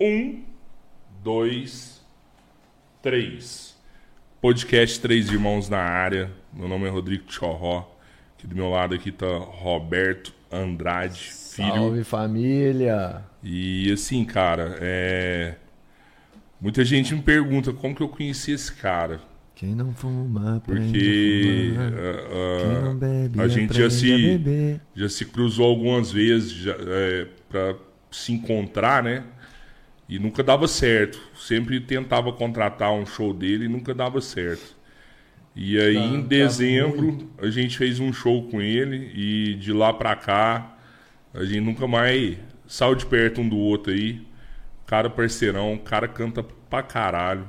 Um, dois, três. Podcast Três Irmãos na área. Meu nome é Rodrigo Chorró. Aqui do meu lado aqui tá Roberto Andrade, filho. Salve família! E assim, cara, é... muita gente me pergunta como que eu conheci esse cara. Quem não fuma, Porque a ah, ah, não bebe, a gente já se, já se cruzou algumas vezes já, é, para se encontrar, né? E nunca dava certo. Sempre tentava contratar um show dele e nunca dava certo. E aí, em Canta dezembro, a gente fez um show com ele e de lá pra cá, a gente nunca mais saiu de perto um do outro aí. Cara parceirão, cara canta pra caralho.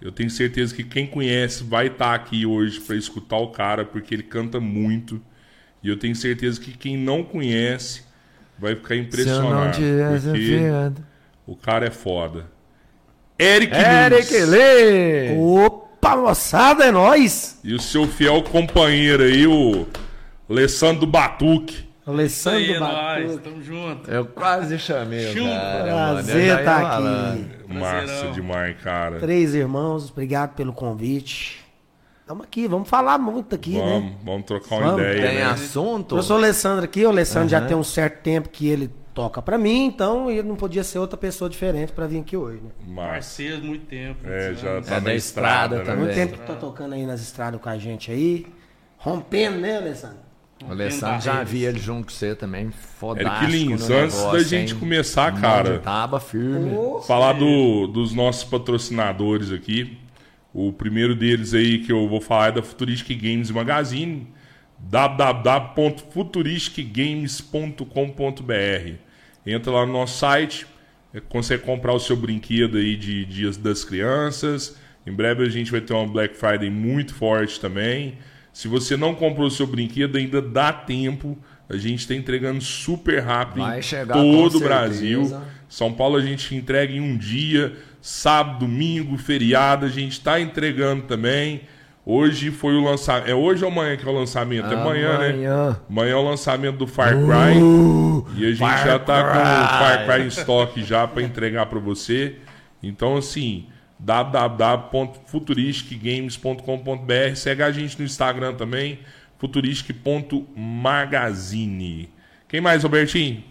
Eu tenho certeza que quem conhece vai estar aqui hoje pra escutar o cara, porque ele canta muito. E eu tenho certeza que quem não conhece vai ficar impressionado. Porque o cara é foda. Eric, Eric. Lee! Opa, moçada, é nóis! E o seu fiel companheiro aí, o Alessandro Batuque. Alessandro aí, é nóis, Batuque. tamo junto. Eu quase chamei Chum. cara, Prazer já ia tá aqui. Massa demais, cara. Três irmãos, obrigado pelo convite. Estamos aqui, vamos falar muito aqui, né? Vamos, vamos trocar uma Vamos. ideia, Tem né? assunto? Eu sou o Alessandro aqui, o Alessandro já Aham. tem um certo tempo que ele toca pra mim, então ele não podia ser outra pessoa diferente pra vir aqui hoje, né? Massa. Parceiro, muito tempo. É, muitos já tá É na da estrada, estrada né? também. Muito tempo que tá tocando aí nas estradas com a gente aí. Rompendo, né, Alessandro? O Alessandro já barreiras. vi ele junto com você também. Fodástico. Eric Lins, no antes negócio, da gente hein? começar, cara, Taba firme. falar do, dos nossos patrocinadores aqui. O primeiro deles aí que eu vou falar é da Futuristic Games Magazine, www.futuristicgames.com.br. Entra lá no nosso site, é, consegue comprar o seu brinquedo aí de Dias das Crianças. Em breve a gente vai ter uma Black Friday muito forte também. Se você não comprou o seu brinquedo, ainda dá tempo. A gente está entregando super rápido Vai em todo o. Brasil. São Paulo a gente entrega em um dia, sábado, domingo, feriado, a gente está entregando também. Hoje foi o lançamento. É hoje ou amanhã que é o lançamento? É amanhã, né? Amanhã. Amanhã é o lançamento do Far Cry. e a gente Far já tá com o Far Cry. Cry em estoque já para entregar para você. Então, assim, www.futuristicgames.com.br. Segue a gente no Instagram também, futuristic.magazine. Quem mais, Robertinho?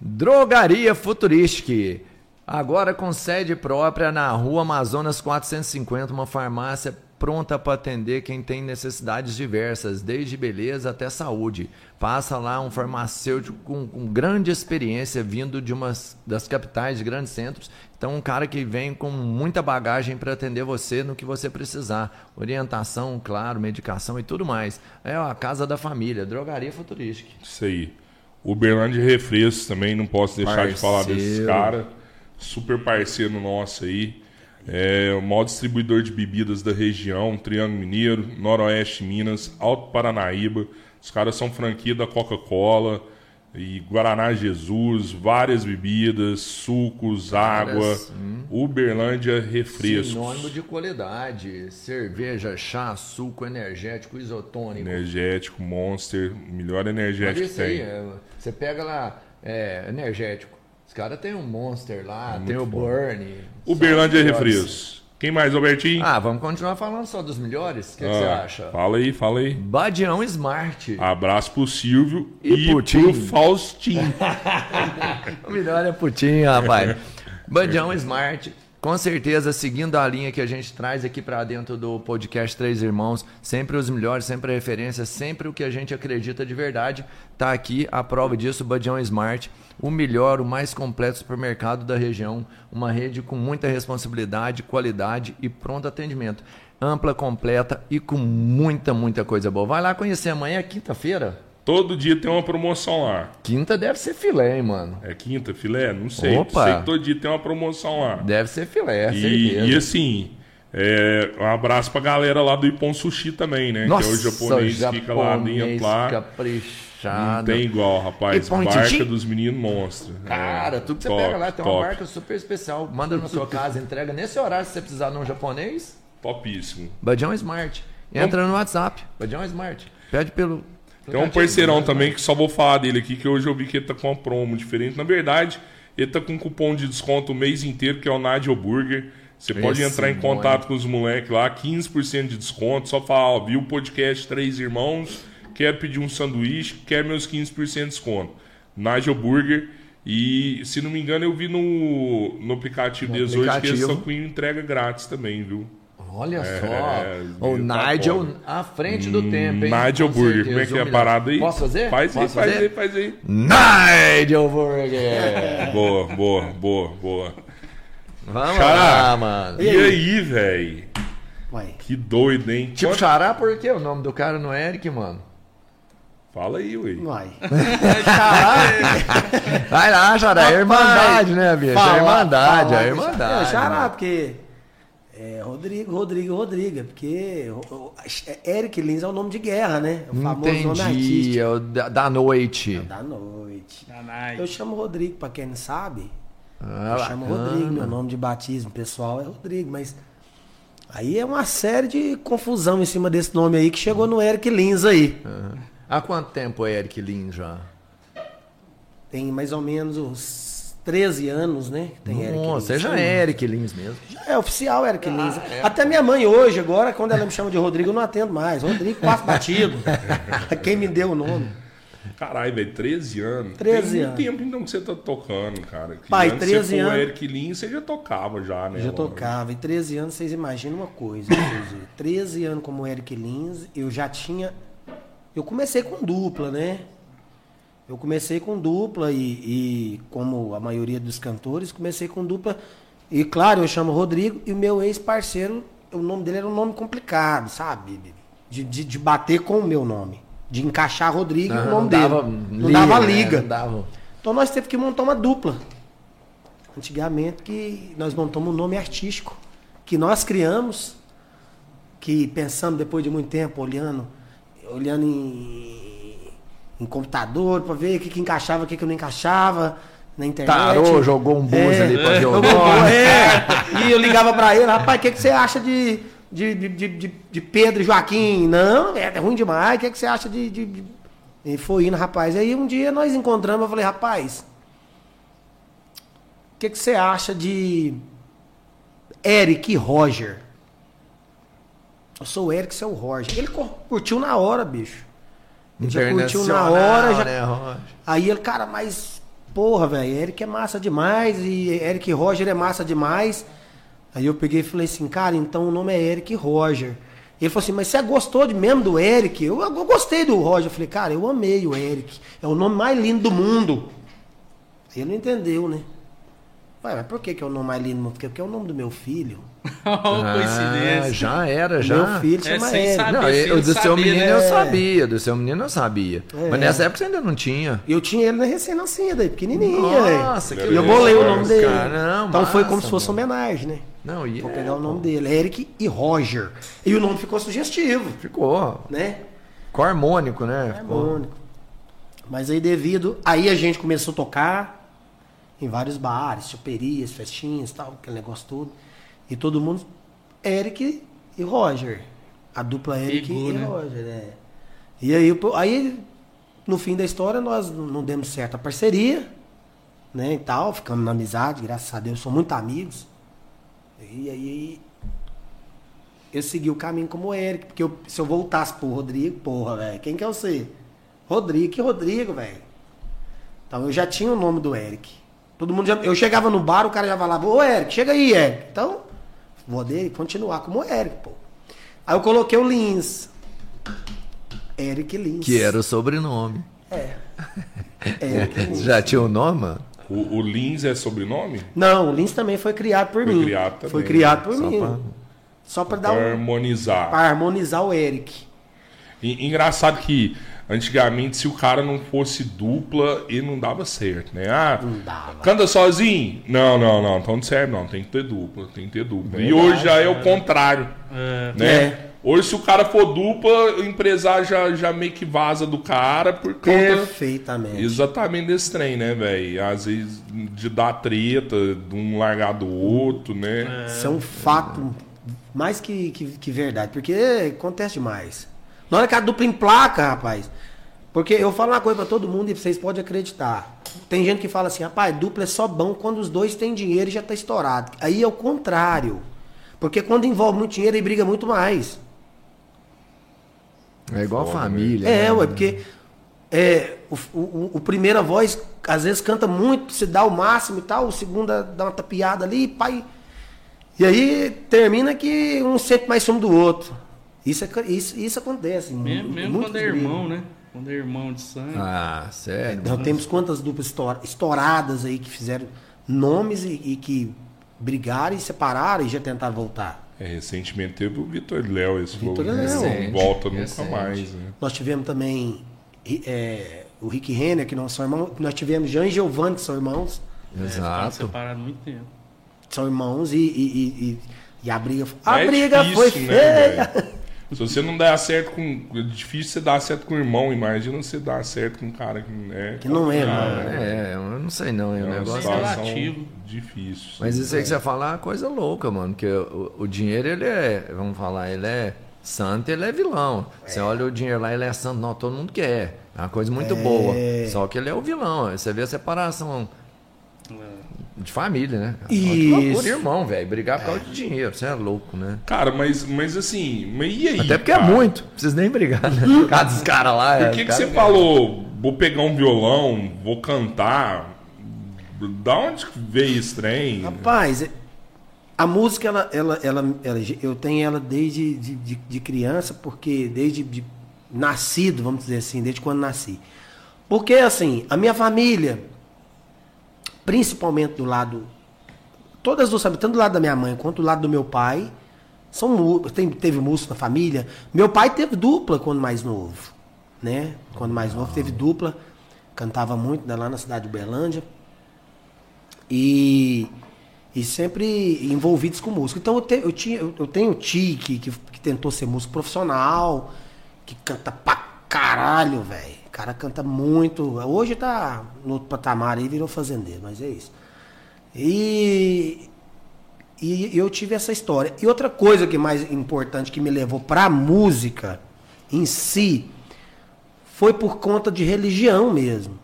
Drogaria Futuristic. Agora com sede própria na Rua Amazonas 450, uma farmácia pronta para atender quem tem necessidades diversas, desde beleza até saúde. Passa lá um farmacêutico com, com grande experiência, vindo de umas das capitais de grandes centros. Então, um cara que vem com muita bagagem para atender você no que você precisar. Orientação, claro, medicação e tudo mais. É a casa da família, Drogaria Futuristic. Isso aí. Uberlândia Refrescos também, não posso deixar de falar Parceiro. desses caras. Super parceiro nosso aí. É o maior distribuidor de bebidas da região, Triângulo Mineiro, Noroeste Minas, Alto Paranaíba. Os caras são franquia da Coca-Cola e Guaraná Jesus, várias bebidas, sucos, água. Uberlândia Refrescos. Sinônimo de qualidade. Cerveja, chá, suco, energético, isotônico. Energético, Monster, melhor energético que isso aí, tem. é, você pega lá, é, energético. Os caras tem um Monster lá, tem o. Burn. Uberlândia São os melhores. Refrescos. Quem mais, Albertinho? Ah, vamos continuar falando só dos melhores? O que, que você Ah, acha? Fala aí, fala aí. Badião Smart. Abraço pro Silvio E e, Putin. pro Faustinho. O melhor é putinho, rapaz. Badião Smart. Com certeza, seguindo a linha que a gente traz aqui pra dentro do podcast Três Irmãos, sempre os melhores, sempre a referência, sempre o que a gente acredita de verdade, tá aqui a prova disso, Badião Smart, o melhor, o mais completo supermercado da região, uma rede com muita responsabilidade, qualidade e pronto atendimento. Ampla, completa e com muita, muita coisa boa. Vai lá conhecer amanhã, é quinta-feira. Todo dia tem uma promoção lá. Quinta deve ser filé, hein, mano. É quinta, filé? Não sei. Opa. Sei que todo dia tem uma promoção lá. Deve ser filé, E, certeza. e assim, é, um abraço pra galera lá do Ipon Sushi também, né? Nossa, que é o japonês que fica lá dentro lá. Não caprichado. tem igual, rapaz. Ipon Barca dos meninos monstros. Cara, É, tudo que você top, pega lá tem uma top, marca super especial. Manda na sua casa, entrega nesse horário se você precisar de um japonês. Topíssimo. Badião Smart. Entra no WhatsApp. Badião Smart. Pede pelo. Tem um parceirão também que só vou falar dele aqui, que hoje eu vi que ele tá com uma promo diferente. Na verdade, Ele tá com cupom de desconto o mês inteiro, que é o Nadio Burger. Você pode Esse entrar em contato com os moleques lá, 15% de desconto. Só falar, ó, viu o podcast Três Irmãos, quero pedir um sanduíche, quero meus 15% de desconto. Nadio Burger. E, se não me engano, eu vi no, no aplicativo No deles hoje que eles aplicativo. estão com entrega grátis também, viu? Olha É, só. O tá Nigel à frente do tempo, hein? Nigel Com Burger, certeza, como é que é a parada aí? Posso fazer? Faz aí, Posso faz fazer? aí, faz aí. Nigel Burger! Boa, boa, boa, boa. Vamos Xará. lá, mano. E aí, velho? Uai. Que doido, hein? Tipo Quanto- Xará, por quê? O nome do cara não é Eric, mano. Fala aí, ué. Uai. Vai lá, Xará. É irmandade, né, bicho? É irmandade, é irmandade. É, Xará, porque. É Rodrigo, Rodrigo, Rodrigo. Porque o- o- é Eric Lins é o nome de guerra, né? É o famoso nome Entendi, artístico. é o da, da noite. Da noite. Danai. Eu chamo Rodrigo, pra quem não sabe. Ah, eu chamo bacana. Rodrigo, meu nome de batismo pessoal é Rodrigo, mas. Aí é uma série de confusão em cima desse nome aí que chegou no Eric Lins aí. Aham. Há quanto tempo é Eric Lin já? Tem mais ou menos uns 13 anos, né? que Tem Eric Lins. Nossa, você já é Eric Lins mesmo. É oficial Eric Ah, Lins. é. Até minha mãe hoje, agora, quando ela me chama de Rodrigo, eu não atendo mais. Rodrigo passa batido. Quem me deu o nome. Caralho, velho, 13 anos. 13 Tem anos. tempo então que você tá tocando, cara. Que Pai, antes 13 você for anos. o Eric Lin, você já tocava já, né? Já tocava. Em 13 anos, vocês imaginam uma coisa. quer dizer, 13 anos como Eric Lins, eu já tinha. Eu comecei com dupla, né? Eu comecei com dupla e, e, como a maioria dos cantores, comecei com dupla. E claro, eu chamo Rodrigo e o meu ex-parceiro, o nome dele era um nome complicado, sabe? De, de, de bater com o meu nome. De encaixar Rodrigo e o nome dele. não dava né? liga. Não dava. Então nós teve que montar uma dupla. Antigamente que nós montamos um nome artístico que nós criamos, que pensamos depois de muito tempo olhando, olhando em, em computador para ver o que, que encaixava, o que, que não encaixava na internet. Tarou, jogou um búzio ali pra ver o nome. é. E eu ligava para ele, rapaz, o que, que você acha de, de, de, de, de- Pedro e Joaquim? Não, é, é ruim demais, o que, que você acha de, de, de... E foi indo, rapaz. Aí um dia nós encontramos, eu falei, rapaz, o que, que você acha de Eric e Roger? Eu sou o Eric, você é o Roger. Ele cur- curtiu na hora, bicho. Ele já curtiu na hora, já... né? Aí ele, cara, mas porra, velho, Eric é massa demais e Eric Roger é massa demais. Aí eu peguei e falei assim, cara, então o nome é Eric Roger. Ele falou assim, mas você gostou de mesmo do Eric? Eu, eu gostei do Roger. Eu falei, cara, eu amei o Eric. É o nome mais lindo do mundo. Ele não entendeu, né? Ué, mas por que, que é o nome mais lindo do mundo? Porque é o nome do meu filho. Ah, coincidência. já era, já. Meu filho É, chama sem Eric. saber. Não, eu, do sem seu saber, menino né? eu sabia, do seu menino eu sabia. É. Mas nessa época você ainda não tinha. Eu tinha ele na recém-nascida, pequenininha. Nossa, que E eu bolei o nome dele. cara. Não, então foi como massa, se fosse mano. homenagem, né? Não, e Vou é, pegar o nome pô. dele, Eric e Roger. E o nome ficou sugestivo, Ficou. né? Ficou harmônico, né? Harmônico. Mas aí devido. Aí a gente começou a tocar em vários bares, choperias, festinhas tal, aquele negócio todo. E todo mundo. Eric e Roger. A dupla Eric e Roger, né? E aí, aí, no fim da história, nós não demos certa parceria, né? E tal, ficamos na amizade, graças a Deus, somos muito amigos. E aí eu segui o caminho como Eric, porque eu- se eu voltasse pro Rodrigo, porra, velho, quem que é você? Rodrigo, que Rodrigo, velho. Então eu já tinha o nome do Eric. Todo mundo já, eu chegava no bar, o cara já falava, ô Eric, chega aí, Eric. Então, vou dele continuar como Eric, pô. Aí eu coloquei o Lins. Eric Lins. Que era o sobrenome. É. Eric Lins. Já tinha o nome, mano? O, o Lins é sobrenome? Não, o Lins também foi criado por Foi mim. criado também, foi criado por Só mim. pra- Só pra dar Pra um. harmonizar. Pra harmonizar o Eric. E- engraçado que antigamente, se o cara não fosse dupla, ele não dava certo, né? Ah, Não dava. canta sozinho? Não, não, não, então não serve, não. Tem que ter dupla, tem que ter dupla. e hoje já é o contrário, É. né? É. Hoje, se o cara for dupla, o empresário já, já meio que vaza do cara por conta Perfeitamente. exatamente desse trem, né, velho? Às vezes de dar treta, de um largar do outro, né? Isso é um fato mais que, que, que verdade, porque acontece demais. Na hora que a dupla emplaca, rapaz, Porque eu falo uma coisa pra todo mundo e vocês podem acreditar. Tem gente que fala assim, rapaz, dupla é só bom quando os dois têm dinheiro e já tá estourado. Aí é o contrário. Porque quando envolve muito dinheiro, aí briga muito mais. É igual Foda, família. É, né? ué, porque é, o, o, o primeira voz, às vezes, canta muito, se dá o máximo e tal, o segunda dá uma tapiada ali, pai. E aí termina que um sempre mais some do outro. Isso, é, isso, isso acontece. Mesmo, mesmo quando é irmão, né? Quando é irmão de sangue. Ah, sério. Nós temos quantas duplas estouradas aí que fizeram nomes e, e que brigaram e separaram e já tentaram voltar. É, recentemente teve o Vitor Léo, esse Vitor falou, Léo. não Recente, volta nunca recente. mais, né? Nós tivemos também é, o Rick Renner, que não são irmãos. Nós tivemos Jean e Giovanni, que são irmãos. É, ficaram Exato. separados há muito tempo. São irmãos e, e, e, e- a briga, a é briga difícil, foi né, feia. velho? Se você não der certo com. É difícil você dar certo com o irmão, imagina você dar certo com um cara que não é. Que não é, mano. né? É, eu não sei não, é É um uma negócio. relativo. difícil. Mas isso aí que você fala é uma coisa louca, mano. Porque o, o dinheiro, ele é, vamos falar, ele é santo ele é vilão. Você olha o dinheiro lá, ele é santo. Não, todo mundo quer. É uma coisa muito boa. Só que ele é o vilão. Você vê a separação de família, né? que Isso. loucura, irmão, velho. Brigar por causa de dinheiro. Você é louco, né? Cara, mas, mas assim, mas e aí? Até porque cara? é muito. Não precisa nem brigar, né? Cada dos caras lá. Por é, que, que cara- você falou, vou pegar um violão, vou cantar? Da onde que veio esse trem? Rapaz, é- a música, ela, ela, ela, ela- eu tenho ela desde de, de, de criança, porque desde de, nascido, vamos dizer assim, desde quando nasci. Porque, assim, a minha família, principalmente do lado, todas duas famílias, tanto do lado da minha mãe quanto do lado do meu pai, são tem, teve música na família. Meu pai teve dupla quando mais novo, né? Quando mais novo teve dupla, cantava muito né, lá na cidade de Uberlândia. E, e sempre envolvidos com música. Então eu, te- eu, tinha, eu, eu tenho tio que, que, que tentou ser músico profissional, que canta pra caralho, velho. Cara canta muito. Hoje tá no outro patamar aí, virou fazendeiro, mas é isso. E, e eu tive essa história. E outra coisa que é mais importante que me levou pra música em si foi por conta de religião mesmo.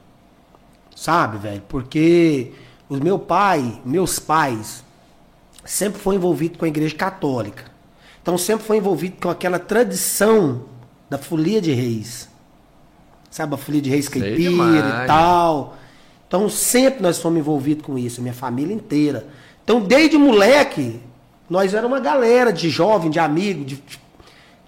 Sabe, velho? Porque o meu pai, meus pais, sempre foi envolvido com a igreja católica. Então sempre foi envolvido com aquela tradição da folia de reis. Sabe, a folia de reis caipira e tal. Então sempre nós fomos envolvidos com isso, minha família inteira. Então desde moleque, nós era uma galera de jovem, de amigo, de,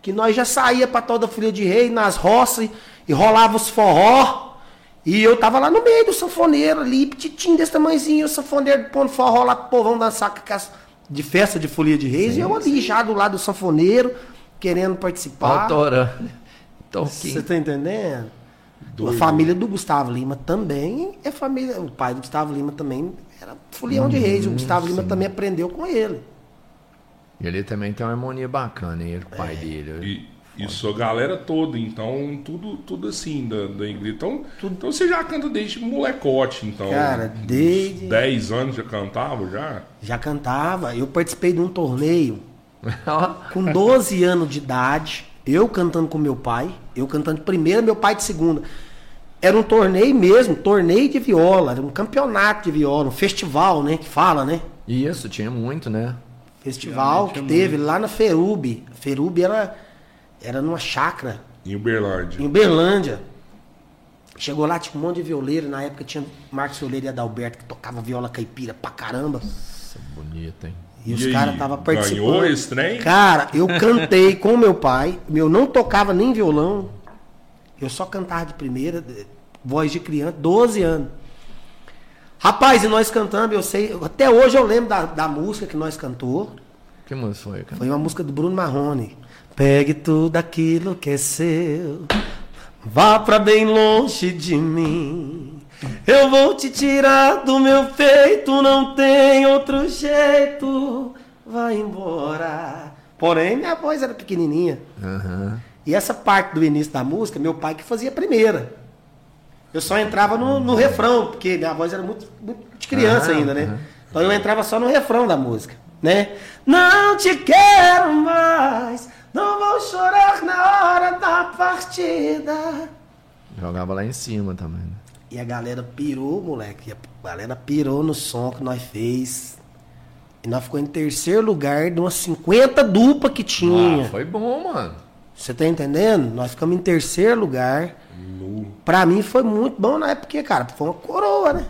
que nós já saía para toda a folia de rei nas roças e, e rolava os forró. E eu tava lá no meio do sanfoneiro ali, petitinho desse tamanhozinho, o sanfoneiro pondo forró lá pro povão dançar com aquelas de festa de folia de reis. e eu ali já do lado do sanfoneiro, querendo participar. Autora. Você tá entendendo? A família do Gustavo Lima também é família. O pai do Gustavo Lima também era folião de reis. O Gustavo Lima também aprendeu com ele. E ele também tem uma harmonia bacana, hein? Ele, o É. pai dele. E, e sua galera toda, então, tudo, tudo assim da, da igreja. Então, então você já canta desde molecote, então. Cara, uns desde- 10 anos já cantava já? Já cantava. Eu participei de um torneio com 12 anos de idade. Eu cantando com meu pai. Eu cantando de primeira, meu pai de segunda. Era um torneio mesmo, torneio de viola. Era um campeonato de viola, um festival, né? Que fala, né? Isso, tinha muito, né? Festival que Tinha teve lá na Ferube. A Ferube era, era numa chácara. Em Uberlândia. Em Uberlândia. Chegou lá, tinha um monte de violeiro. Na época tinha Marcos Violeiro e Adalberto, que tocava viola caipira pra caramba. Nossa, bonito, hein? E, E os caras estavam participando. ganhou esse trem? Cara, eu cantei com meu pai. Eu não tocava nem violão. Eu só cantava de primeira, voz de criança, 12 anos. Rapaz, e nós cantamos, eu sei, até hoje eu lembro da, da música que nós cantou. Que música foi, cara? Foi uma música do Bruno Marrone. Pegue tudo aquilo que é seu, vá pra bem longe de mim. Eu vou te tirar do meu peito, não tem outro jeito. Vai embora. Porém, minha voz era pequenininha. Aham. E essa parte do início da música, meu pai que fazia a primeira. Eu só entrava no, no refrão, porque minha voz era muito, muito de criança Aham, ainda, né? Então eu entrava só no refrão da música, né? Não te quero mais, não vou chorar na hora da partida. Jogava lá em cima também. né? E a galera pirou, moleque. A galera pirou no som que nós fez. E nós ficou em terceiro lugar de umas 50 dupla que tinha. Ah, foi bom, mano. Você tá entendendo? Nós ficamos em terceiro lugar. No... Pra mim foi muito bom na época, cara. Foi uma coroa, né?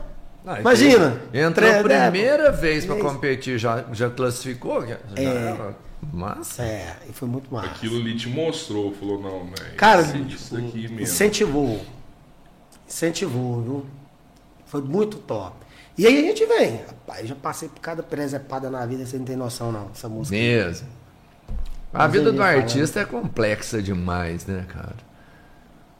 Ah, Imagina. Entrou a primeira vez pra É isso. competir, já, já classificou? Já, É. era massa. É, e foi muito massa. Aquilo ali te mostrou, falou, não, né? Cara, isso, isso aqui mesmo. incentivou. Incentivou, viu? Foi muito top. E aí a gente vem. Rapaz, já passei por cada presepada na vida, você não tem noção, não. Essa música. Mesmo. A Mas vida do ia falando. artista é complexa demais, né, cara?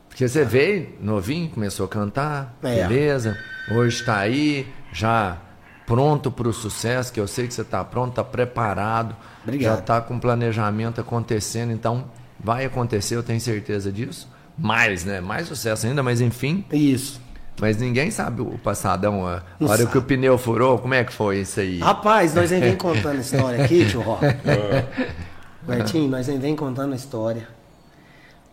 Porque você veio novinho, começou a cantar, É. beleza. Hoje tá aí, já pronto pro sucesso, que eu sei que você tá pronto, tá preparado. Obrigado. Já tá com planejamento acontecendo, então vai acontecer, eu tenho certeza disso. Mais, né? Mais sucesso ainda, mas enfim. Isso. Mas ninguém sabe o passadão, a Não hora sabe. que o pneu furou, como é que foi isso aí? Rapaz, nós nem vem contando história aqui, tio Ró. Bertinho, nós vem contando história.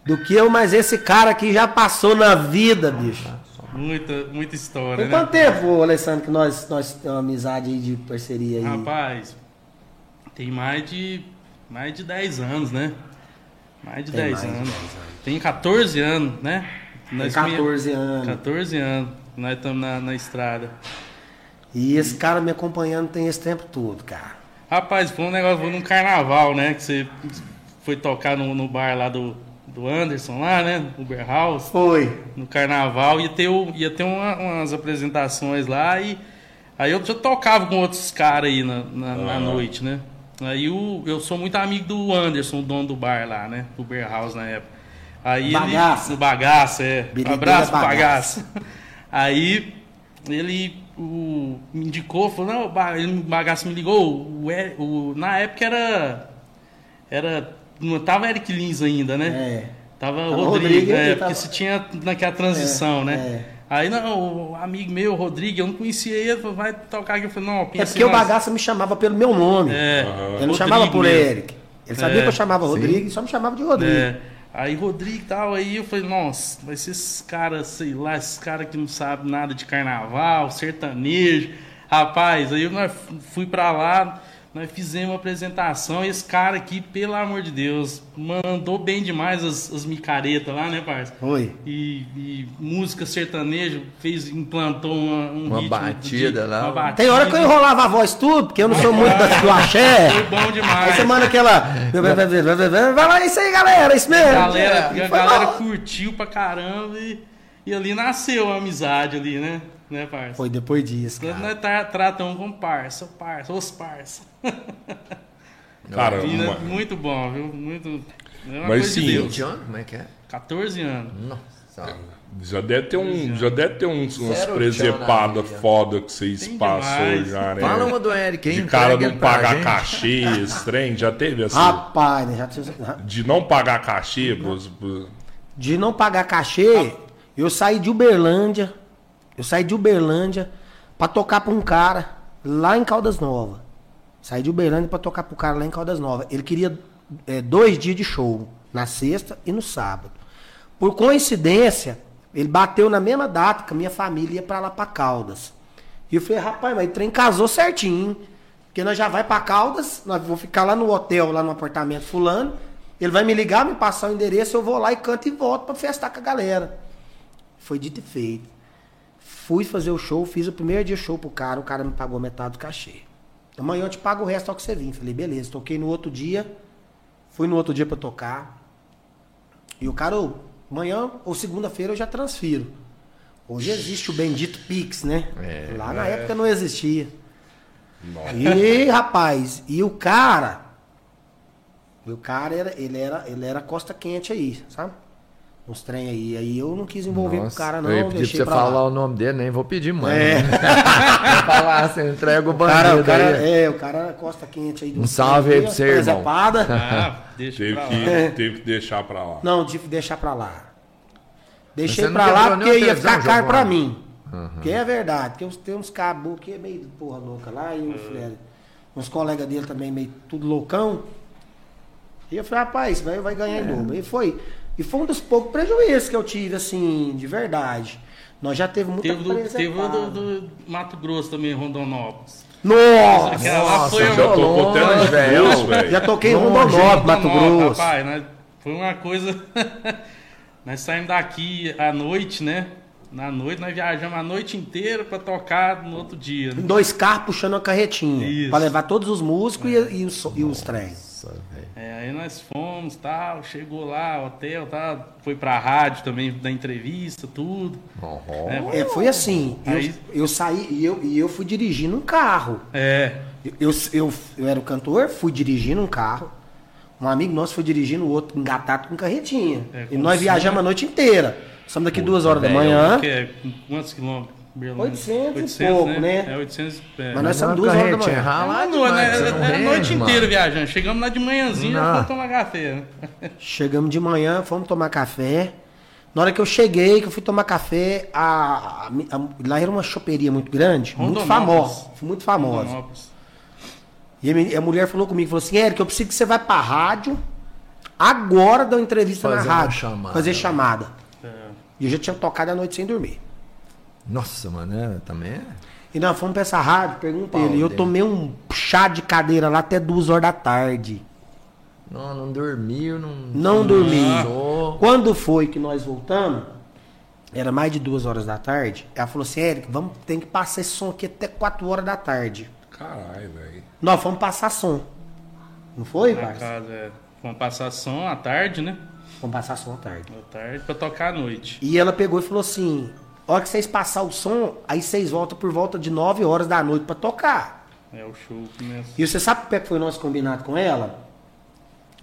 Do que eu, mas esse cara aqui já passou na vida, bicho. Muita, muita história, Tem né? quanto tempo, Alessandro, que nós, nós temos uma amizade aí de parceria aí? Rapaz, tem mais de mais de 10 anos, né? Mais de Tem 10 mais de anos. 10 anos. Tem 14 anos, né? Tem Nós 14 anos. 14 anos. Nós estamos na, na estrada. E esse cara me acompanhando tem esse tempo todo, cara. Rapaz, foi um negócio, foi num carnaval, né? Que você foi tocar no, no bar lá do, do Anderson, lá, né? Uber House. Foi. no carnaval, ia ter, ia ter uma- umas apresentações lá e aí eu já tocava com outros caras aí na, na, na Ah. noite, né? Aí o, eu sou muito amigo do Anderson, o dono do bar lá, né? Do Beer House na época. Aí Bagaça. ele. Do bagaça, é. Um abraço pro Bagaça. bagaça. Aí ele o, me indicou, falou, não, o ele, o bagaço me ligou, o, o- na época era. Era. Não tava Eric Lins ainda, né? É. Tava Tava o o Rodrigo, Rodrigo, é, porque tava- se tinha naquela transição, É, né? é. Aí, não, o amigo meu, o Rodrigo, eu não conhecia ele, falou, vai tocar aqui. Eu falei, não, É pensa porque o nós- bagaça me chamava pelo meu nome. É, Aham. Ele não Rodrigo chamava por mesmo. Eric. Ele sabia É, que eu chamava sim. Rodrigo e só me chamava de Rodrigo. Aí Rodrigo e tal, aí eu falei, nossa, vai ser esses caras, sei lá, esses caras que não sabem nada de carnaval, sertanejo. Rapaz, aí eu fui pra lá, nós fizemos uma apresentação e esse cara aqui, pelo amor de Deus, mandou bem demais as, as micaretas lá, né, parça? Foi. E, e música sertaneja, fez, implantou uma, um Uma ritmo batida de- lá. uma batida. Tem hora que eu enrolava a voz tudo, porque eu não sou muito da- do axé. Foi bom demais. Aí você manda aquela. Vai lá, isso aí, galera, isso mesmo. galera, É, a galera bom. curtiu pra caramba e, e ali nasceu a amizade ali, né? Né, parça? Foi depois disso, Nós, cara. nós tra tratamos como parça, parça, os parça. Cara, uma- muito bom, viu? Muito. É uma Mas coisa de sim. Deus. 20 anos? Como é que é? 14 anos. Nossa. já deve ter um, já deve ter uns, na vida. foda que vocês Tem passou demais. já, né? Fala uma do Eric, hein? de cara não pagar gente. cachê, esse trem, já teve assim? Rapaz, né? Já De não pagar cachê, pros- pros- de não pagar cachê, eu saí de Uberlândia. Eu saí de Uberlândia pra tocar pra um cara lá em Caldas Novas. Saí de Uberlândia pra tocar pro cara lá em Caldas Novas. Ele queria é, dois dias de show, na sexta e no sábado. Por coincidência, ele bateu na mesma data que a minha família ia pra lá pra Caldas. E eu falei, rapaz, mas o trem casou certinho. Porque nós já vai pra Caldas, nós vamos ficar lá no hotel, lá no apartamento fulano. Ele vai me ligar, me passar o endereço, eu vou lá e canto e volto pra festar com a galera. Foi dito e feito. Fui fazer o show, fiz o primeiro dia show pro cara, o cara me pagou metade do cachê. Amanhã eu te pago o resto ao que você vir. Falei, beleza, toquei no outro dia. Fui no outro dia pra tocar. E o cara, amanhã ou segunda-feira eu já transfiro. Hoje existe o bendito Pix, né? É, Lá na época não existia. E, rapaz, e o cara. e O cara era, ele era, ele era costa quente aí, sabe? Uns trem aí. Aí eu não quis envolver com o Nossa, cara, não. eu ia pedir pra você pra falar lá. o nome dele, nem vou pedir mais. É. Né? Vou falar, você entrega o O cara, bandido o cara, aí. é, o cara costa quente aí. Um salve aí pra você, irmão. Ah, deixa teve, pra lá. que, teve que deixar pra lá. Não, tive que deixar pra lá. Deixei pra lá porque ia ficar caro pra mim. Que é verdade. Porque uns- tem uns cabos que é meio porra louca lá e uns, é, uns colegas dele também meio tudo loucão. E eu falei, rapaz, vai, vai ganhar em dobro. E foi. E foi um dos poucos prejuízos que eu tive, assim, de verdade. Nós já teve muita Teve, do, presa teve o do, do Mato Grosso também, Rondonópolis. Nossa! Lá foi já tocou até nos velho. Já toquei em Rondonópolis, Mato Grosso. Rapaz, nós- foi uma coisa. nós saímos daqui à noite, né? Na noite, nós viajamos a noite inteira pra tocar no outro dia. Né? Dois carros puxando uma carretinha. Isso. Pra levar todos os músicos e, e os, e os trens. Nossa, velho. É, aí nós fomos, tal, chegou lá, hotel, tal, foi pra rádio também, da entrevista, tudo. Ó, É, É, foi assim. Eu, Aí- eu saí e eu, e eu fui dirigindo um carro. É, Eu, eu, eu era o cantor, fui dirigindo um carro. Um amigo nosso foi dirigindo o outro engatado com carretinha. É, e nós viajamos né? a noite inteira. Estamos daqui duas horas da velho, manhã. que é quantos quilômetros? Berlândia? 800 e pouco, né? É 800. É. Mas nós somos duas horas da manhã. Rala não, né? demais, É a noite inteira viajando. Chegamos lá de manhãzinha, Não. já fomos tomar café, né? Chegamos de manhã, fomos tomar café. Na hora que eu cheguei, que eu fui tomar café, a, a- a- lá era uma choperia muito grande, muito famosa. Muito famosa. Rondonópolis. E a, mulher falou comigo, falou assim, Eric, eu preciso que você vá pra rádio agora dar uma entrevista Fazer na uma rádio. chamada. Fazer chamada. É. E eu já tinha tocado a noite sem dormir. Nossa, mano, é, também é. E nós fomos pra essa rádio, pergunta Pau ele. E eu dele. tomei um chá de cadeira lá até duas horas da tarde. Não, não dormiu, não. Não dormi. Quando foi que nós voltamos, era mais de duas horas da tarde, ela falou assim, Eric, vamos, tem que passar esse som aqui até quatro horas da tarde. Caralho, velho. Nós fomos passar som. Não foi, Na parça? casa, é. Vamos passar som à tarde, né? Vamos passar som à tarde. À tarde pra tocar à noite. E ela pegou e falou assim: a hora que vocês passar o som, aí vocês voltam por volta de 9 horas da noite pra tocar. É, o show começa. E você sabe como é que foi o nosso combinado com ela?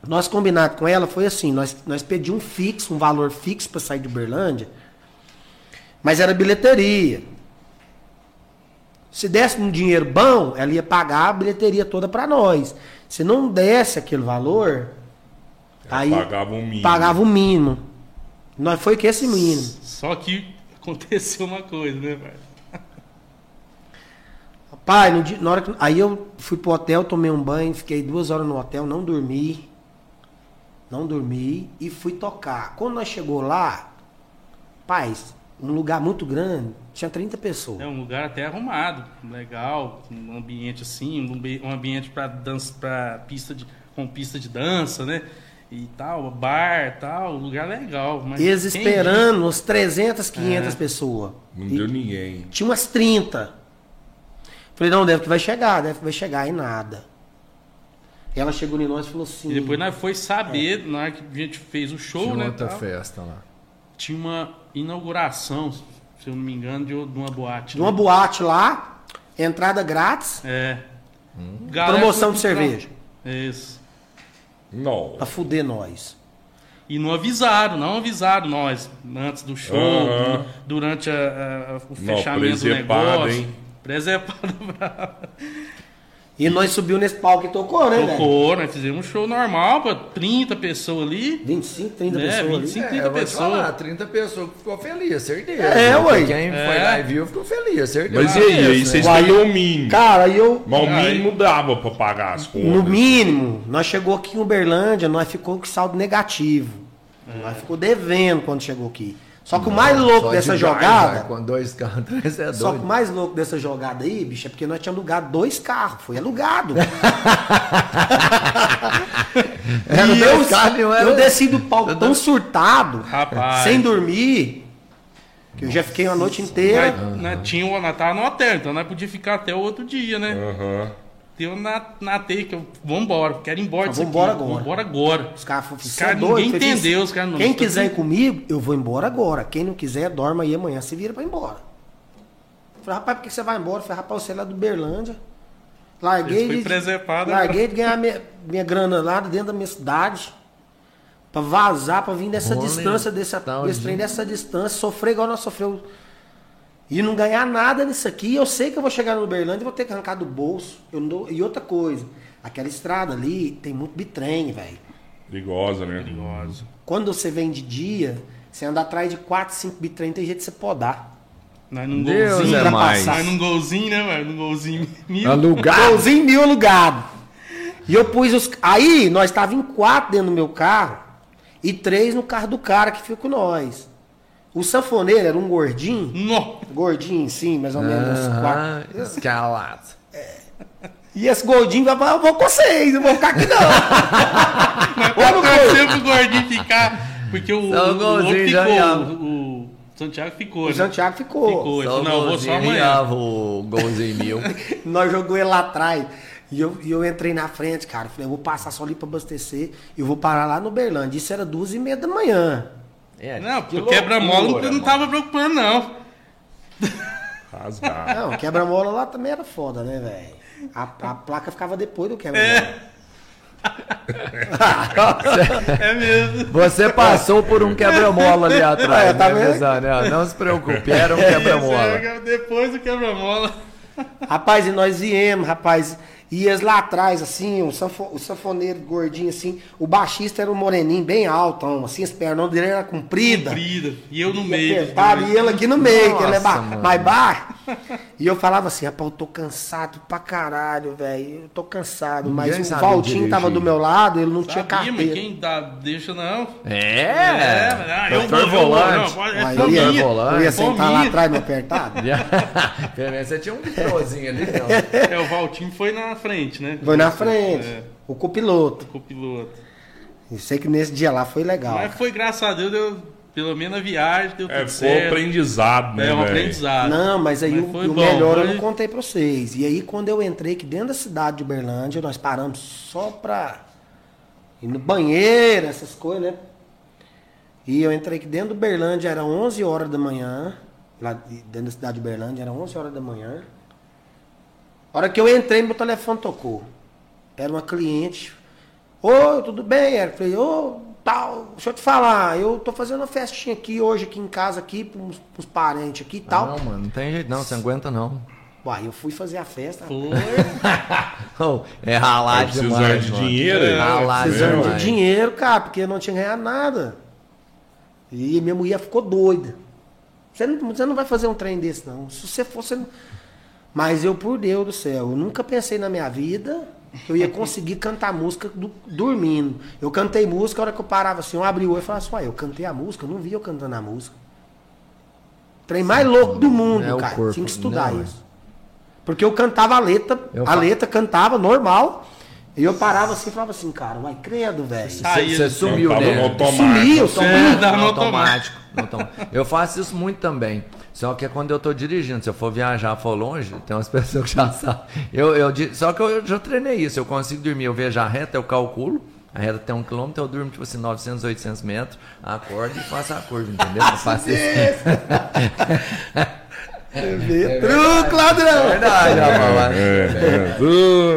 Nosso combinado com ela foi assim: nós, nós pedimos um fixo, um valor fixo pra sair de Uberlândia, mas era bilheteria. Se desse um dinheiro bom, ela ia pagar a bilheteria toda pra nós. Se não desse aquele valor, aí pagava um mínimo. pagava o mínimo. Nós foi que esse mínimo. Só que aconteceu uma coisa, né, velho? Pai, no dia- na hora que, aí eu fui pro hotel, tomei um banho, fiquei duas horas no hotel, não dormi. Não dormi e fui tocar. Quando nós chegou lá, paz, um lugar muito grande, tinha 30 pessoas. É um lugar até arrumado, legal, um ambiente assim, um um ambiente para dança, para pista de com pista de dança, né? E tal, bar, tal, lugar legal, mas Eles quem esperando uns 300, 500 É. pessoas. Não E deu ninguém. tinha umas 30. Falei, não, deve que vai chegar, deve que vai chegar e nada. Ela chegou em nós e falou assim. E depois nós foi saber, na hora que a gente fez o show, Tinha né? outra tal, festa lá. tinha uma inauguração, se eu não me engano, de uma boate. De uma né? boate lá, entrada grátis, É. Galera promoção de cerveja. Isso. Não. Pra fuder nós. E não avisaram, não avisaram nós antes do show, Aham. du- durante a- a- o Não, fechamento do presepado, negócio. hein? Presepado bravo. E nós subiu nesse palco e tocou, né, velho? Tocou, nós fizemos um show normal pra 30 pessoas ali. 25, 30 É, pessoas 25. ali. 30 eu vou te pessoas. falar, 30 pessoas que ficou feliz, certeza. É, ué. Quem foi É. lá e viu ficou feliz, certeza. Mas e aí? Aí Isso, vocês né? Uai, pegam o mínimo. Cara, aí eu... Mas o Aí- mínimo dava pra pagar as contas. No mínimo, nós chegou aqui em Uberlândia, nós ficou com saldo negativo. Nós ficou devendo quando chegou aqui. Só que o mais louco Só dessa de jogada... vai, Com dois carros atrás é Só que o mais louco dessa jogada aí, bicho, é porque nós tínhamos alugado dois carros. Foi alugado. E eu, carros, não era- eu desci do palco tão surtado, Rapaz. sem dormir, que eu já fiquei uma noite inteira. Nós, nós tinha o tava no hotel, então nós podíamos ficar até o outro dia, né? Aham. Deu na, na teia que eu. Vambora, quero ir embora disso vambora aqui. agora. Vambora agora. Os caras falaram, Os "Cê é caras, doido?" ninguém Eu falei, entendeu, os caras não- Quem quiser ir comigo, eu vou embora agora. Quem não quiser, dorme aí amanhã, se vira pra ir embora. Eu falei, rapaz, por que você vai embora? Eu falei, rapaz, você é lá do Berlândia. Larguei de, presepado, larguei de ganhar minha, minha grana lá dentro da minha cidade. Pra vazar, pra vir dessa distância, desse, tal desse de- trem, dessa distância, sofrer igual nós sofreu. E não ganhar nada nisso aqui. Eu sei que eu vou chegar no Uberlândia e vou ter que arrancar do bolso. Eu não dou- E outra coisa, aquela estrada ali tem muito bitrem, velho. Perigosa, né? Perigosa. Quando você vem de dia, você anda atrás de 4, 5 bitrem, tem jeito de você podar. Nós num Deus golzinho. é pra mais. passar. Nós num golzinho, né, velho? Num golzinho mil. Alugado. Golzinho mil alugado. E eu pus os. Aí nós estávamos em quatro dentro do meu carro. e três no carro do cara que fica com nós. O sanfoneiro era um gordinho, Nó. gordinho sim, mais ou menos. uns quatro- escalado. E esse gordinho vai falar, eu vou com vocês, não vou ficar aqui não. Pra torcer pro gordinho ficar. Porque o, Só o o, o outro ficou. O, o Santiago ficou. o né? Santiago ficou. Ficou. Só não, eu vou só amanhã. o golzinho mil. Nós jogou ele lá atrás. E eu, e eu entrei na frente, cara. Falei, eu vou passar só ali pra abastecer. E eu vou parar lá no Berlândia. Isso era duas e meia da manhã. É, Não, que quebra-mola não, não mano. tava preocupando, não. Rasgado. Não, quebra-mola lá também era foda, né, velho? A, a placa ficava depois do quebra-mola. É mesmo. Você passou por um quebra-mola ali atrás, É, tá né? Não, se preocupe, era um Isso quebra-mola. é Depois do quebra-mola. Rapaz, e nós viemos, rapaz. Ias lá atrás, assim, o, sanfo- o sanfoneiro gordinho, assim. O baixista era um moreninho, bem alto, assim, as pernas dele era comprida. Comprida. E eu no E meio. apertado, e ele aqui no meio, que ele é ba- Nossa, mano. mais baixo. E eu falava assim, rapaz, eu tô cansado pra caralho, velho. Eu tô cansado. Ninguém mas o Valtinho tava do meu lado, ele não tinha Sabia, mas carteira. quem dá, deixa não. É, ah, eu vou, eu vou, volante. não, pode- é eu ia- volante. Eu ia sentar lá atrás, no apertado. Pelo menos você tinha um vitrozinho ali, não. É, o Valtinho foi na frente, né? Foi na frente. É, O copiloto. o piloto. Eu sei que nesse dia lá foi legal. Mas foi, graças a Deus, deu, pelo menos a viagem deu É, tudo certo. aprendizado, né, É um velho? aprendizado. Não, mas aí Mas o, foi o bom, melhor eu foi- não contei pra vocês. E aí quando eu entrei aqui dentro da cidade de Uberlândia, nós paramos só pra ir no banheiro, essas coisas, né? E eu entrei aqui dentro do Uberlândia, era 11 horas da manhã. Lá de- dentro da cidade de Uberlândia, era 11 horas da manhã. A hora que eu entrei, meu telefone tocou. Era uma cliente. Oi, tudo bem, Eric? Falei, ô, tal, deixa eu te falar, eu tô fazendo uma festinha aqui hoje, aqui em casa, aqui, pros, pros parentes aqui e tal. Não, mano, não tem jeito não, você não aguenta não. Uai, eu fui fazer a festa. Foi. Oh, é ralar demais, de mano. dinheiro, É, ralar Precisando de dinheiro, cara, porque eu não tinha ganhado nada. E minha mulher ficou doida. Você não, você não vai fazer um trem desse, não. Se você fosse. Mas eu, por Deus do céu, eu nunca pensei na minha vida que eu ia conseguir cantar música do- dormindo. Eu cantei música, a hora que eu parava assim, eu abri o olho e falava assim, uai, eu cantei a música, eu não vi eu cantando a música. Trem mais louco do mundo, É cara. corpo. Tinha que estudar Não, é. isso. Porque eu cantava a letra, Eu a letra cantava normal. E eu parava assim e falava assim, cara, vai credo, velho. Você sumiu, né? automático. Sumiu, Eu sumiu. É, no automático. automático. Eu faço isso muito também. Só que é quando eu tô dirigindo. Se eu for viajar, for longe, tem umas pessoas que já sabem. Eu, eu, só que eu já treinei isso. Eu consigo dormir, eu vejo a reta, eu calculo. A reta tem um quilômetro, eu durmo tipo assim, 900, 800 metros, acordo e faço a curva, entendeu? Eu faço isso. Vê, Truco, ladrão! É verdade, rapaz. É, é.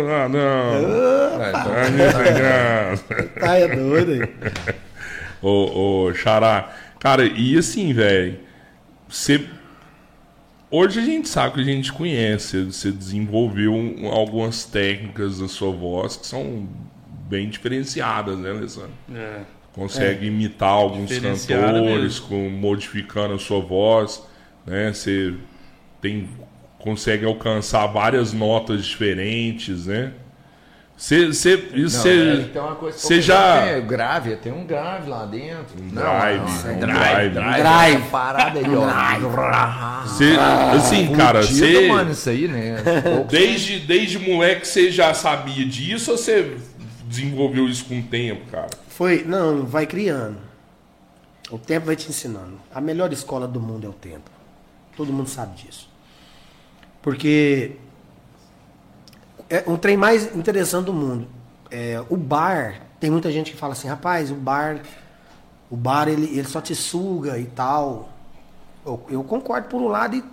Ah, não. É, não tem graça. Tá, é doido aí. Ô, ô, Xará. Cara, e assim, velho. Você. Hoje a gente sabe que a gente conhece. Você desenvolveu um- algumas técnicas da sua voz que são bem diferenciadas, né, Alessandro? É. Consegue imitar alguns cantores, com, modificando a sua voz, né? Você tem, consegue alcançar várias notas diferentes, né? Você, você, isso Não, você, é, tem uma coisa você que já Tem grave, tem um grave lá dentro. Um drive, um drive. Drive. Essa parada aí, ó. Você, assim, cara, Fudido, você mano, isso aí, né? Desde, desde moleque você já sabia disso ou você desenvolveu isso com o tempo, cara? Foi, não, vai criando. O tempo vai te ensinando. A melhor escola do mundo é o tempo. Todo mundo sabe disso. Porque é um trem mais interessante do mundo. É, o bar, tem muita gente que fala assim, rapaz, o bar, o bar ele, ele só te suga e tal. Eu, eu concordo por um lado e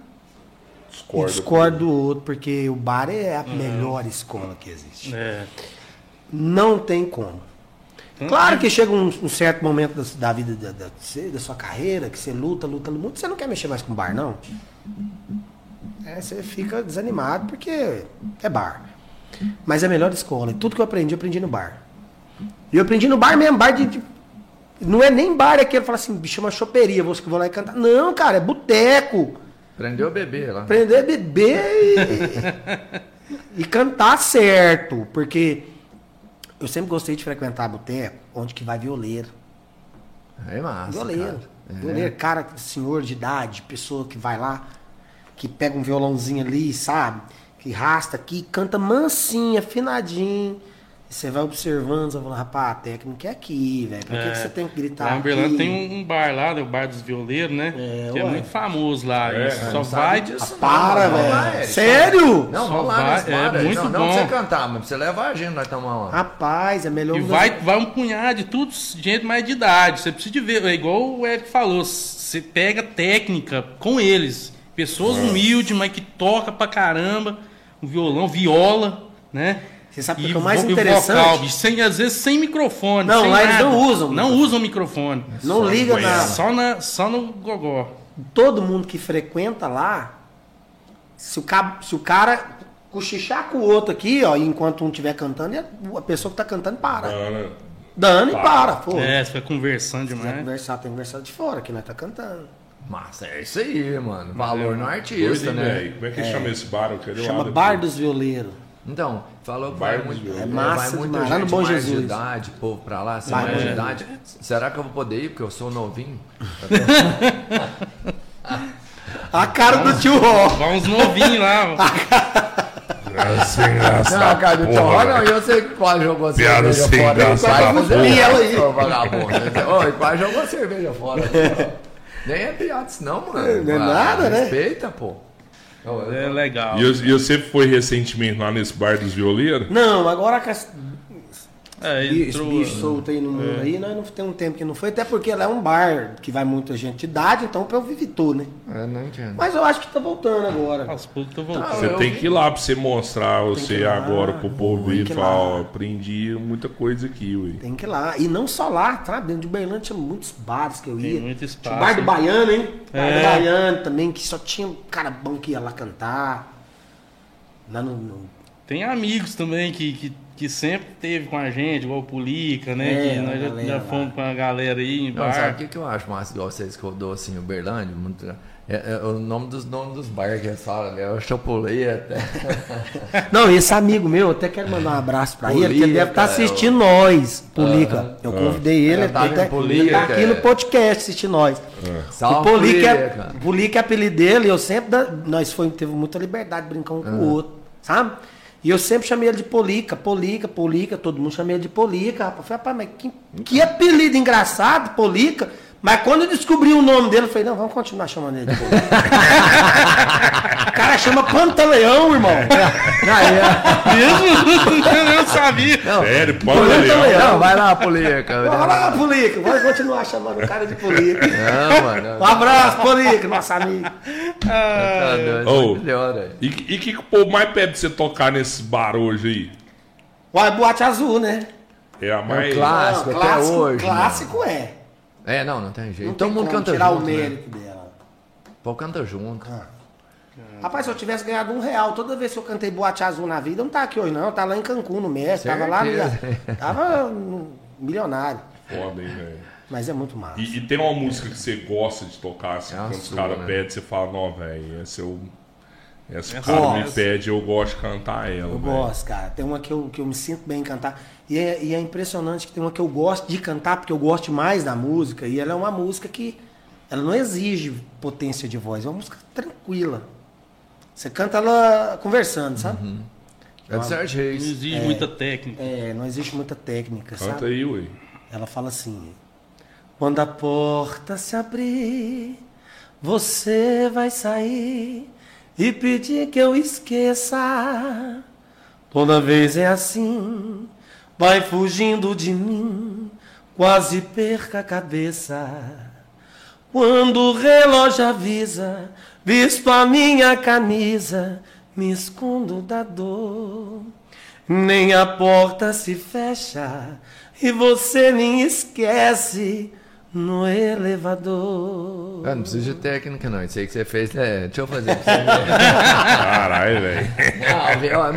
e Discordo. discordo do outro, porque o bar é a melhor escola que existe. É. Não tem como. Claro que chega um, um certo momento da, da vida da, da, da sua carreira, que você luta, luta muito, você não quer mexer mais com bar, não. É, você fica desanimado porque é bar. Mas é a melhor escola. E tudo que eu aprendi, eu aprendi no bar. E eu aprendi no bar mesmo, bar de. de- não é nem bar aquele, fala assim, chama choperia, vou, vou lá e cantar. Não, cara, é boteco. Prendeu o bebê lá. Aprender a beber e, e cantar certo. Porque eu sempre gostei de frequentar boteco onde que vai violeiro. É massa. Violeiro. cara. É. Violeiro, cara, senhor de idade, pessoa que vai lá, que pega um violãozinho ali, sabe? Que rasta aqui, canta mansinho, afinadinho. E você vai observando, você vai falando, rapaz, a técnica é aqui, velho. Pra que, que você tem que gritar? Lá em tem um, bar lá, né, o Bar dos Violeiros, né? É, que é ué. muito famoso lá. É, só Não sabe vai. disso, Ah, para, não, velho. Eric. Sério? Não, Só vamos lá vai- é muito não, não bom. pra você cantar, mas pra você levar a gente, nós tomar uma. Rapaz, é melhor E vai, vai um punhado de tudo, gente mais de idade. Você precisa de ver. É igual o Eric falou. Você pega técnica com eles. Pessoas humildes, mas que toca pra caramba. Um violão, viola, né? Você sabe o E que é o mais interessante? vocal, bicho, sem, às vezes sem microfone. Não, sem lá eles nada. não usam Não microfone. usam microfone. Não liga nada. Só, na, só no gogó. todo mundo que frequenta lá, se o, cab- se o cara cochichar com o outro aqui, ó, enquanto um estiver cantando, a pessoa que tá cantando para. Ana, Dando e Para. para, pô. É, você vai conversando Se quiser demais. conversar, tem que conversar de fora, que nós tá cantando. Massa, é isso aí, mano. Valor no doido, artista, hein, né? Como é que chama esse bar? Eu quero ir lá Chama depois. Bar dos Violeiros. Então, falou que vai, dos muito, Violeiros. é, É massa vai muita demais. Lá no gente Bom mais de Jesus. idade, povo pra lá, assim, Vai, mais de vai. idade. Será que eu vou poder ir? Porque eu sou novinho. A cara do tio Ró. Vai uns novinhos lá. É sem graça, Não, cara, do porra, Torró não, velho. eu sei que quase jogou Piada cerveja sem fora. graça Quase da fazer porra. ela aí. aí, vagabundo. Oi, quase jogou cerveja fora. Nem é piada isso não, mano. Não é Ah, nada, né? Respeita, pô. É legal. E, eu- e você foi recentemente lá nesse bar dos violeiros? Não, agora esse É, esse entrou, bicho solto aí no mundo aí, nós não tem um tempo que não foi, até porque lá é um bar que vai muita gente de idade, então eu vivi tudo, né? Eu não entendo. Mas eu acho que tá voltando agora. Aos poucos tô voltando. Você eu tem que ir lá pra você mostrar você agora pro povo tem e falar, ó, aprendi muita coisa aqui, ué. Tem que ir lá. E não só lá, sabe? Dentro de Uberlândia tinha muitos bares que eu ia. muito Tinha espaço, o bar do hein? Baiano, hein? Bar do É. Baiano também, que só tinha um cara bom que ia lá cantar. Lá no. no- Tem amigos também que, que, que sempre teve com a gente, igual o Pulica, né? É, nós já, já lá. fomos com a galera aí em Não, bar. sabe o que, que eu acho massa igual vocês que eu dou assim, Uberlândia? Muito, é, é o nome dos nomes dos bares que eles falam, né? Eu chapuleta. Não, esse amigo meu, eu até quero mandar um abraço pra ele, que ele deve estar assistindo nós, Polica. Eu convidei ele, Eu ele, tá, em Polica, ele tá aqui no é. podcast assistindo nós. Salve, o Polica, é. Polica é apelido dele, eu sempre. nós foi, teve muita liberdade de brincar um com o outro, sabe? E eu sempre chamei ele de Polica, Polica, Polica, todo mundo chamei ele de Polica, rapaz. Falei, rapaz, mas que, que apelido engraçado, Polica. Mas quando eu descobri o nome dele, eu falei, não, vamos continuar chamando ele de o cara chama Pantaleão, irmão. Ó. Mesmo? eu não sabia. Sério, Polica pode Leão. leão. Não, vai lá, Polica. Vai lá, Polica, vai continuar chamando o cara de Polica. Não, mano. Um abraço, Polica, nosso amigo. Tá doido, Ô. melhor, velho. E o que, o povo mais pede pra você tocar nesse bar hoje aí? Uai, boate azul, né? É a mais. clássico. Não, até hoje, Clássico é. É, não, não tem jeito. Não Todo tem mundo como canta tirar junto, o né? mérito dela. O povo canta junto. Rapaz, se eu tivesse ganhado um real toda vez que eu cantei boate azul na vida, eu não tá aqui hoje não. Eu tava lá em Cancún, no México. Tava lá, no- tava milionário. Foda, hein, velho. Mas é muito massa. E, e tem uma música que você gosta de tocar, assim, É quando os caras né? pedem, você fala, não, velho, eu. Essa o Essa cara me pede, eu gosto de cantar ela. Eu velho. gosto, cara. Tem uma que eu, que eu me sinto bem em cantar. E é, e é impressionante que tem uma que eu gosto de cantar, porque eu gosto mais da música. E ela é uma música que ela não exige potência de voz. É uma música tranquila. Você canta ela conversando, sabe? É do Sérgio Não Reis. exige muita técnica. É, não existe muita técnica, Canta sabe? aí, ué. Ela fala assim: Quando a porta se abrir, você vai sair e pedir que eu esqueça. Toda vez é assim, vai fugindo de mim, quase perca a cabeça. Quando o relógio avisa, visto a minha camisa, me escondo da dor. Nem a porta se fecha e você me esquece no elevador. Ah, não precisa de técnica, não. Isso aí que você fez, é. Deixa eu fazer pra você. Caralho, velho.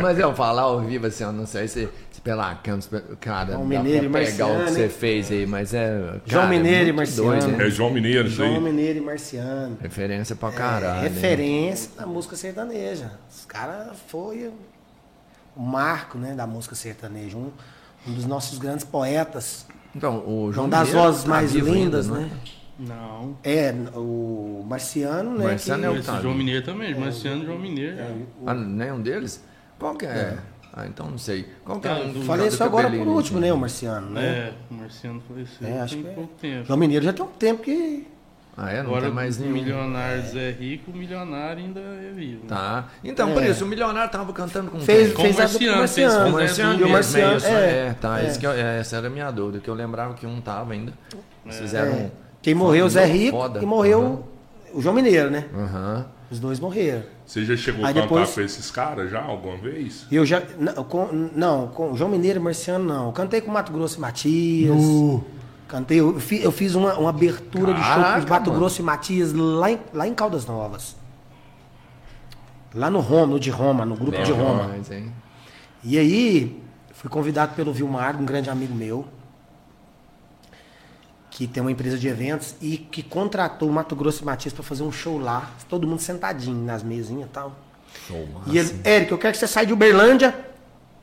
Mas eu falar ao vivo assim, eu não sei se, se pela câmera, se cara, João Mineiro pra e pegar o que Marciano, você fez aí, mas é. Cara, João Mineiro é e Marciano. doido, né? É João Mineiro, isso aí. João Mineiro e Marciano. Referência pra É, caralho. né? referência da música sertaneja. Os caras foi o marco né, da música sertaneja. Um, um dos nossos grandes poetas Então, o João Uma das vozes tá mais vivo ainda, lindas, não é? né? Não. É, o Marciano, né? Marciano que- é o- Esse tá João ali. Mineiro também, Marciano e João Mineiro. Ah, nenhum deles? Qual que é? Ah, então não sei. Qual que é? Ah, um Falei isso agora por último, né, o Marciano, né? É, o Marciano faleceu É, acho tem que é. pouco tempo. João Mineiro já tem um tempo que. Ah, é? Não Agora tem mais o nenhum. milionário Zé Rico, o milionário ainda é vivo. Tá. Então, por É. isso, o milionário tava cantando com Fez, quem? Com fez o a dupla com o Marciano, fez Marciano. e é, isso, é, é, tá. é. Eu- essa era a minha dúvida, que eu lembrava que um tava ainda. Eles fizeram. É. Quem morreu o Zé Foda. Rico Foda. e morreu o João Mineiro, né? Aham. Os dois morreram. Você já chegou a Aí cantar depois- com esses caras já alguma vez? Eu já. Não, com, não, com o João Mineiro e Marciano, não. Eu cantei com o Mato Grosso e Matias. Cantei, eu, fi- eu fiz uma, uma abertura de show com Caraca, os Mato mano. Grosso e Matias lá em, lá em Caldas Novas. Lá no Roma, no de Roma, no grupo de Aham. Roma. E aí, fui convidado pelo Vilmar, um grande amigo meu, que tem uma empresa de eventos e que contratou o Mato Grosso e Matias para fazer um show lá, todo mundo sentadinho nas mesinhas e tal. Show, E ele, Eric, eu quero que você saia de Uberlândia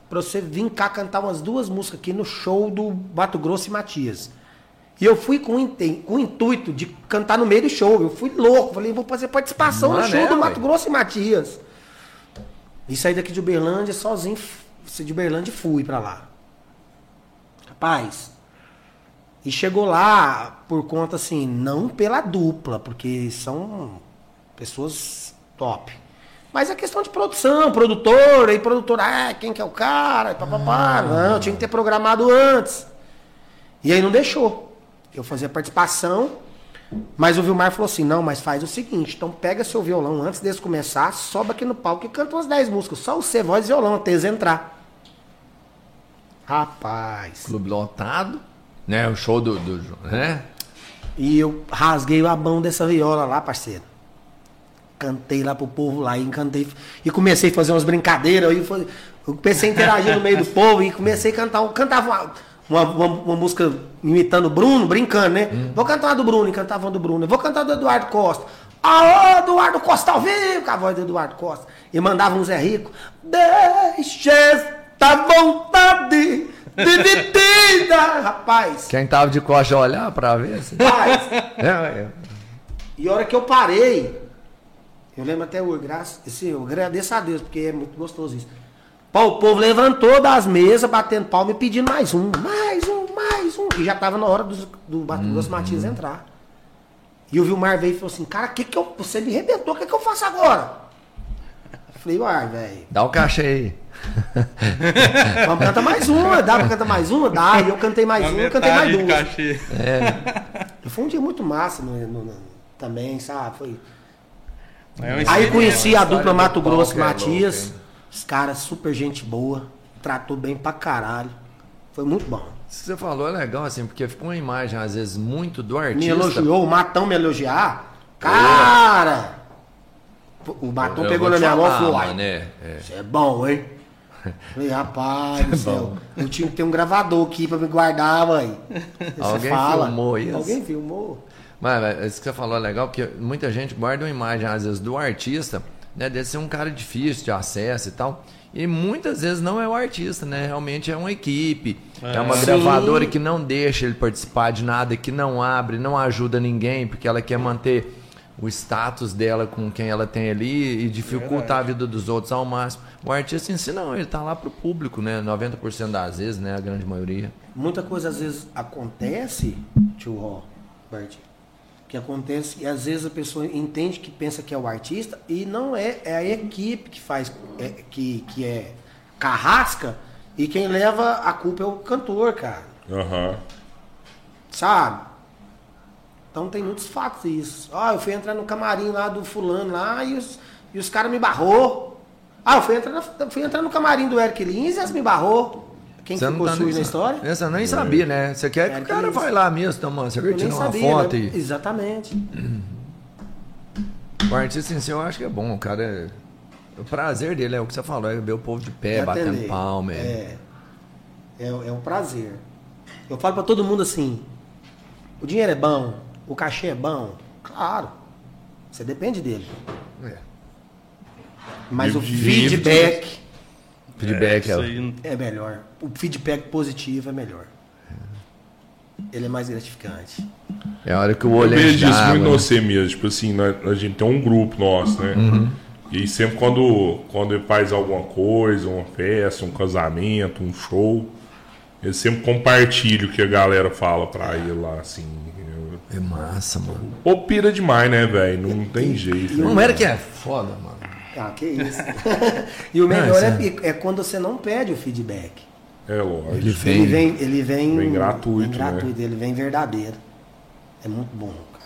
pra você vir cá cantar umas duas músicas aqui no show do Mato Grosso e Matias. E eu fui com, com o intuito de cantar no meio do show. Eu fui louco. Falei, vou fazer participação no Mané, show do ué. Mato Grosso e Matias. E saí daqui de Uberlândia sozinho. de Uberlândia e fui pra lá. Rapaz. E chegou lá por conta assim, não pela dupla, porque são pessoas top. Mas é questão de produção, produtor, aí produtor, ah, quem que é o cara, e papapá. Não, tinha que ter programado antes. E aí não deixou. Eu fazia participação, mas o Vilmar falou assim: não, mas faz o seguinte, então pega seu violão antes deles começar, sobe aqui no palco e canta umas 10 músicas. Só você, voz e violão, até eles entrar. Rapaz. Clube lotado, né? O show do. do né? E eu rasguei a mão dessa viola lá, parceiro. Cantei lá pro povo lá e encantei. E comecei a fazer umas brincadeiras. foi- Eu comecei a interagir no meio do povo e comecei a cantar. um- Cantava uma, uma, uma- música imitando o Bruno, brincando, né? Vou cantar uma do Bruno, e cantava uma do Bruno. Vou cantar do Eduardo Costa. Alô, Eduardo Costa ao vivo, com a voz do Eduardo Costa. E mandava um Zé Rico. Deixa esta vontade dividida. Rapaz. Quem tava de costa olhar pra ver? Assim. Rapaz. É, é. E a hora que eu parei, eu lembro até hoje, graças, assim, eu agradeço a Deus, porque é muito gostoso isso. Pô, o povo levantou das mesas, batendo palma e pedindo mais um, mais um, mais um. E já tava na hora dos- do, Mato Grosso Matias entrar. E o Vilmar veio e falou assim, cara, que que eu, você me arrebentou, o que, que eu faço agora? Eu falei, uai, velho, Dá o caixa aí. vamos cantar mais uma, dá pra cantar mais uma? Dá, e eu cantei mais A uma, eu cantei mais duas. cachê. E Foi um dia muito massa no- no- no- também, sabe? Foi, É Aí conheci a história dupla do Mato Grosso é Matias. Os caras super gente boa. Tratou bem pra caralho. Foi muito bom. Isso que você falou é legal, assim, porque ficou uma imagem, às vezes, muito do Me artista. elogiou, o Matão me elogiar. Cara! O Matão Eu pegou na minha mão e falou: "Uai, mano, é, é. Isso é bom, hein? Falei, rapaz do céu. Eu tinha que ter um gravador aqui pra me guardar, mãe. Alguém fala. filmou isso? Alguém filmou. Mas, mas isso que você falou é legal, porque muita gente guarda uma imagem, às vezes, do artista, né? Deve ser um cara difícil de acesso e tal. E muitas vezes não é o artista, né? Realmente é uma equipe. É, uma Sim. gravadora que não deixa ele participar de nada, que não abre, não ajuda ninguém, porque ela quer manter o status dela com quem ela tem ali e dificultar a vida dos outros ao máximo. O artista em si não, ele tá lá pro público, né? 90% das vezes, né? A grande maioria. Muita coisa às vezes acontece, tio Ró, Bert, que acontece e às vezes a pessoa entende que pensa que é o artista e não é, é a equipe que faz, é, que, que é carrasca e quem leva a culpa é o cantor, cara, Aham. sabe? Então tem muitos fatos isso. Ah, eu fui entrar no camarim lá do fulano lá e os, e os caras me barrou. Ah, eu fui entrar, na- fui entrar no camarim do Eric Lins e elas me barrou. Quem Você ficou tá sujo na história? Você nem sabia, né? Você quer que É o que cara vai lá mesmo, toma uma cerveja, uma foto né? e... Exatamente. O artista em si eu acho que é bom, o cara. é- O prazer dele é o que você falou, é ver o povo de pé, É batendo atender. palma. É. É, é, é um prazer. Eu falo pra todo mundo assim: o dinheiro é bom, o cachê é bom. Claro. Você depende dele. É. Mas E o feedback Feedback é, Isso aí é melhor. O feedback positivo é melhor. ele é mais gratificante. É a hora que o Eu olho vejo enche isso muito né? você mesmo. Tipo assim, a gente tem um grupo nosso, né? Uhum. E sempre quando, quando ele faz alguma coisa, uma festa, um casamento, um show, ele sempre compartilha o que a galera fala pra ele lá, assim. É massa, mano. Pô, pira demais, né, velho? Não tem jeito. Não né? era que é foda, mano. Ah, que isso. e o melhor Não, é, isso é quando você não pede o feedback. É lógico. Ele vem. Ele vem, ele vem, Vem gratuito, vem gratuito, ele vem verdadeiro. É muito bom, cara.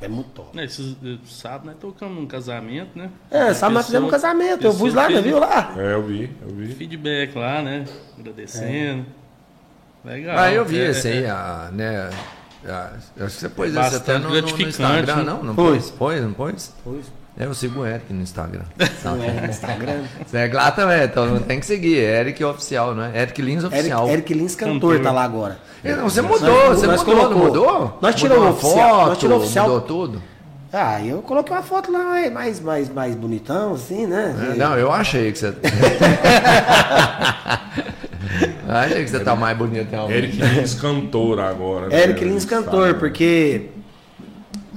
É muito top. Né, esses, eh, sábado nós tocamos num casamento, né? É, sabe, nós fizemos um casamento. Eu fui lá, fez viu lá? É, eu vi, eu vi. Feedback lá, né? Agradecendo. Legal. Ah, eu vi É, esse é, aí, a, né? a- acho que você pôs esse Bastante até no, no- Instagram, né? não? Não Pôs. pôs? Pôs, não pôs? Pois. É, eu sigo o Eric no Instagram. É, no Instagram. Segue lá também, então tem que seguir. É Eric Oficial, não é? Eric Lins Eric, Oficial. Eric Lins Cantor tá lá agora. É, não, você mudou, Nós- você nós mudou, não colocou. mudou? Nós tiramos uma oficial, foto, nós tiramos oficial. mudou tudo. Ah, eu coloquei uma foto lá é, mais, mais, mais bonitão, assim, né? É, Não, eu achei que você. achei que você tá mais bonito realmente. Eric Lins cantor agora. né? Eric Lins Cantor, porque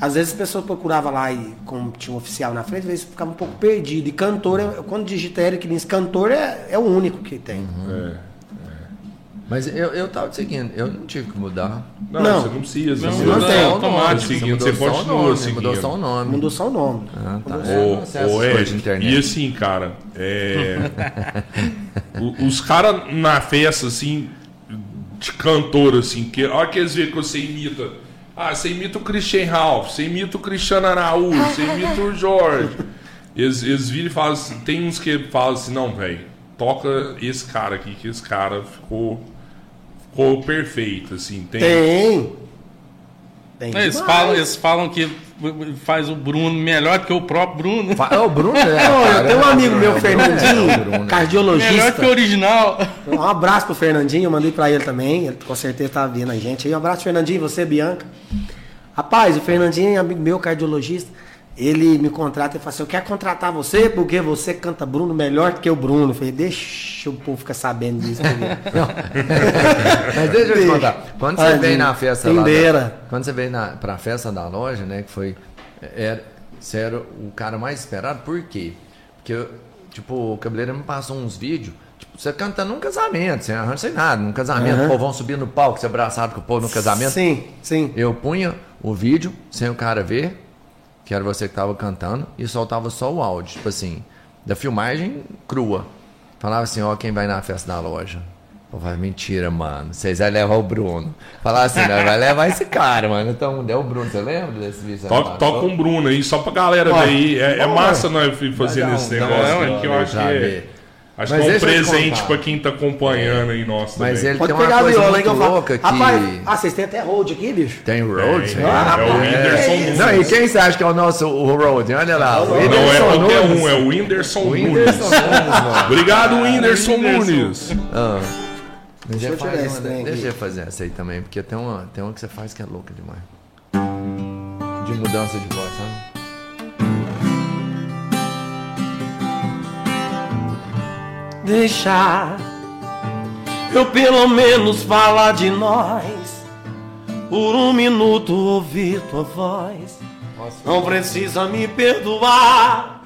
às vezes as pessoas procuravam lá e como tinha um oficial na frente, às vezes ficava um pouco perdido. E cantor, é- quando digita Eric Lins Cantor, é, é o único que tem. É. Mas eu, eu tava te seguindo, eu não tive que mudar. Não, Não. você não precisa. Não, você não tem. automático. Você, seguindo, você só o continua nome, seguindo. Mudou só o nome. Mudou só o nome. Ah, tá. É, Ô, não ô, e assim, cara, é... os caras na festa, assim, de cantor, assim, que a hora que eles veem que você imita. Ah, você imita o Christian Ralph, você imita o Cristiano Araújo, você imita o Jorge. Eles, eles viram e falam assim, tem uns que falam assim, não, velho, toca esse cara aqui, que esse cara ficou, ficou perfeito, assim. Tem, Tem. Tem. Eles demais. falam, eles falam que faz o Bruno melhor que o próprio Bruno. É o Bruno, né? Não, eu cara? tenho um amigo É meu, Fernandinho, é Bruno. Melhor cardiologista. que o original. Um abraço pro Fernandinho, eu mandei pra ele também. Ele com certeza tá vendo a gente. aí. Um abraço, Fernandinho, você, Bianca. Rapaz, o Fernandinho é amigo meu, cardiologista. Ele me contrata e fala assim: Eu quero contratar você porque você canta Bruno melhor que o Bruno. Eu falei: Deixa o povo ficar sabendo disso. Mas deixa eu te contar. Quando você Tadinho. veio na festa lá. Da- Quando você veio na, pra festa da loja, né? Que foi. Era, você era o cara mais esperado, por quê? Porque, tipo, o cabeleireiro me passou uns vídeos. Tipo, você cantando num casamento, sem arranjo, sem nada. Num casamento, Aham. o povão subir no palco, você abraçado com o povo no casamento. Sim, sim. Eu punha o vídeo sem o cara ver, que era você que tava cantando, e soltava só o áudio, tipo assim, da filmagem crua. Falava assim, ó, quem vai na festa da loja. Eu falava, mentira, mano. Vocês vão levar o Bruno. Falava assim, nós vai levar esse cara, mano. Então, é o Bruno, você lembra desse vídeo? Toca, toca um Bruno aí, só pra galera ver aí. É, é massa nós Vai dar esse um- negócio aqui, que eu acho que é. Acho Mas que é um presente pra quem tá acompanhando aí nosso Mas também. ele Pode tem uma pegar a coisa viola aí que muito falo. louca que... Rapaz, ah, vocês têm até road aqui, bicho? Tem o Road? É, Ah, é o rapaz, Whindersson é Nunes. Não, e quem você acha que é o nosso o Road? Olha lá. o Não é Whindersson qualquer Nunes. um, é o Whindersson O Nunes. Whindersson Nunes, mano. Obrigado, Whindersson Whindersson. Nunes. Ah. Deixa, eu fazer uma- trem deixa aqui. eu fazer essa aí também, porque tem uma, tem uma que você faz que é louca demais. De mudança de voz, sabe? Deixar eu pelo menos falar de nós. Por um minuto ouvir tua voz. Não precisa me perdoar.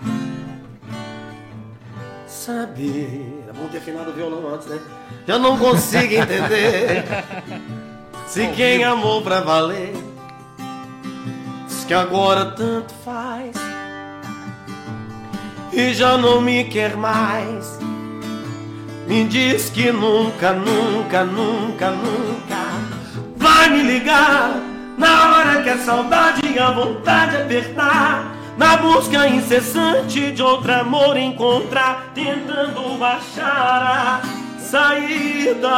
Saber. É bom ter afinado o violão antes, né? Eu não consigo entender. se quem amou pra valer. Diz que agora tanto faz. E já não me quer mais. Me diz que nunca, nunca, nunca, nunca vai me ligar na hora que a saudade e a vontade apertar. Na busca incessante de outro amor encontrar, tentando achar a saída.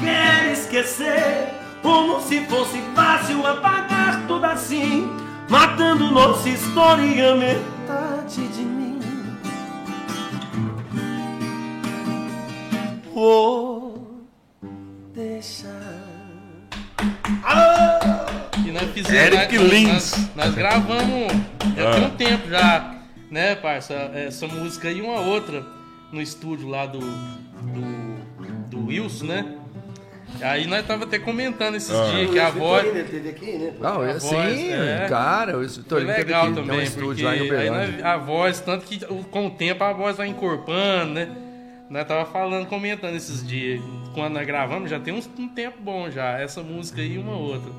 Quer esquecer, como se fosse fácil apagar tudo assim, matando nossa história metade de mim. Vou deixar. E nós fizemos. Eric nós, Lins. Nós, nós gravamos já Ah. tem um tempo já, né, parça? Essa música e uma outra no estúdio lá do. do, do Wilson, né? Aí nós tava até comentando esses Ah. dias que a voz. Vitorino, ele teve aqui, né? Não, A eu, sim, voz, é. cara, o Vitorino teve legal aqui, tem um também, estúdio lá em aí Uberlândia. nós- a voz, tanto que com o tempo a voz vai encorpando, né? Nós tava falando, comentando esses dias. Quando nós gravamos, já tem uns- um tempo bom já. Essa música aí e uma outra.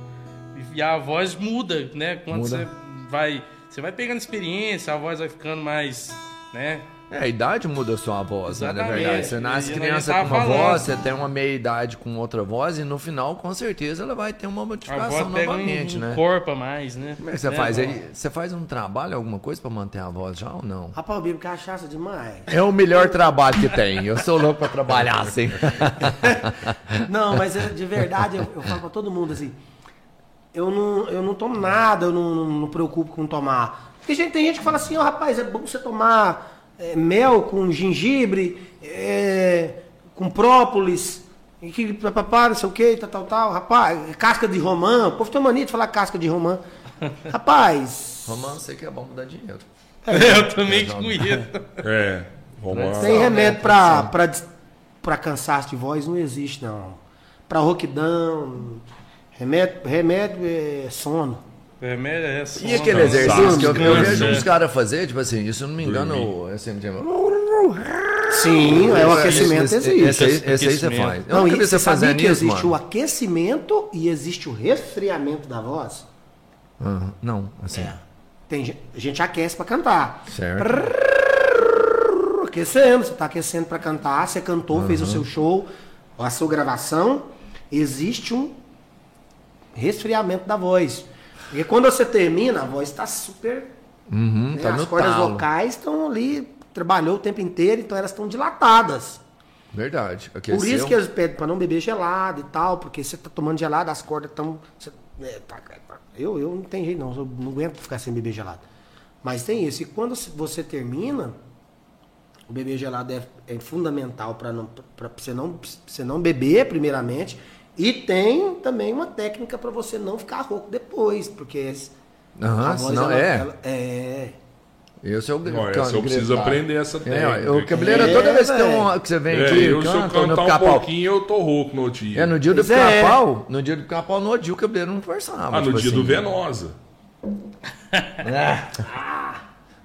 E a voz muda, né? Quando Muda. você vai. Você vai pegando experiência, a voz vai ficando mais. né? É, a idade muda a sua voz, né, na verdade. Você nasce a criança gente com uma falando. voz, você tem uma meia idade com outra voz, e no final, com certeza, ela vai ter uma A modificação voz pega novamente, um, né? corpo a mais, né? Como é que você Né, faz aí? Você faz um trabalho, alguma coisa pra manter a voz já ou não? Rapaz, eu bebo cachaça demais. É o melhor trabalho que tem. Eu sou louco pra trabalhar assim. Não, mas é, de verdade, eu, eu falo pra todo mundo assim. Eu não, eu não tomo nada, eu não, não, não preocupo com tomar. Porque gente, tem gente que fala assim, ó, rapaz, é bom você tomar é, mel com gengibre, é, com própolis, e que papapá, não sei o que, tal, tal, tal. Rapaz, casca de romã. O povo tem mania de falar casca de romã. Rapaz, Romano, sei que é bom dar dinheiro. Eu também te conheço. É, vamos Tem Só, remédio né, pra, pra, pra cansaço de voz, não existe, não. Pra roquidão, remédio, remédio é sono. É sono, E aquele exercício que eu, eu vejo uns caras fazer, tipo assim, isso eu não me engano, assim, tipo, Sim, é o aquecimento esse, existe. esse, aí- esse aí você faz. Eu Não, e vi você sabia que isso, existe o mano. aquecimento e existe o resfriamento da voz? Não, assim, Tem gente, a gente aquece pra cantar. certo. Aquecendo, você tá aquecendo pra cantar, você cantou, fez o seu show, a sua gravação, existe um resfriamento da voz. Porque quando você termina, a voz está super Uhum, né? tá As cordas talo. vocais estão ali, trabalhou o tempo inteiro, então elas estão dilatadas. Verdade. Por Aqueceu. isso que eles pedem para não beber gelado e tal, porque você tá tomando gelado, as cordas estão. eu, eu não tenho jeito não, eu não aguento ficar sem beber gelado. Mas tem isso. E quando você termina, o beber gelado é, é fundamental para você, não, pra você não beber, primeiramente. E tem também uma técnica para você não ficar rouco depois, porque esse- Aham, a voz senão ela- é. ela- é. Esse é o Ó, essa eu preciso aprender essa É, técnica. ó, o cabeleiro é toda É, vez que, tem um, que você vem É, aqui, eu se eu canta, no cantar um pica-pau. pouquinho, eu tô rouco no dia. É, no dia do Pois é. pica-pau, no dia do pica-pau, no dia o cabeleiro não conversava. Ah, no tipo dia assim. do Venosa.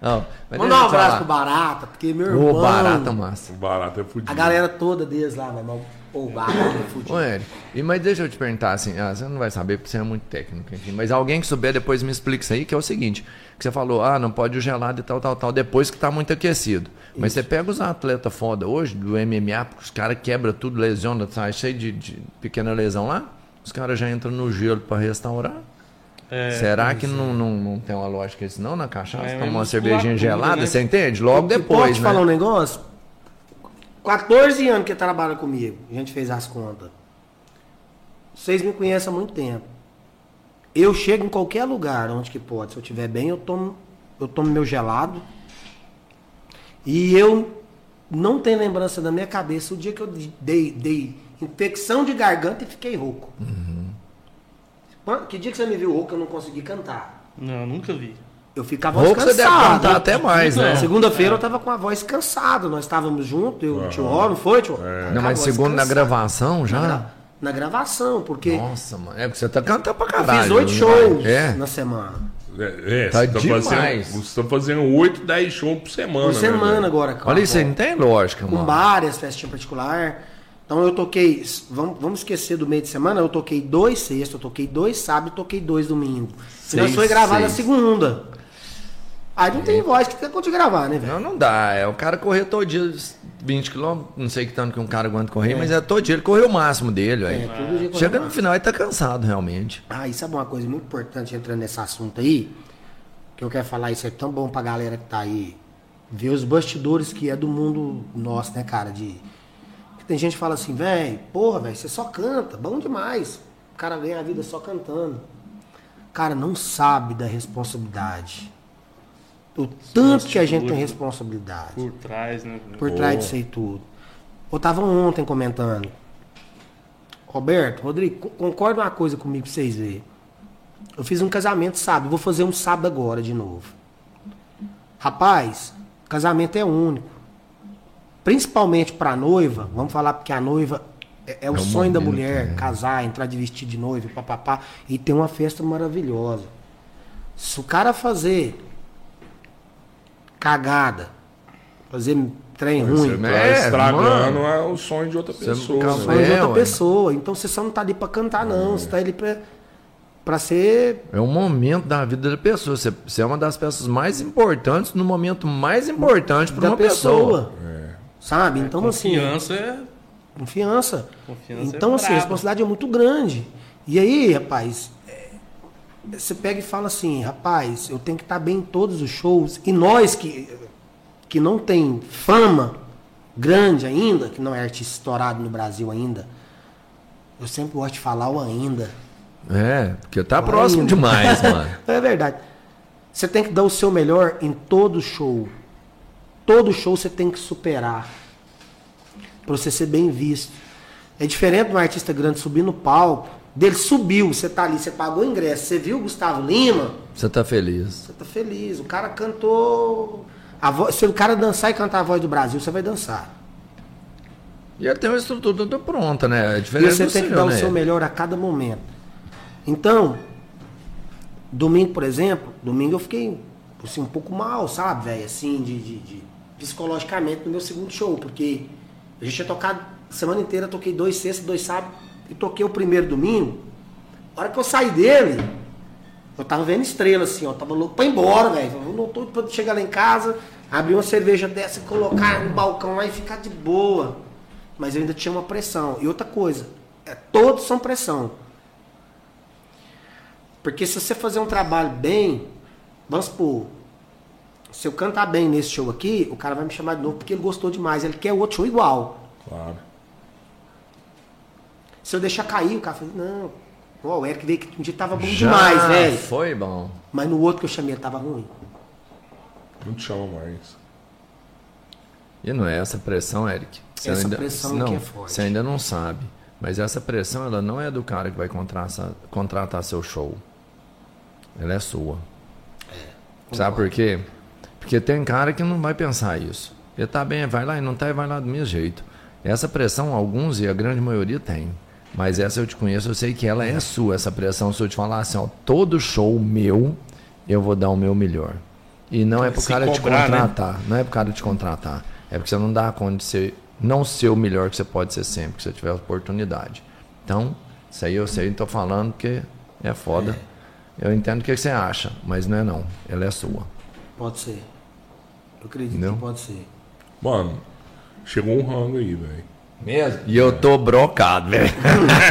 Não, mas Mandar um deixa eu te abraço falar. pro Barata, porque meu irmão. Ô, barata massa. O barato é fudido. A galera toda deles lá, meu irmão. Pô, o Barata é fudido. Ô, Eric, e, mas deixa eu te perguntar assim, ah, você não vai saber porque você é muito técnico, enfim, mas alguém que souber depois me explica isso aí, que é o seguinte, que você falou, ah, não pode o gelado e tal, tal, tal, depois que tá muito aquecido. Mas você pega os atletas foda hoje, do MMA, porque os caras quebram tudo, lesiona, sai cheio de, de pequena lesão lá, os caras já entram no gelo para restaurar. É, Será que não, não, não tem uma lógica isso não na cachaça? É, Tomar é uma cervejinha gelada, né? você entende? Logo E depois, te né? falar um negócio? 14 anos que trabalha comigo. A gente fez as contas. Vocês me conhecem há muito tempo. Eu chego em qualquer lugar onde que pode. Se eu estiver bem, eu tomo, eu tomo meu gelado. E eu não tenho lembrança na minha cabeça o dia que eu dei, dei infecção de garganta e fiquei rouco. Quando- Que dia que você me viu rouco eu não consegui cantar? Não, nunca vi. Eu ficava voz você deve cansada. cantar até mais, né? Segunda-feira eu tava com a voz cansada. Nós estávamos juntos, eu e o tio Ó, não foi, tio? É. Com Não, a mas voz segundo na gravação já? Na, gra- na gravação, porque Nossa, mano. É porque você tá cantando pra eu caralho. fiz oito né? shows É. na semana. É, é Tá você, tá demais. fazendo, você tá fazendo 8, 10 shows por semana. Por né, semana agora. com Olha a isso aí, não tem lógica, Com mano. várias festinhas particular. Então eu toquei, vamos, vamos esquecer do meio de semana, eu toquei dois sexta, eu toquei dois sábado, toquei dois domingo. E nós Seis, foi gravar na seis. segunda. Aí não tem voz que tem como de gravar, né, velho? Não, não dá. É o cara correr todo dia 20 km, não sei que tanto que um cara aguenta correr, mas é todo dia. Ele correu o máximo dele, É, velho. dia Chega no final e tá cansado, realmente. Ah, e sabe uma coisa muito importante entrando nesse assunto aí? Que eu quero falar, isso é tão bom pra galera que tá aí. Ver os bastidores que é do mundo nosso, né, cara? De. que Tem gente que fala assim, velho, porra, velho, você só canta, bom demais. O cara ganha a vida só cantando. Cara, não sabe da responsabilidade. O tanto que a gente tem responsabilidade Por trás, né? por trás disso aí tudo. Eu tava ontem comentando. Roberto, Rodrigo, co- concorda uma coisa comigo pra vocês verem. Eu fiz um casamento sábado, vou fazer um sábado agora de novo. Rapaz, casamento é único. Principalmente pra noiva, vamos falar porque a noiva É, é o É sonho da momento, mulher né? casar, entrar de vestido de noiva, papapá, e ter uma festa maravilhosa. Se o cara fazer cagada, fazer trem ruim, Você tá É, estragando mano. é o sonho de outra pessoa. né? sonho de É, outra ué. pessoa. Então você só não tá ali pra cantar, não. Você tá ali pra, pra ser. É um momento da vida da pessoa. Você, você é uma das peças mais importantes no momento mais importante para da uma pessoa. pessoa. Sabe? Então, assim. Confiança é. Confiança. Confiança então, é assim, a responsabilidade é muito grande. E aí, rapaz, é, você pega e fala assim, rapaz, eu tenho que estar bem em todos os shows. E nós que, que não tem fama grande ainda, que não é artista estourado no Brasil ainda, eu sempre gosto de falar o ainda. É, porque tá O próximo ainda. demais, mano. É verdade. Você tem que dar o seu melhor em todo show. Todo show você tem que superar. Pra você ser bem visto. É diferente de um artista grande subir no palco. Dele subiu, você tá ali, você pagou o ingresso. Você viu o Gustavo Lima, Você tá feliz. você tá feliz. O cara cantou. A voz, se o cara dançar e cantar a voz do Brasil, você vai dançar. E ele tem uma estrutura toda pronta, né? É E diferente você do tem que dar né? o seu melhor a cada momento. Então, domingo, por exemplo, domingo eu fiquei assim, um pouco mal, sabe, velho? Assim, de, de- de- psicologicamente no meu segundo show, porque eu já tinha tocado a semana inteira, toquei dois sextas, dois sábados e toquei o primeiro domingo. A hora que eu saí dele, eu tava vendo estrela assim, ó, tava louco pra ir embora, velho. Não tô pra chegar lá em casa, abrir uma cerveja dessa, colocar no balcão lá e ficar de boa. Mas eu ainda tinha uma pressão. E outra coisa, é, todos são pressão. Porque se você fazer um trabalho bem, vamos supor, se eu cantar bem nesse show aqui, o cara vai me chamar de novo porque ele gostou demais. Ele quer outro show igual. Claro. Se eu deixar cair, o cara fala, não, ó, o Eric veio que um dia tava bom Já demais, velho. Foi bom. Mas no outro que eu chamei ele tava ruim. Não te chama mais. E não é essa pressão, Eric. Você Essa ainda, pressão não, que é forte. Você ainda não sabe. Mas essa pressão, ela não é do cara que vai contratar, contratar seu show. Ela é sua. Sabe por quê? Porque tem cara que não vai pensar isso. Ele tá bem, vai lá e não tá, e vai lá do mesmo jeito. Essa pressão, alguns e a grande maioria tem. Mas essa eu te conheço, eu sei que ela é sua, essa pressão. Se eu te falar assim, ó, todo show meu, eu vou dar o meu melhor. E não é pro Se cara te cobrar, né? contratar. Não é pro cara te contratar. É porque você não dá conta de ser, não ser o melhor que você pode ser sempre, que você tiver oportunidade. Então, isso aí eu sei, não tô falando porque é foda. Eu entendo o que você acha, mas não é não. Ela é sua. Pode ser. Eu acredito Entendeu? que pode ser. Mano, chegou um rango aí, velho. Mesmo? E eu tô brocado, velho.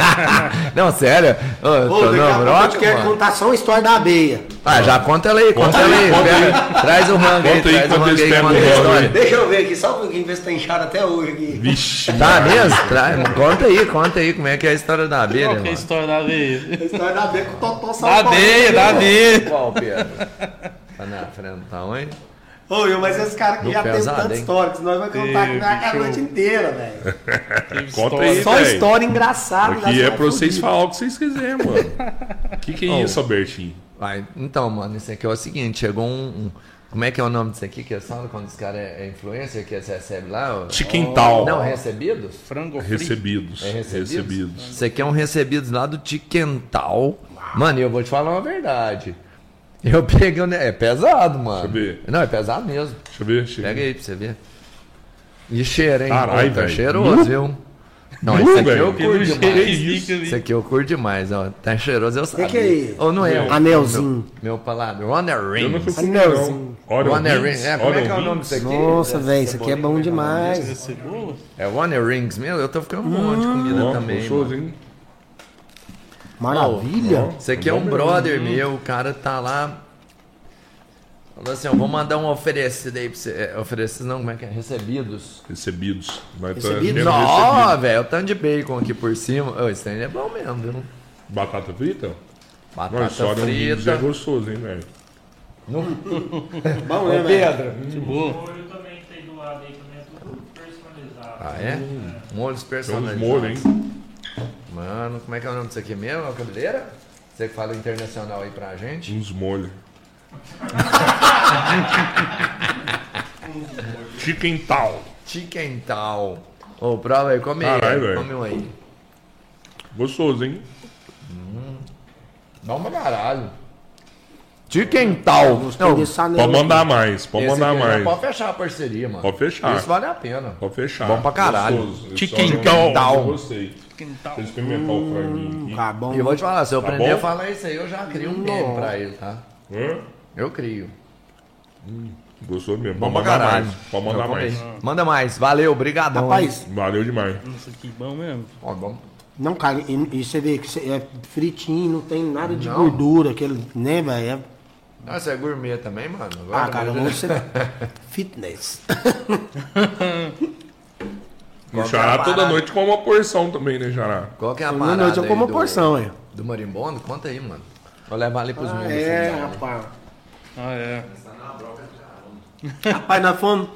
não, sério. Ô, eu Ô, tô não, broca, mano. contar só uma história da abeia. Ah, já conta ela aí, conta, Conta ela aí, aí. conta Pega- Traz o rango aí, Conta aí traz o rango aí, conta a história. aí. Deixa eu ver aqui, só um pouquinho, ver se tá inchado até hoje aqui. Vixe. Tá mesmo? Traz, conta aí, conta aí como é que é a história da abelha, Qual que é a mano. história da veia? A história da abeia com o Totó Da São veia, da veia. Qual, Pedro? Tá na frente, tá onde? Ô, eu, mas esse cara aqui No já tem pesado, tanta hein? história, que senão nós vamos contar aqui Teve, a noite inteira, velho. Conta História. aí, Só história engraçada. Aqui é nós pra vocês falar o que vocês quiserem, mano. O que, que é Oh. isso, Albertinho? Vai, então, mano, isso aqui é o seguinte, chegou um, um- Como é que é o nome disso aqui que eles falam quando esse cara é, é influencer, que você recebe lá? Tiquental. Não, recebidos? Frango frito. Recebidos. É recebidos? Recebidos. Isso aqui é um recebidos lá do Tiquental. Mano, e eu vou te falar uma verdade. Eu peguei, o ne- é pesado, mano. Deixa eu ver. Não, é pesado mesmo. Deixa eu ver. Chega. Pega aí pra você ver. E cheiro, hein? Carai, Ô, tá velho. cheiroso, Nu? viu? Não, Nu, esse aqui velho. eu curto demais. que ali. Esse aqui eu curto demais, ó. Tá cheiroso, eu sabia. que é isso? Ou não é? Anelzinho. Meu, meu palavra. Runner Rings. Anelzinho. o Runner Rings. É, como é Olha que é o o nome disso aqui? Nossa, Dessa velho, isso aqui é bom demais. É Runner Rings mesmo? Eu tô ficando um monte de comida também. gostoso, hein? Maravilha. Isso aqui é um brother meu, o cara tá lá. Falou assim, ó, vou mandar um oferecido aí pra você. É, oferecido não, como é que é? Recebidos. Recebidos. Nós tá Recebidos? Não, recebido. velho, o tanto de bacon aqui por cima. Ô, esse trem é bom mesmo, viu? Batata frita? Batata Nossa, Rings frita. é gostoso, hein, velho? Bom, né, velho? Cebola. O molho também que tem do lado aí também é tudo personalizado. Ah, é? Molhos Tem uns personalizados. molhos, hein? Mano, como é que é o nome disso aqui mesmo? É o cabeleira? Você que fala internacional aí pra gente? Uns molhos. Chicken tal. Chicken tal. Ô, prova aí, come aí. Caralho, velho. Come um aí. Gostoso, hein? Dá uma caralho. De quental. Gostei Não. Pode mandar mais, pode esse mandar mais. Pode fechar a parceria, mano. Pode fechar. Isso vale a pena. Pode fechar. Bom pra caralho. Só não- tal. Eu gostei. Quintal. Experimentar o franguinho aqui. Tá bom. E eu vou te falar, se eu Tá aprender bom? a falar isso aí, eu já crio um meme pra ele, tá? Hã? Eu crio. Gostou mesmo. Bom Pode pra mandar caralho. mais. Pode mandar mais. Manda mais. Valeu, obrigadão. Rapaz, Valeu demais. Isso aqui bom mesmo. Ó, bom. não, cara, e, e você vê que cê- é fritinho, não tem nada de Não. gordura, aquele, né, velho? É- Ah, você é gourmet também, mano? Agora Ah, cara, eu você. Fitness. O Xará toda noite com uma porção também, né, Xará? Qual que é a parada noite eu como uma porção, é. Do marimbondo? Conta aí, mano. Vou levar ali pros Ah, meninos. é, rapaz. Ah, é. Rapaz, nós fomos,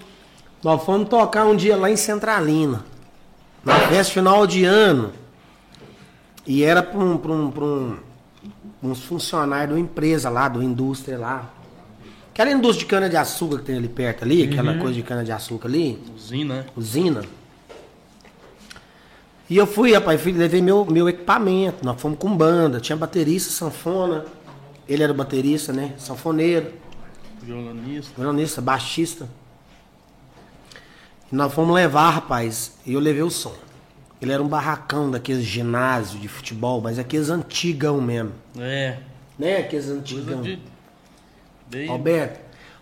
nós fomos tocar um dia lá em Centralina. Na festa final de ano. E era para um, pra um, pra um, uns funcionários da empresa lá, da indústria lá. Aquela indústria de cana-de-açúcar que tem ali perto ali, aquela coisa de cana-de-açúcar ali, Usina, né? usina. E eu fui, rapaz, fui, levei meu, meu equipamento. Nós fomos com banda, tinha baterista, sanfona. Ele era baterista, né? Sanfoneiro Violonista. violonista, baixista. E nós fomos levar, rapaz, e eu levei o som. Ele era um barracão daqueles ginásio de futebol, mas aqueles antigão mesmo. É. Né? Aqueles antigão. de. Bem, Alberto,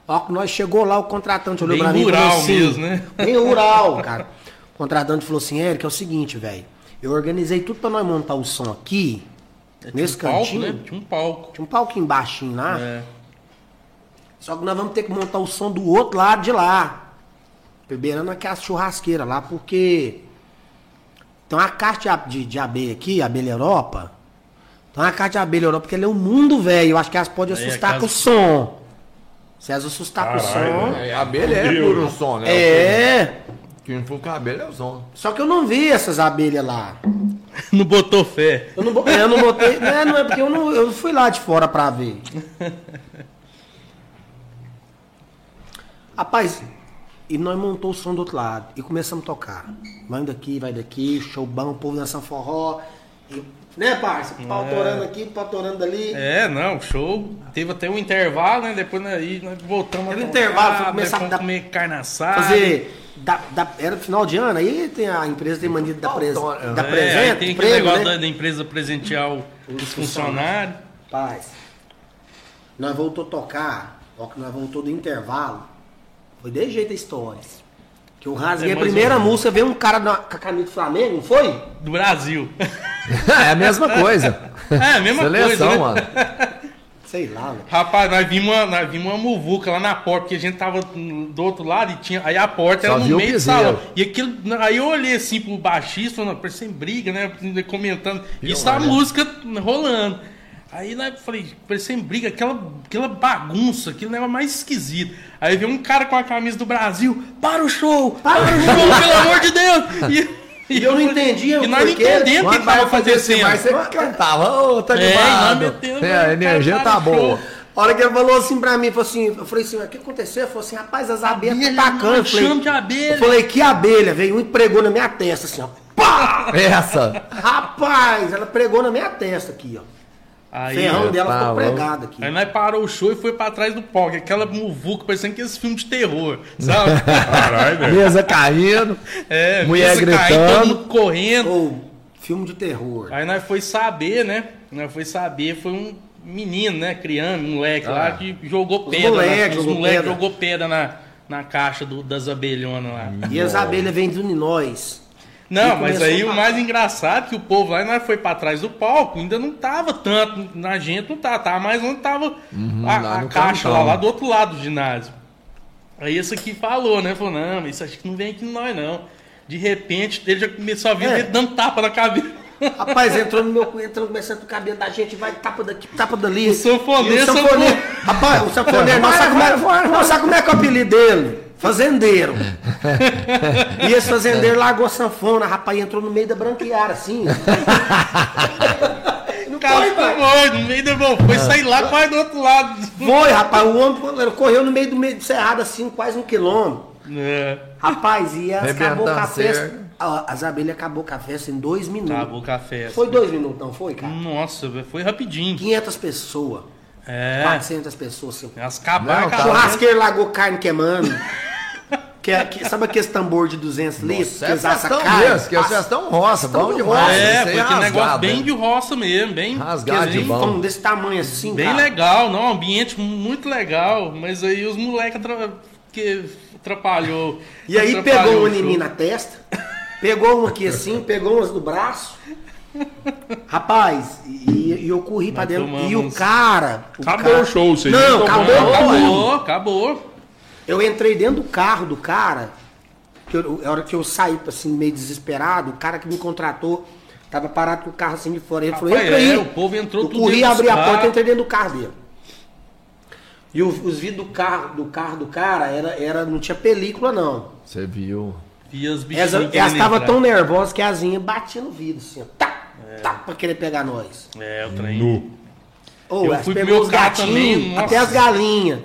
ó, que nós chegou lá, o contratante olhou Bem pra mim e falou assim, mesmo, né? Bem rural, cara. O contratante falou assim, Eric, é o seguinte, velho. Eu organizei tudo pra nós montar o som aqui, tinha nesse um palco, cantinho. né? Tinha um palco. Tinha um palquinho baixinho lá. É. Só que nós vamos ter que montar o som do outro lado de lá. Beberando aquela churrasqueira lá, porque tem uma caixa de, de, abelha aqui, abelha Europa. Tem uma caixa de abelha Europa, porque ela é um mundo velho. Eu acho que elas podem É, assustar com o som. Se elas assustar com o Caralho, som. né? É, a abelha é puro som, né? É. Quem for com a abelha é o som. Só que eu não vi essas abelhas lá. Não botou fé. Eu não, bo- eu não botei. Não, não é porque eu não eu fui lá de fora pra ver. Rapaz, e nós montou o som do outro lado e começamos a tocar. Vai daqui, vai daqui, show bom, o povo dançando forró. E, né, parça? Pau torando aqui, pau torando dali. É, não, show. Teve até um intervalo, né? Depois nós, aí nós voltamos Teve a intervalo, foi começar a dar- comer carne assada. Fazer. Da, da- era final de ano, aí tem a empresa tem mania de dar, pres, Autónomo, dar né? É, presente, tem aquele prêmio, negócio né? da, da empresa presentear o- os funcionários. Paz. Nós voltou a tocar, ó que nós voltou do intervalo. Foi de jeito a história. Que eu rasguei É, a primeira música, veio um cara na, com a camisa do Flamengo, não foi? Do Brasil. é a mesma coisa. É, a mesma Seleção, coisa, né? mano. Sei lá, velho. Rapaz, nós vimos, uma, nós vimos uma muvuca lá na porta, porque a gente tava do outro lado e tinha. Aí a porta Só era no meio do salão. E aquilo. Aí eu olhei assim pro baixista, falando, sem briga, né? Comentando. Isso a olha. música rolando. Aí nós falei, parece sem briga, aquela, aquela bagunça, aquele negócio mais esquisito. Aí veio um cara com a camisa do Brasil, para o show! Para o show, pelo amor de Deus! E, E eu não entendia E o nós não entendemos o que acontecer mais, acontecendo. você cantava, ô, tá É, animado. É, a energia tá boa. A hora que ele falou assim pra mim, falou assim, eu falei assim, o que aconteceu? Ele falou assim, rapaz, as abelhas Abelha, estão atacando. Eu falei, de abelha. Eu falei, que abelha? Veio um e pregou na minha testa, assim, ó. Pá! Essa. Rapaz, ela pregou na minha testa aqui, ó. Aí, Ferrão dela tá ficou pregado aqui. Aí nós parou o show e foi pra trás do palco. Aquela muvuca, parecendo aqueles filmes de terror, sabe? Caralho, velho. Mesa caindo. É, Mulher mesa caindo, gritando. todo mundo correndo. Ou filme de terror. Aí nós foi saber, né? Nós foi saber, foi um menino, né? Criança, um moleque lá, Ah. que jogou Os pedra. moleque na, os jogou moleques pedra. jogou pedra na, na caixa do- das abelhonas lá. E as abelhas vêm de nós. Não, mas aí a o mais engraçado é que o povo lá, nós foi pra trás do palco, ainda não tava tanto na gente, não tava, tava mais onde tava a, Uhum, lá a no caixa lá, lá do outro lado do ginásio. Aí esse aqui falou, né? Falou, não, mas isso acho que não vem aqui em nós, não. De repente, ele já começou a vir É. dando tapa na cabeça. Rapaz, entrou no meu cu, entrou começando o cabelo da gente, vai tapa daqui, tapa dali. O sanfoneiro, o sanfoneiro. Rapaz, o sanfoneiro, é, nós sabe como é que é o apelido dele? Fazendeiro. E esse fazendeiro largou a sanfona, rapaz, entrou no meio da branqueara, assim. O cara morto, no meio do bom. Foi sair lá quase do outro lado. Foi, rapaz, o homem correu no meio do meio do cerrado, assim, quase um quilômetro. É, Rapaz, e as acabou com a festa. a- As abelhas acabou com a festa em dois minutos. acabou o café. Foi dois minutos, não foi, cara? Nossa, foi rapidinho. 500 pessoas, É. 400 pessoas, assim. As acabaram, Não, tá. Churrasqueiro largou carne queimando. que, é- que- sabe aquele tambor de 200 litros? É que eles assam carne? mesmo, que é festão roça, bom demais. roça. É, foi aquele negócio rasgado, bem de roça mesmo, bem. Rasgado de Aqueles bom. desse tamanho assim, Bem cara. legal, não, um ambiente muito legal, mas aí os moleques atra... que atrapalhou. E aí atrapalhou pegou o uma em mim na testa, pegou uma aqui assim, pegou umas no braço. Rapaz, e, e eu corri pra Nós dentro. tomamos E o cara. Acabou cara- o show, vocês Não, acabou. Acabou, acabou. Eu entrei dentro do carro do cara, que eu, a hora que eu saí, assim, meio desesperado, o cara que me contratou tava parado com o carro assim de fora. Ele falou, Rapaz, entra aí. é, o povo entrou Eu tudo corri, abri a porta e entrei dentro do carro dele. E o- os vidros do carro, do carro do cara era, era, não tinha película, não. Você viu. E as bichinhas Elas estavam tão nervosas que a asinha batia no vidro, assim, ó. Tá, tá, pra querer pegar nós. É, o trem. Nu. Ou Eu fui pegou os gatinhos, até as galinhas.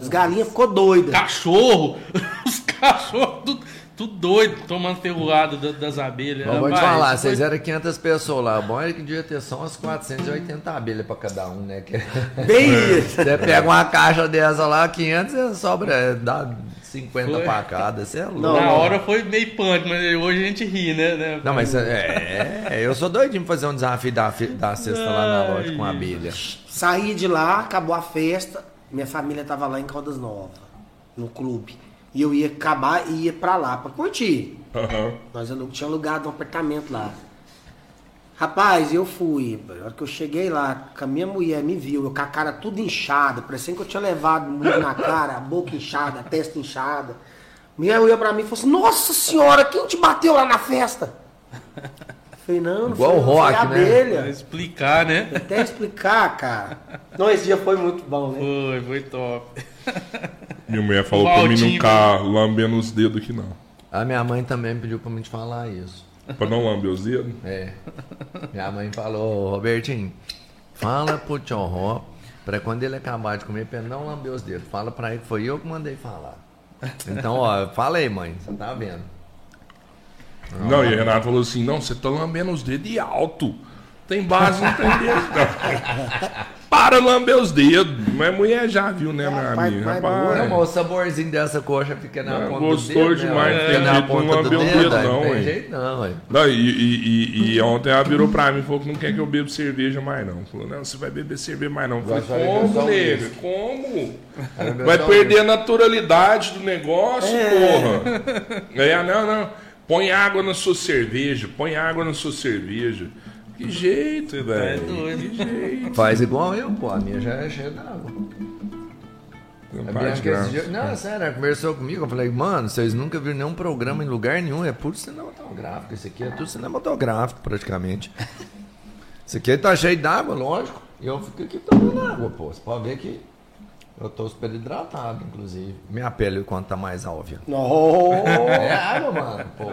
As galinhas ficou doidas. Cachorro! Os cachorros, tudo, tudo doido, tomando ferroada da- das abelhas. Mas vou te falar, vocês foi- eram 500 pessoas lá. O bom é que devia ter só umas 480 abelhas pra cada um, né? Que- Bem isso. Você pega uma caixa dessa lá, 500, e sobra, é, dá 50 Foi. pra cada. Você é louco. Não, Na hora foi meio punk, mas hoje a gente ri, né? né? Não, mas é, é, eu sou doidinho pra fazer um desafio da, da cesta lá na loja com abelha. Saí de lá, acabou a festa. Minha família tava lá em Caldas Novas, no clube. E eu ia acabar e ia pra lá pra curtir. Aham. Nós alu- tinha alugado um apartamento lá. Rapaz, eu fui. A hora que eu cheguei lá, com a minha mulher me viu, eu com a cara tudo inchada, parecendo que eu tinha levado muito na cara, a boca inchada, a testa inchada. Minha mulher pra mim e falou assim: Nossa senhora, quem te bateu lá na festa? Eu falei, não, não Igual foi, o foi rock, a né? abelha. Pra explicar, né? Até explicar, cara. Não, esse dia foi muito bom, né? Foi, foi top. Minha mulher falou pra mim não ficar lambendo os dedos aqui, não. A minha mãe também pediu pra mim te falar isso. Pra não lamber os dedos? É. Minha mãe falou, Robertinho, fala pro tio Ró, pra quando ele acabar de comer, pra ele não lamber os dedos. Fala pra ele que foi eu que mandei falar. Então, ó, fala aí, mãe, você tá vendo? Não, e a Renata falou assim: não, você tá lambendo os dedos de alto. Tem base, não tem dedo, não. Para lamber os dedos. Mas mulher já viu, né, meu Rapaz, amigo? Rapaz. mas o saborzinho dessa coxa fica na É, ponta gostou do dedo. demais, né? não tem jeito, não ponta do lambeu o dedo, não, tem jeito não, ué. Não, e, e- e- e ontem ela virou pra mim e falou que não quer que eu beba cerveja mais, não. Falou, não, você vai beber cerveja mais, não. Eu falei, como, nego? Como? Vai perder a naturalidade do negócio, É. porra. Aí, não, não. Põe água na sua cerveja, põe água na sua cerveja. Que jeito, velho. doido. Que jeito. Faz igual eu, pô. A minha já é cheia d'água. Não A faz Bianca esse graça. dia- Não, sério, ela conversou comigo. Eu falei, mano, vocês nunca viram nenhum programa em lugar nenhum. É puro cinematográfico. Isso aqui é tudo cinematográfico, praticamente. Isso aqui tá cheio d'água, lógico. E eu fico aqui tomando água, pô. Você pode ver que eu tô super hidratado, inclusive. Minha pele, quanto tá mais óbvia. Não. É água, mano, pô.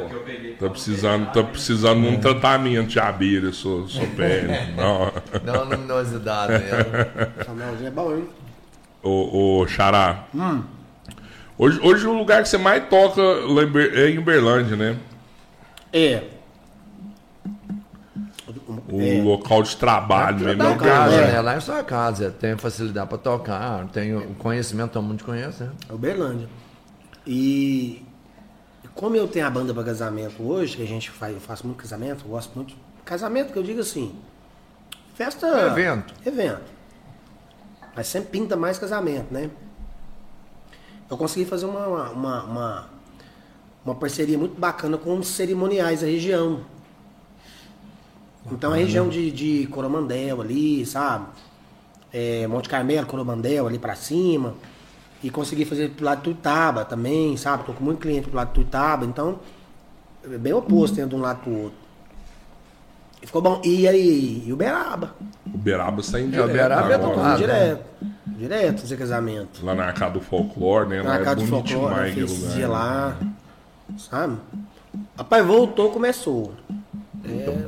Tá precisando, tá precisando de um tratamento de abelha, sua, sua pele. Não. Dá uma luminosidade mesmo. Samuelzinho é bom, hein? Ô, ô Xará. Hoje, hoje o lugar que você mais toca é em Uberlândia, né? É. O É. local de trabalho mesmo. é casa, né? Lá em sua casa. Eu tenho facilidade pra tocar, tenho conhecimento, todo mundo conhece, né? É Uberlândia. E como eu tenho a banda para casamento hoje, que a gente faz, eu faço muito casamento, eu gosto muito. Casamento que eu digo assim, festa. Evento. Evento. Mas sempre pinta mais casamento, né? Eu consegui fazer uma, uma, uma, uma, uma parceria muito bacana com os cerimoniais da região. Então a região de, de Coromandel ali, sabe? É, Monte Carmelo, Coromandel ali pra cima. E consegui fazer pro lado de Tuitaba também, sabe? Tô com muito cliente pro lado de Tuitaba, então é bem oposto né, de um lado pro outro. E ficou bom. E aí, e Uberaba. Uberaba está em É, direto Uberaba é agora. do lado. direto. Direto fazer casamento. Lá na Arcada do Folclore, né? Lá Na é casa de bonito folclore, lugar. dia lá. Sabe? Rapaz, voltou, começou. É,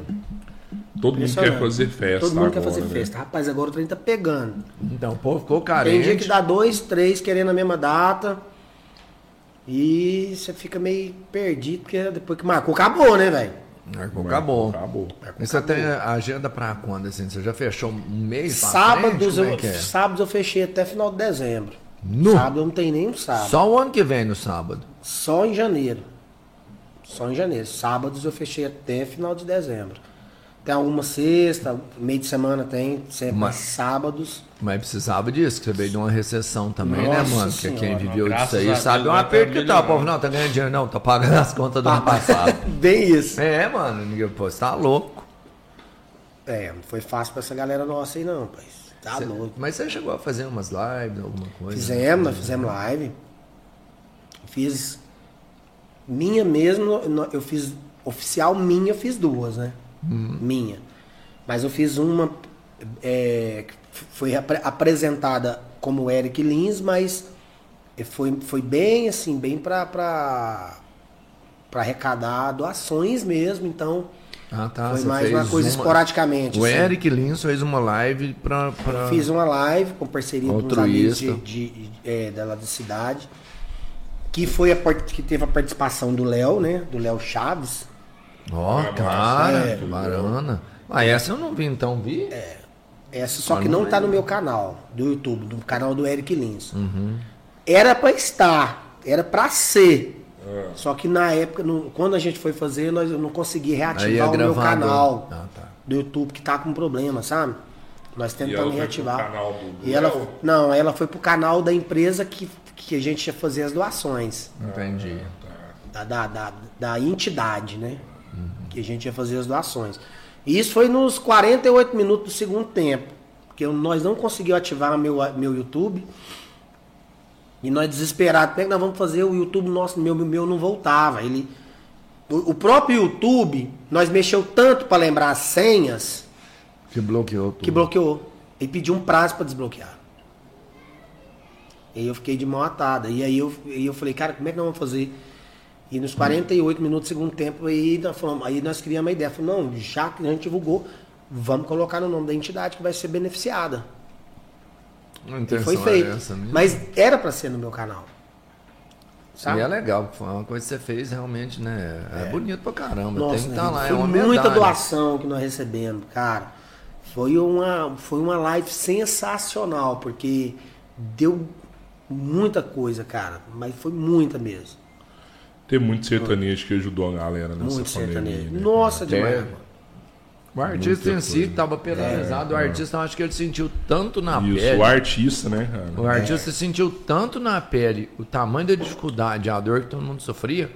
Todo mundo quer fazer festa Todo mundo agora, quer fazer né? festa. Rapaz, agora o trem tá pegando. Então o povo ficou Tem carente. dia que dá dois, três querendo a mesma data. E você fica meio perdido, porque depois que marcou, acabou, né, velho? Marcou, acabou. Acabou. Você tem a agenda pra quando, assim? Você já fechou um mês Sábados, frente? Como eu, é que é? sábados eu fechei até final de dezembro. Nu. Sábado eu não tenho nenhum sábado. Só o ano que vem no sábado. Só em janeiro. Só em janeiro. Sábados eu fechei até final de dezembro. Tem alguma sexta, meio de semana tem, sempre Mas- sábados. Mas precisava disso, que você veio de uma recessão também, né, Nossa mano? Porque quem Senhora, viveu disso aí sabe Deus, um vai aperto tá que tá. O povo não tá ganhando dinheiro, não, tá pagando as contas do ano passado. Bem isso. é, mano, ninguém- pô, você tá louco. É, não foi fácil pra essa galera nossa aí não, pai. Tá Cê- louco. Mas você chegou a fazer umas lives, alguma coisa? Fizemos, nós fizemos live. Fiz minha mesmo, eu fiz oficial minha, eu fiz duas, né? Minha. Mas eu fiz uma é, foi apre- apresentada como Eric Lins, mas foi, foi bem assim, bem pra, pra, pra arrecadar doações mesmo, então Ah, tá. foi você mais uma coisa esporadicamente. O assim. Eric Lins fez uma live pra. pra... Fiz uma live com parceria com uns amigos Altruísta. de, de, é, da da cidade. Que foi a que teve a participação do Léo, né? Do Léo Chaves. Ó, cara, É. que barana. Ah, essa eu não vi, então vi? É. Essa só Mas que não não tá é. no meu canal do YouTube, do canal do Eric Lins. Uhum. Era pra estar, era pra ser. Só que na época, no- quando a gente foi fazer, nós eu não consegui é reativar o meu canal Ah, tá. do YouTube que tá com problema, sabe? Nós ela tentamos foi pro reativar. canal do- do e ela, Léo? não, ela foi pro canal da empresa que, que a gente ia fazer as doações. Entendi. Da, da, da, da entidade, né? Que a gente ia fazer as doações. E isso foi nos 48 minutos do segundo tempo. Porque nós não conseguimos ativar meu, meu YouTube. E nós desesperados, como é que nós vamos fazer? O YouTube nosso, meu, meu não voltava. Ele, o, o próprio YouTube, nós mexeu tanto para lembrar as senhas Que bloqueou tudo. que bloqueou. Ele pediu um prazo para desbloquear. E aí eu fiquei de mão atada. E aí eu, e eu falei, cara, como é que nós vamos fazer? E nos 48 minutos do segundo tempo, aí nós, falamos, aí nós criamos uma ideia. Falamos, não, já que a gente divulgou, vamos colocar no nome da entidade que vai ser beneficiada. A E foi feito. Mas era para ser no meu canal. Sabe? E é legal, foi uma coisa que você fez realmente, né? É, bonito pra caramba. Nossa, tem que estar lá, é foi uma muita medalha. doação que nós recebemos, cara. Foi uma, foi uma live sensacional, porque deu muita coisa, cara. Mas foi muita mesmo. Tem muito sertanejo que ajudou a galera nessa Muito pandemia. sertanejo. né? Nossa, demais, É. mano. O artista Muita em si estava penalizado. o artista, eu acho que ele sentiu tanto na Isso, pele. o artista, né, cara? O artista sentiu tanto na pele o tamanho da dificuldade, a dor que todo mundo sofria,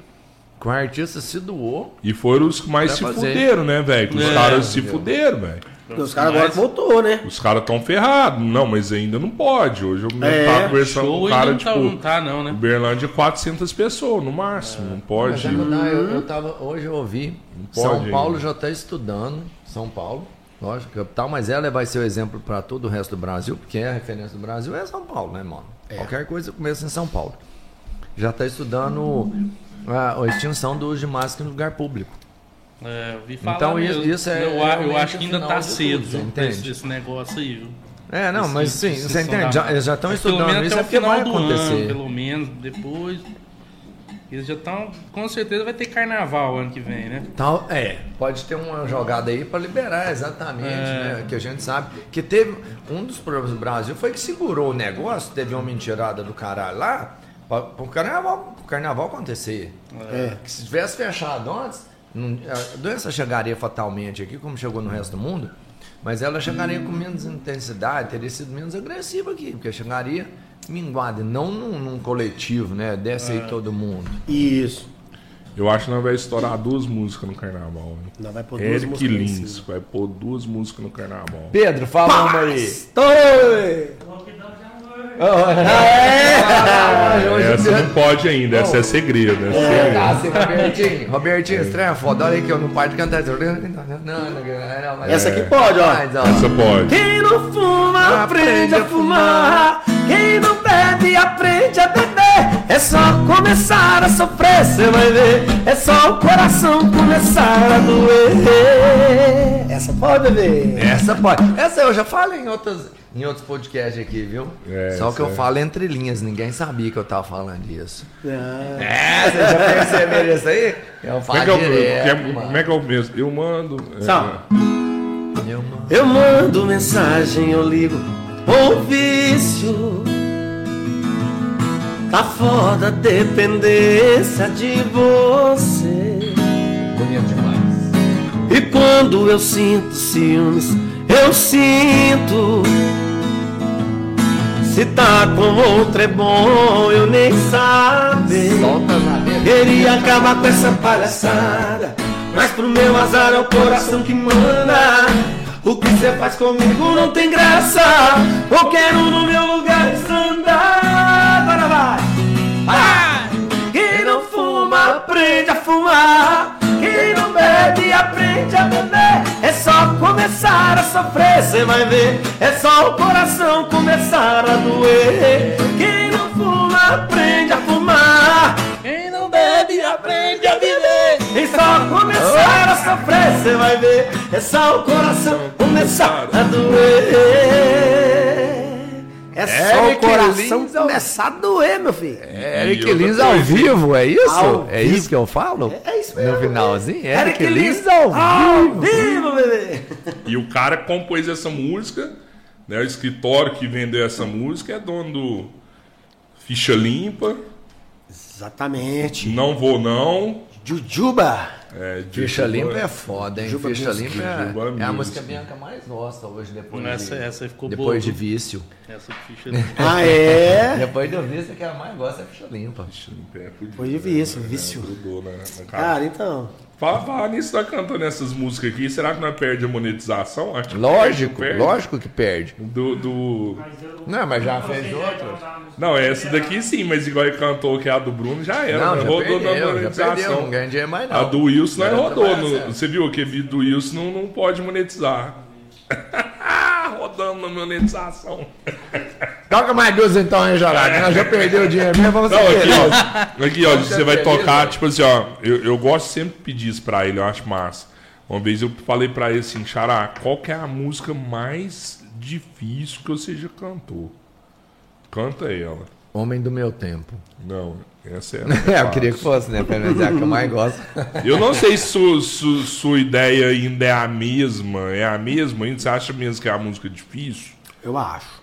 que o artista se doou. E foram os que mais se fazer. fuderam, né, velho? Os É, caras se fuderam, velho. Porque os caras agora voltou, né? Os caras tão ferrados. Não, mas ainda não pode. Hoje eu É, tava conversando com um ainda cara, não tipo, tá, não tá, não, né? Uberlândia 400 pessoas no máximo. Não Mas pode. é que eu, eu, eu tava, hoje eu ouvi, pode São ainda. Paulo já está estudando, São Paulo, lógico, capital, mas ela vai ser o exemplo para todo o resto do Brasil, porque a referência do Brasil é São Paulo, né, mano? Qualquer coisa começa em São Paulo. Já está estudando a, a extinção do uso de máscara em lugar público. É, eu vi falar Então, isso- mesmo. isso é eu, eu acho que ainda tá de cedo tudo, esse, esse negócio aí, viu? É, não, Esse- mas sim, você entende? da- Já, eles já estão estudando isso, é porque final vai do acontecer. ano, pelo menos, depois. Eles já estão. Com certeza vai ter carnaval ano que vem, né? Tal, é, pode ter uma jogada aí para liberar exatamente, É. né? Que a gente sabe que teve um dos problemas do Brasil foi que segurou o negócio, teve uma mentirada do caralho lá, para o carnaval, pro carnaval acontecer. É. Que se tivesse fechado antes, a doença chegaria fatalmente aqui, como chegou no resto do mundo, mas ela chegaria com menos intensidade, teria sido menos agressiva aqui, porque chegaria minguada, não num, num coletivo, né? Desce aí todo mundo. Isso. Eu acho que nós vai estourar duas músicas no carnaval. Não vai pôr duas Eric Lins vai pôr duas músicas no carnaval. Pedro, fala uma aí. Estourei! Essa não pode ainda, essa é segredo. É segredo. Ah, sim, Robertinho. Robertinho, estranha foda. Olha aqui, eu não paro de cantar. Não, não, não, mas- Essa aqui pode, ó. Mas, ó. Essa pode. Quem não fuma, aprende a fumar. Quem não bebe, aprende a beber. É só começar a sofrer, cê vai ver. É só o coração começar a doer. Essa pode, bebê. Essa pode. Essa eu já falei em outros, em outros podcasts aqui, viu? É, Só que eu é. falo entre linhas, ninguém sabia que eu tava falando disso. Ah, É, você já percebeu isso aí? Eu Como falo é que é o- direto, é- como é que é o mesmo? Eu mando. é, Só. Eu, mano. Eu mando mensagem, eu ligo o vício. Tá foda a dependência de você. Bonito demais. E quando eu sinto ciúmes, eu sinto. Se tá com outro é bom, eu nem saber. Solta na dentro. Queria acabar com essa palhaçada Mas pro meu azar é o coração que manda O que você faz comigo não tem graça Qualquer um no meu lugar anda Agora vai! Vai! Quem não fuma aprende a fumar cê vai ver É só o coração começar a doer Quem não fuma aprende a fumar Quem não bebe aprende a viver. e só começar a sofrer, você vai ver. É só o coração começar a doer. É só o Eric coração Lins ao- começar a doer, meu filho. É Eric E outra Lins ao vivo, é isso? Ao é vivo. isso que eu falo? É isso mesmo. No finalzinho? Eric, Eric Lins Lins ao Ao vivo. vivo, bebê. E o cara compôs essa música, né? O escritório que vendeu essa música é dono do Ficha Limpa, Exatamente. Não Vou Não. Jujuba. É, Ficha limpa é foda, hein? Juba Ficha Music. limpa é, é a música Bianca mais gosta hoje, depois Essa, de, essa ficou depois boa. de vício. Essa ficha. Ah, é? Depois do vício, que a mais gosta é ficha limpa. Ficha Limpa é fudido, Foi de né? vício, É, vício. grudou na cara. Cara, então. Fala, fala nisso, tá cantando essas músicas aqui. Será que nós perde a monetização? Acho que Lógico, perde, lógico que perde. Do, do... Mas eu Não, mas já fez outras? Não, essa daqui sim, mas igual ele cantou que é a do Bruno já era. Não, né? já rodou perdeu, na já perdeu, monetização. não ganha dinheiro mais não. A do Wilson não Agora rodou. no- você viu que do Wilson não, não pode monetizar. Rodando na monetização. Toca mais duas então, hein, Jorado? Nós já perdeu o dinheiro mesmo, vamos Não, aqui, ó. Aqui, ó. Você vai tocar, tipo assim, ó. Eu, eu gosto sempre de pedir isso pra ele, eu acho massa. Uma vez eu falei pra ele assim, Xará, qual que é a música mais difícil que você já cantou? Canta ela. Homem do meu tempo. Não, essa é. a É, eu queria que fosse, né? Pra mim dizer a que eu mais gosto. Eu não sei se su- su- sua ideia ainda é a mesma. É a mesma ainda? Você acha mesmo que é a música difícil? Eu acho.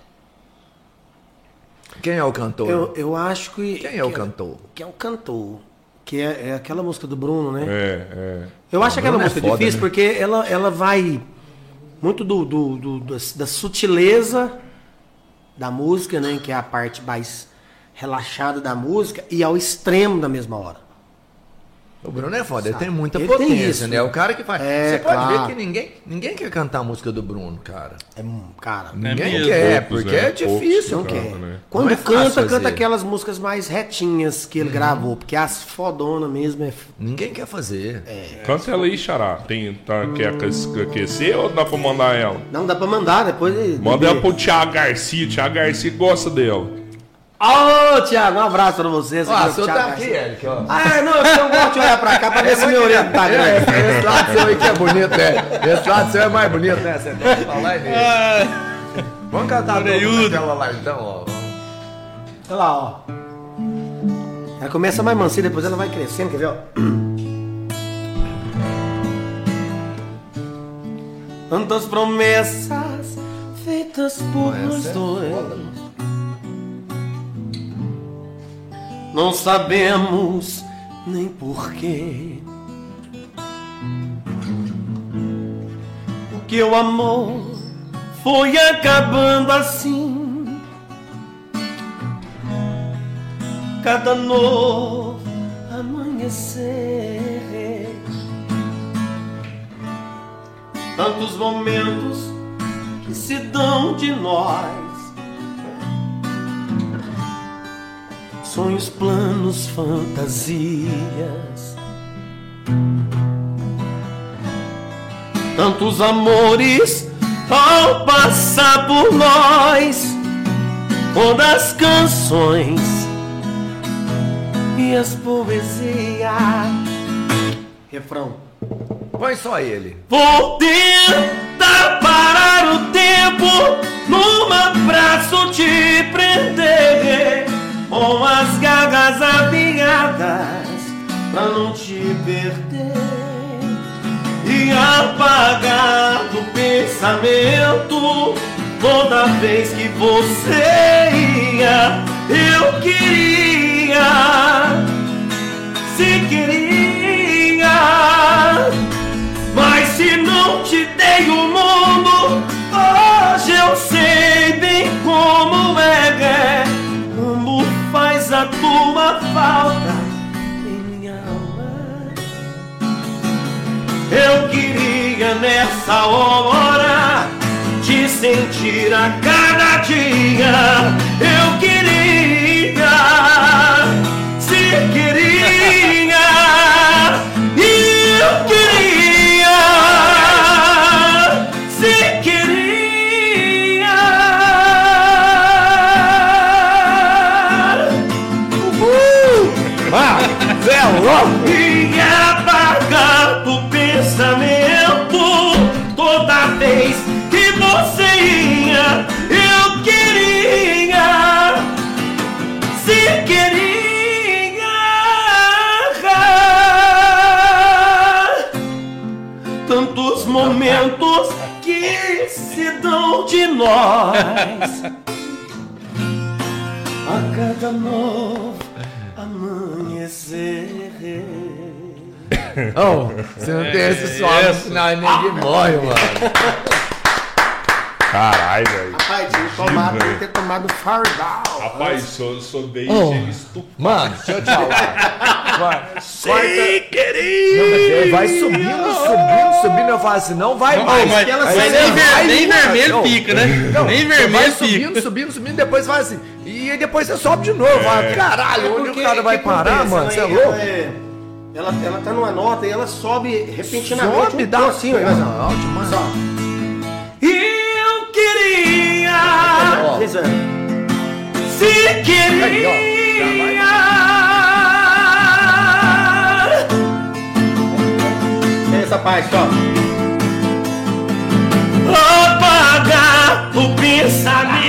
Quem é o cantor? Eu, eu acho que. Quem é o que- cantor? Que é o cantor. Que é, é aquela música do Bruno, né? É, é. Eu acho aquela é música foda, difícil né? porque ela, ela vai muito do, do- do- da, da sutileza da música, né? Que é a parte mais relaxada da música, e ao extremo da mesma hora. O Bruno é foda, ele Sabe? tem muita Ele tem potência, isso, né? né? O cara que faz. É, Você pode claro. ver que ninguém, ninguém quer cantar a música do Bruno, cara. É, hum, cara, Ninguém mesmo. quer, Poucos, porque né? é difícil. não Poucos quer. canta, né? Quando Não é fácil canta, fazer. canta aquelas músicas mais retinhas que ele gravou, porque as fodona mesmo é. Ninguém quer fazer. Canta ela aí, Xará. Tem, tá, quer aque- aquecer ou dá pra mandar ela? Não dá pra mandar depois. ele- Manda ela pro Thiago Garcia. Thiago Garcia gosta dela. Ô, Thiago, um abraço pra vocês. Ó, o senhor tá aqui, Eric, ó. Ah, é, não, eu gosto de olhar pra cá pra ver se meu orelha tá. É, esse lado seu aí que é bonito, né? Esse lado seu é mais bonito, né? Você tem que falar nele. Vamos cantar aquela lá então, ó. Olha lá, ó. Ela começa mais mansinha, depois ela vai crescendo, quer ver, ó? Tantas promessas feitas por nós é dois. Não sabemos nem porquê. O que o amor foi acabando assim. Cada novo amanhecer. Tantos momentos que se dão de nós. Sonhos, planos, fantasias. Tantos amores ao passar por nós, quando as canções e as poesias. Refrão. Põe só ele. Vou tentar parar o tempo num abraço te prender com as garras afiadas pra não te perder e apagar do pensamento toda vez que você ia eu queria se queria mas se não te dei o mundo, hoje eu sei bem como é. Como tua falta em minha alma. Eu queria nessa hora te sentir a cada dia. Eu queria, de nós a cada novo amanhecer. Oh, se não tem esse som, senão ninguém morre, mano. Caralho, velho. Rapaz, tinha tomado, ter tomado fardal. Rapaz, sou, sou bem Oh. Mano, deixa eu te falar. Vai, Se queria. Não, mas ele vai subindo, subindo, subindo. Eu falo assim, não vai Não, mais. mas, ela mas nem, ver- vai, nem vermelho Não, fica, né? Não, nem vermelho vai fica. subindo, subindo, subindo, depois vai assim. E aí depois você sobe de novo. Fala, caralho, onde o cara vai parar, mano? Você é louco? Ela, ela tá numa nota e ela sobe repentinamente. Sobe, um dá assim, ó, porra, mas, queria, se queria. Essa parte, ó. apagar o pensamento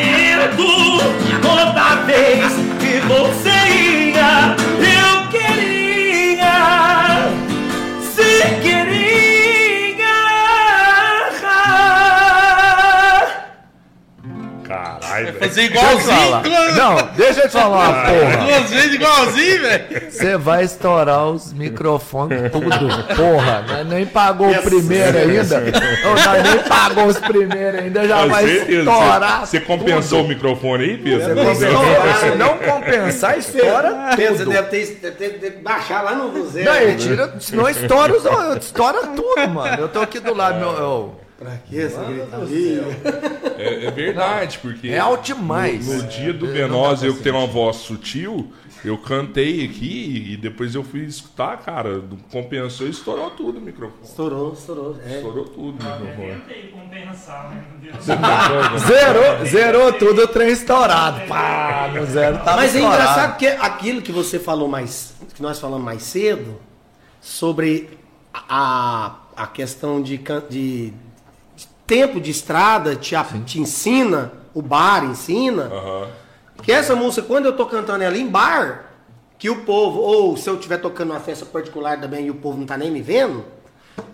Fazer Deixa igualzinho. Não, deixa eu te falar uma porra. Duas vezes igualzinho, velho. Você vai estourar os microfones tudo. Porra, nós nem pagou o primeiro ainda. Não, nós nem pagou os primeiros ainda, já vai certeza. estourar. Você, compensou o microfone aí, Pedro? Você compensou. Se não compensar, estoura Pedro, você tudo. deve ter, deve ter- deve baixar lá no zero. Não, né? tira, senão estoura, os, estoura tudo, mano. Eu tô aqui do lado, meu. eu- Pra que essa gritaria? É, é verdade, porque é alto demais. no dia do Eu Benosa, não eu que tenho uma voz sutil, eu cantei aqui e depois eu fui escutar, cara, compensou e estourou tudo o microfone. Estourou, estourou. É. Estourou tudo o microfone. Tentei compensar, né? Não deu certo. Zerou, zerou tudo, o trem estourado. Pá, no zero tava Mas é estourado. engraçado que aquilo que você falou mais, que nós falamos mais cedo, sobre a, a questão de, de tempo de estrada te, a- te ensina, o bar ensina, Aham. que essa música, quando eu tô cantando ela em bar, que o povo, ou se eu estiver tocando uma festa particular também e o povo não tá nem me vendo,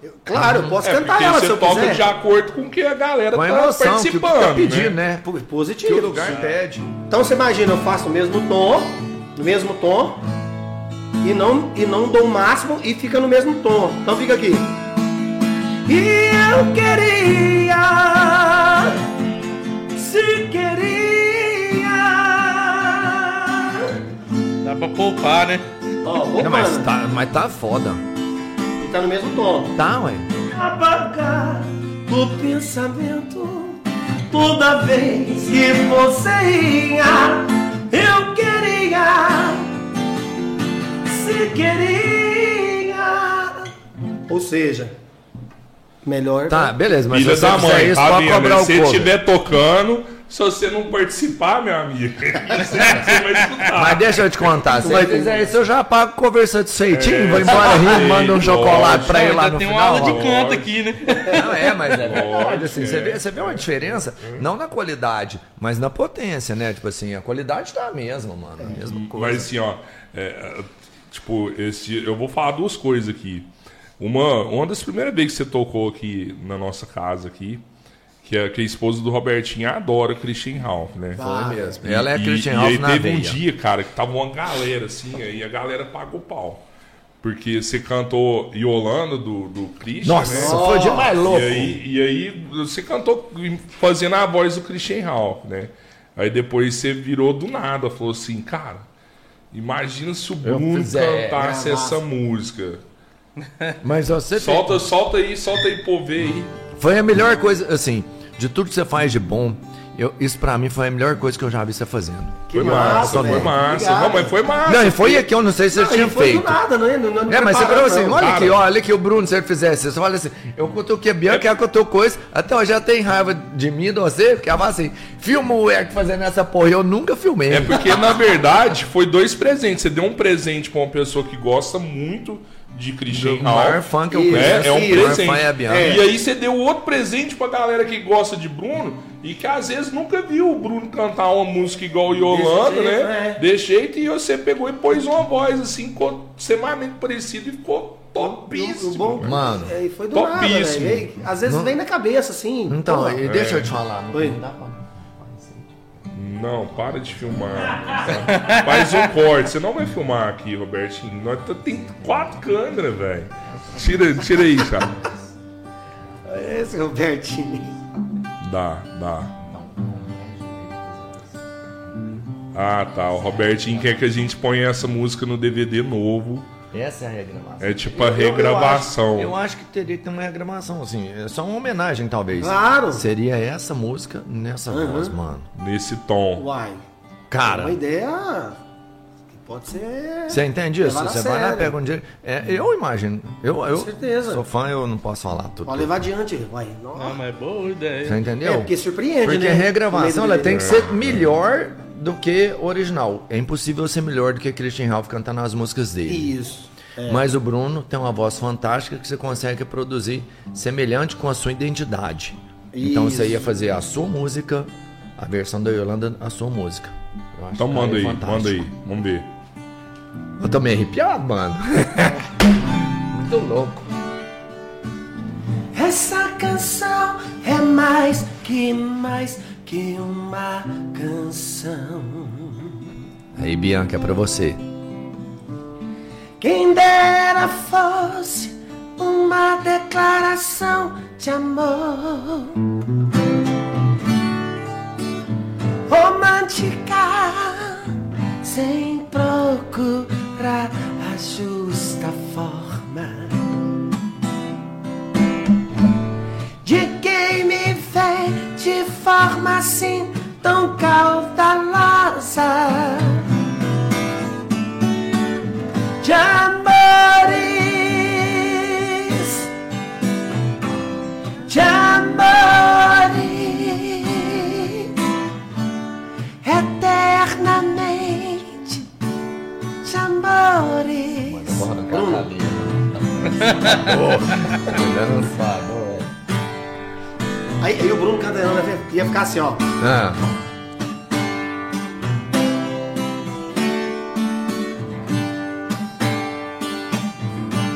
eu- claro, eu posso É, cantar ela se você eu toca quiser. de acordo com o que a galera Com tá emoção, que o que tá participando, pedindo, né? né? Pô, Que Positivo. o lugar pede. Então você imagina, eu faço o mesmo tom, no mesmo tom, e não, e não dou o máximo e fica no mesmo tom. Então fica aqui. E eu queria, se queria. Dá pra poupar, né? Ó, vou Não, mas tá, mas tá foda. e tá no mesmo tom. Tá, ué. apagar o pensamento toda vez que você ia. Eu queria, se queria. Ou seja, melhor. Tá, beleza, mas Filha se você da mãe, isso, pode vendo? cobrar o Se estiver tocando, se você não participar, meu amigo, você vai escutar. Mas deixa eu te contar, se ele fizer isso, eu já pago conversando de feitinho, É, vou embora rindo, mando um chocolate pra ele lá no tem uma final. aula de canto aqui, né? Não, é, mas é verdade. Assim, é. você, vê, você vê uma diferença, não na qualidade, mas na potência, né? Tipo assim, a qualidade tá a mesma, mano. A mesma coisa. Mas assim, ó, é, tipo, esse, eu vou falar duas coisas aqui. Uma, uma das primeiras vezes que você tocou aqui na nossa casa aqui, que é que a esposa do Robertinho adora Christian Ralph, né? Foi mesmo. E- Ela é e- Christian e Ralph aí na teve um veia. dia, cara, que tava uma galera assim, aí a galera pagou pau. Porque você cantou Yolanda do, do Christian, Nossa, né? foi o dia mais louco. E aí, e aí você cantou fazendo a voz do Christian Ralph, né? Aí depois você virou do nada, falou assim, cara, imagina se o Bruno fizer, cantasse é, essa música. Mas você tem- Solta, solta aí, solta aí pro ver aí. foi a melhor coisa, assim, de tudo que você faz de bom, eu, isso pra mim foi a melhor coisa que eu já vi você fazendo. Que Foi massa, foi velho. massa. Obrigado. Não, mas foi massa. Não, e foi aqui, eu não sei se você Não, tinha e foi feito. do nada, não é? Não, não É, mas você falou assim, não. olha cara. aqui, ó, olha aqui o Bruno, se ele fizesse. Você fala assim, eu cutuquei a Bianca, ela cutucou coisa, até hoje ela tem raiva de mim, de você, porque ela fala assim, filma o Eric fazendo essa porra, e eu nunca filmei. É porque, na verdade, foi dois presentes. Você deu um presente pra uma pessoa que gosta muito de Christian o maior Ralph. fã que eu Isso, conheço. É, é um o presente. fã é a Bianca. E aí você deu outro presente pra galera que gosta de Bruno e que às vezes nunca viu o Bruno cantar uma música igual Yolanda, Desse jeito, né? é. De jeito, e você pegou e pôs uma voz assim, ficou extremamente parecido e ficou topíssimo. O bom, Mano, é, e foi do topíssimo. nada, velho. Às vezes vem na cabeça, assim. Então, pô, e deixa eu te falar, não, Oi. não dá pra... Não, para de filmar. Faz um corte. Você não vai filmar aqui, Robertinho. Nós tem quatro câmeras, velho. Tira, tira aí, cara. Esse Robertinho. Dá, dá. Ah, tá. O Robertinho quer que a gente ponha essa música no DVD novo. Essa é a regravação. É tipo a regravação. Eu acho que teria que ter uma regravação, assim, é só uma homenagem, talvez. Claro. Seria essa música nessa voz, mano. Nesse tom. Uai. Cara, Uma ideia que pode ser. Você entende isso? Você vai lá, pega um dinheiro. É, eu imagino. Eu, eu certeza. sou fã, eu não posso falar tudo. Pode levar adiante, vai. Não, mas é boa ideia. Você entendeu? É, porque surpreende, Porque né? a regravação ela tem que ser melhor do que original. É impossível ser melhor do que Christian Ralph cantando as músicas dele. Isso. É. Mas o Bruno tem uma voz fantástica que você consegue produzir semelhante com a sua identidade. Então você Isso. ia fazer a sua música, a versão da Yolanda, a sua música. Eu acho Então que manda é aí, fantástico. manda aí. Vamos ver. Eu tô meio arrepiado, mano. Muito louco. Essa canção é mais que mais que uma canção. Aí, Bianca, é pra você. Quem dera fosse uma declaração de amor romântica, sem procurar a justa forma de forma assim tão caudalosa. De amores, de amores, eternamente, de amores. Aí, aí o Bruno cantando ia- ia ficar assim, ó. Ah,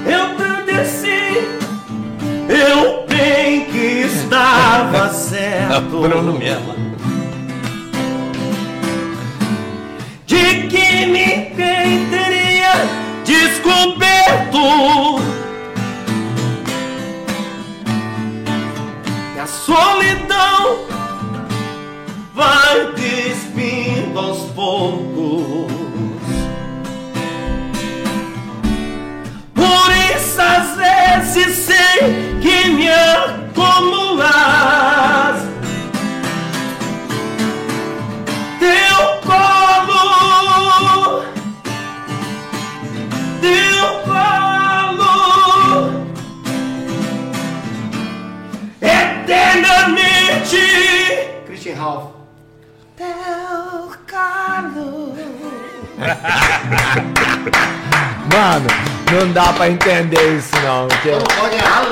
Eu desci, eu bem que estava certo. Bruno mesmo. de que ninguém teria descoberto a solidão vai despindo aos poucos. Por isso às vezes sei que me acumulas teu colo, teu colo, noite. Christian Ralph. Teu Carlos. Mano não dá pra entender isso, não. Porque... Pode errar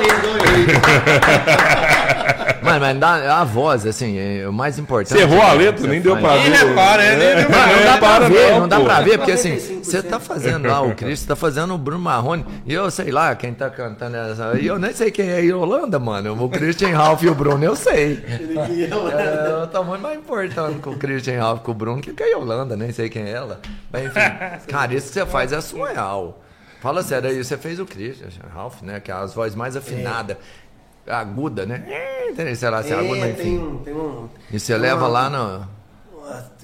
Mas, mas dá, a voz, assim, é o mais importante. Você errou a é, letra, nem deu pra Nem ver. repara, é, nem É, repara. Não dá pra ver, não, não dá pra ver, porque assim, 95%. você tá fazendo lá o Cristo, tá fazendo o Bruno Marrone, e eu sei lá quem tá cantando essa. E eu nem sei quem é a Yolanda, mano. O Christian Ralph e o Bruno, eu sei. É, eu tô muito mais importando com o Christian Ralph que o Bruno que com a Yolanda, nem sei quem é ela. Mas enfim, cara, isso que você faz é surreal. Fala sério aí, você fez o Christian Ralph, né? Que é as vozes mais afinadas, aguda, né? É, Sei lá se é aguda, É, mas tem enfim. um, tem um. E você tem leva uma- lá no.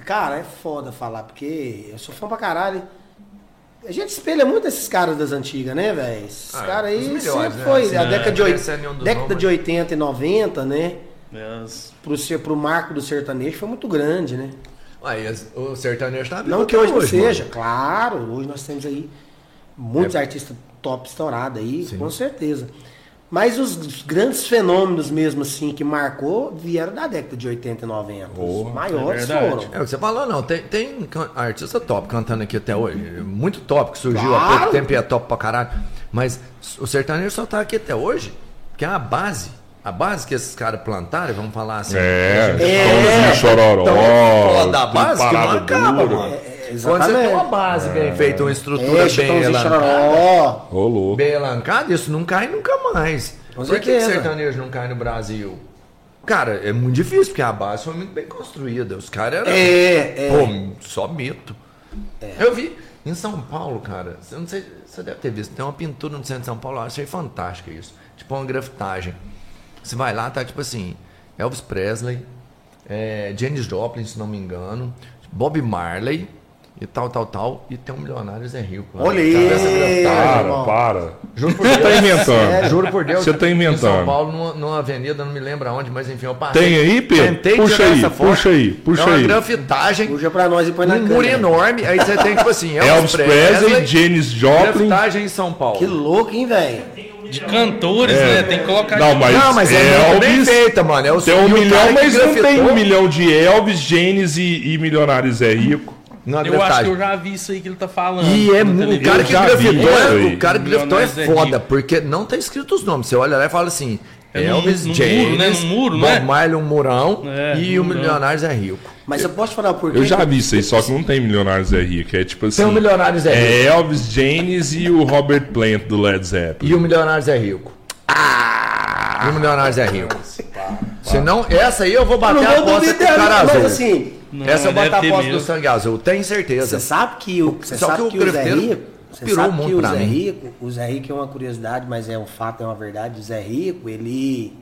Cara, é foda falar, porque eu sou fã pra caralho. A gente espelha muito esses caras das antigas, né, velho? Esses Ah, caras aí melhores, sempre né? foi. Assim, a é, década, de, oit- esse é um dos década nomes. de 80 e 90, né? É, as- Pro, ser, pro marco do sertanejo foi muito grande, né? As- o sertanejo tá vivo Não que hoje não seja, mano. claro, hoje nós temos aí muitos artistas top estourados aí, Sim. com certeza. Mas os grandes fenômenos mesmo assim que marcou vieram da década de 80 e 90. Porra, os maiores é foram. É o que você falou, não. Tem, tem artista top cantando aqui até hoje. Muito top, que surgiu Claro. há pouco tempo e é top pra caralho. Mas o sertanejo só tá aqui até hoje, que é a base. A base que esses caras plantaram, vamos falar assim. É, É. Tomzinho Chororó. Então, fala da tudo base que não parada acaba, dura. mano. É, Quando você tem exatamente. uma base bem feita, uma estrutura É, bem elancada, louco. bem elancada, isso não cai nunca mais. Com Por que, que certeza. sertanejo não cai no Brasil? Cara, é muito difícil, porque a base foi muito bem construída. Os caras eram. É, é. Pô, só mito. Eu vi em São Paulo, cara. Eu não sei, você deve ter visto. Tem uma pintura no centro de São Paulo, eu achei fantástica isso. Tipo uma grafitagem. Você vai lá, tá tipo assim: Elvis Presley, é, Janis Joplin, se não me engano, Bob Marley e tal, tal, tal. E tem um milionário Zé Rico. lá. Olha Tá aí, grafitagem? Para, irmão. para. Juro por Você tá Deus. inventando. Juro por Deus. Você tá Em São inventando. Paulo, numa, numa avenida, não me lembro aonde, mas enfim, eu passei. Tem aí, Pedro? Tentei Puxa tirar aí, essa foto. puxa aí, puxa é uma aí. grafitagem, Puxa pra nós e põe na um muro enorme. Aí você tem, tipo assim, Elvis Presley, Janis Joplin. grafitagem em São Paulo. Que louco, hein, velho? De cantores, né? Tem que colocar. Não, mas, não, mas é bem Elvis feita, mano. É o tem um milhão, mas não tem um milhão de Elvis, Janis e, e milionários é rico. Na Eu acho que eu já vi isso aí que ele tá falando. E é mu- o cara que grafitou, é, o cara que grafitou é é foda, porque não tá escrito os nomes. Você olha lá e fala assim, É Elvis, num James, muro, né? Num muro, Bob né? Marley, um murão, É, e o murão. Milionários é rico. Mas eu posso falar por quê? Eu já vi isso aí, só que não tem milionários é rico. É tipo assim. Tem o Milionários é rico. É Elvis, Janis e o Robert Plant do Led Zeppelin. E o Milionários é rico. Ah! E o Milionários é rico. Se não, essa aí eu vou Eu bater não a vou aposta com o duvidar, cara mas azul. assim, Não, essa eu deve boto a aposta do sangue azul, tenho certeza. você sabe que o, você Só sabe que o que o Zé Rico, você pirou sabe que o Zé mim. Rico, o Zé Rico é uma curiosidade, mas é um fato, é uma verdade. O Zé Rico, ele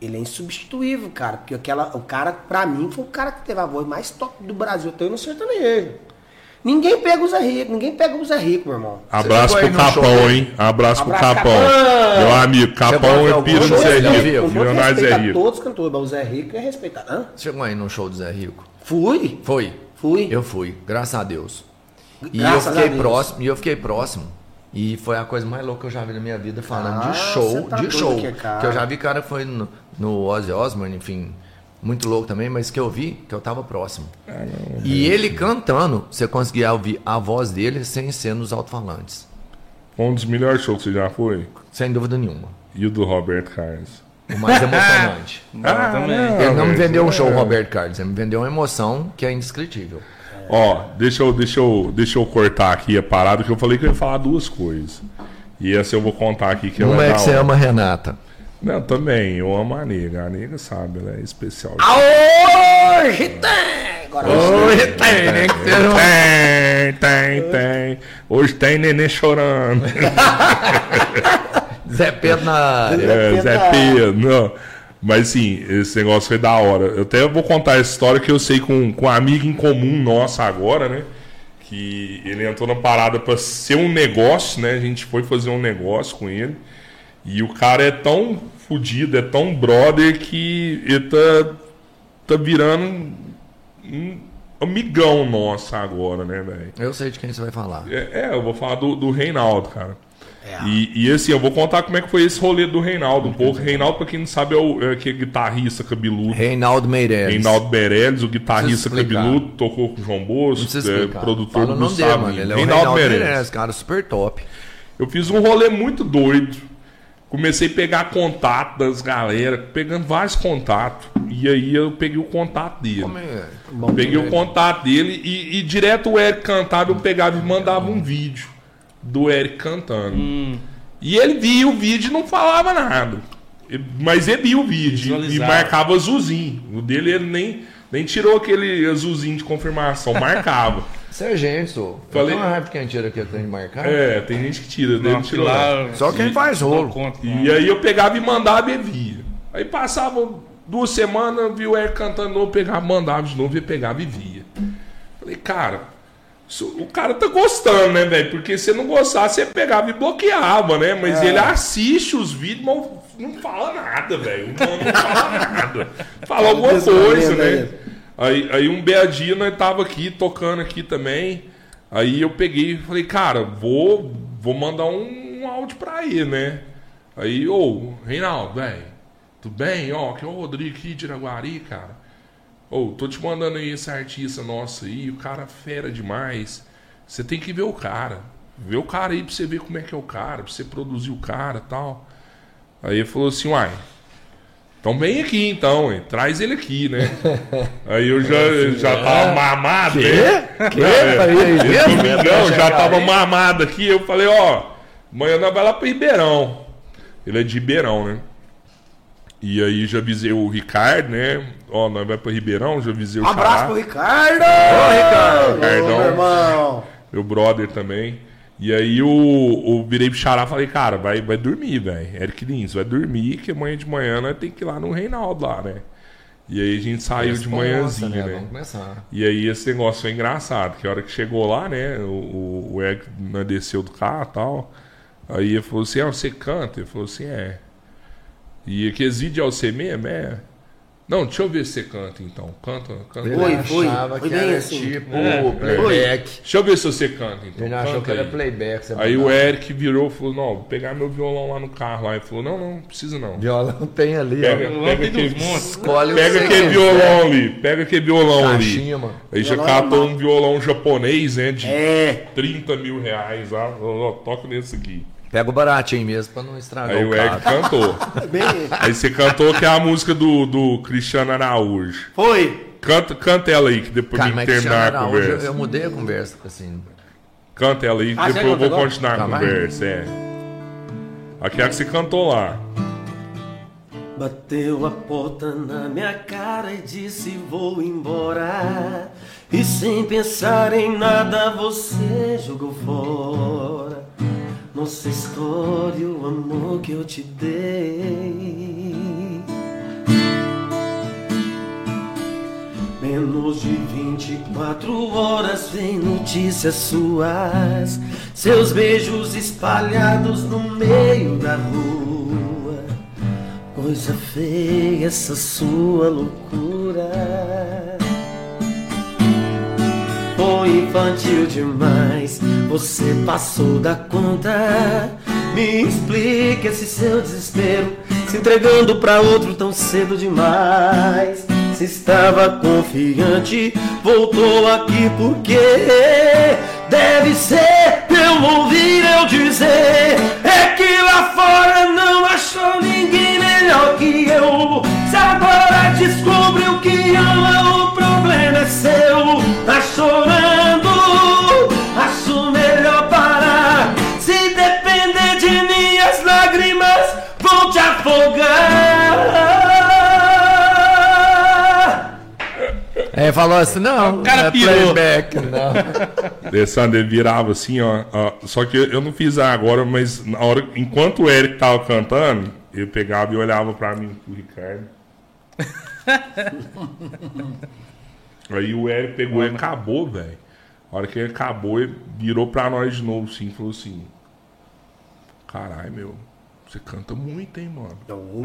ele é insubstituível, cara, porque aquela, o cara, pra mim, foi o cara que teve a voz mais top do Brasil, até no sertanejo. Ninguém pega o Zé Rico, ninguém pega o Zé Rico, meu irmão. Abraço Você pro show Capão, dele? hein? Abraço pro Abraço, Capão. Capão. Meu amigo, Capão é pira do show Zé Rico. é respeito a rico. todos os cantores, mas o Zé Rico é respeitado. Hã? Chegou aí no show do Zé Rico. Fui, Foi. fui. Eu fui, graças a Deus. E Graças eu a fiquei Deus. próximo, e eu fiquei próximo. E foi a coisa mais louca que eu já vi na minha vida falando Ah, de show, você tá de show. que é. Que eu já vi cara que foi no, no Ozzy Osbourne, enfim, muito louco também, mas que eu vi que eu tava próximo. e ele cantando, você conseguia ouvir a voz dele sem ser nos alto-falantes. Um dos melhores shows que você já foi. Sem dúvida nenhuma. E o do Roberto Carlos. O mais emocionante. Bom também. ele não me vendeu um show, é. Roberto Carlos. Ele me vendeu uma emoção que é indescritível. Ó, deixa eu, deixa, eu, deixa eu cortar aqui a parada, que eu falei que eu ia falar duas coisas. E essa eu vou contar aqui que ela Uma é que você ama a Renata. Não, também, eu amo a nega. A nega sabe, ela é especial. Hoje tem! Agora Oi, tem, né? Uma- Tem, tem, tem. Hoje tem neném chorando. Zé Pedro na área. É, Zé Pedro. Não. Mas assim, esse negócio foi da hora. Eu até vou contar essa história que eu sei com, com um amigo em comum nossa agora, né? Que ele entrou na parada pra ser um negócio, né? A gente foi fazer um negócio com ele. E o cara é tão fudido, é tão brother que ele tá, tá virando um amigão nosso agora, né, velho? Eu sei de quem você vai falar. É, é, eu vou falar do, do Reinaldo, cara. É. E, e assim, eu vou contar como é que foi esse rolê do Reinaldo um pouco. Reinaldo, pra quem não sabe, é, o, é aquele guitarrista cabeludo. Reinaldo Meirelles. Reinaldo Meirelles, o guitarrista cabeludo, tocou com o João Bosco, é, produtor do Gustavo é Reinaldo Reinaldo Meirelles. Meirelles, cara, super top. Eu fiz um rolê muito doido. Comecei a pegar contato das galera, pegando vários contatos. E aí eu peguei o contato dele. Como é? Peguei o contato dele e, e direto o Eric cantava, eu pegava e mandava um vídeo do Eric cantando. E ele via o vídeo e não falava nada. Mas ele via o vídeo e marcava azulzinho. O dele ele nem, nem tirou aquele azulzinho de confirmação, marcava. É sou. Falei- Falei... uma raiva que a gente tira aqui, eu tenho de marcar. É, tem gente que tira, dele Não, tirou. lá, Só quem faz rolo. conta, E aí eu pegava e mandava e via. Aí passava duas semanas, vi o Eric cantando novo, pegava, mandava de novo e pegava e via. Falei, cara, isso- o cara tá gostando, né, velho? Porque se não gostasse, você pegava e bloqueava, né? Mas É. ele assiste os vídeos, mas não fala nada, velho. Não, não fala nada. Fala alguma coisa, né? Aí, aí um nós tava aqui, tocando aqui também. Aí eu peguei e falei, cara, vou, vou mandar um, um áudio pra ele, né? Aí, ô, Reinaldo, velho, tudo bem? Ó, aqui é o Rodrigo aqui de Iraguari, cara. Ô, tô te mandando aí esse artista nosso aí, o cara fera demais. Você tem que ver o cara. Ver o cara aí pra você ver como é que é o cara, pra você produzir o cara tal. Aí ele falou assim, uai, então vem aqui então, hein? traz ele aqui, né? Aí eu já, já tava mamado, né? Que? É, esse domingão já tava aí. mamado aqui. Eu falei, ó, amanhã nós vai lá pra Ribeirão. Ele é de Ribeirão, né? E aí já avisei o Ricardo, né? Ó, nós vai pra Ribeirão, já avisei o abraço Xará, pro Ricardo! Ô, Ricardo! Ô, meu irmão! meu brother também. E aí o, o virei pro Xará e falei, cara, vai, vai dormir, velho. Eric Lins, vai dormir, que amanhã de manhã nós tem que ir lá no Reinaldo lá, né? E aí a gente saiu de manhãzinha, né? Vamos começar. E aí esse negócio foi engraçado, que a hora que chegou lá, né, o, o, o Eric né, desceu do carro e tal, aí ele falou assim, ah, você canta? Ele falou assim, é. E aqueles vídeos é você mesmo? É. Não, deixa eu ver se você canta então. Canta, canta. Ele Foi, foi. achava Foi que bem era assim. tipo É, playback. Deixa eu ver se você canta então. Ele achou que era aí. playback. você Aí o. Eric virou e falou, não, vou pegar meu violão lá no carro lá. Ele falou, não, não, não precisa não. Violão tem ali, Pega, ó. Pega aquele. Escolhe o pega aquele quiser. violão ali, pega aquele violão ali. Caixinha, mano. Aí já Violão catou um violão japonês, né, de É, 30 mil reais lá. Ó, ó, toca nesse aqui. Pega o baratinho mesmo pra não estragar Aí o o Eric carro. cantou. bem. Aí você cantou que é a música do, do Cristiano Araújo. Foi. Canta, canta ela aí, que depois Cara, de terminar a conversa. eu, eu mudei a conversa, assim. Canta ela aí, que Ah, depois eu vou agora? continuar a Tá, vai. conversa. É. Aquela que você cantou lá. Bateu a porta na minha cara e disse vou embora. E sem pensar em nada você jogou fora. Nossa história, o amor que eu te dei. Menos de 24 horas vem notícias suas. Seus beijos espalhados no meio da rua. Coisa feia essa sua loucura. Foi infantil demais, você passou da conta. Me explica esse seu desespero, se entregando pra outro tão cedo demais. Se estava confiante, voltou aqui porque deve ser eu ouvir eu dizer. É que lá fora não achou ninguém melhor que eu. Se agora descobriu que ama, o problema é seu. Tá Aí falou assim, não, cara não é pirou. playback, não. Alessandro, ele virava assim, ó, ó. Só que eu não fiz agora, mas na hora, enquanto o Eric tava cantando, eu pegava e olhava pra mim, pro Ricardo. Aí o Eric pegou e acabou, velho. A hora que ele acabou, ele virou pra nós de novo, assim, falou assim: Caralho, meu, você canta muito, hein, mano?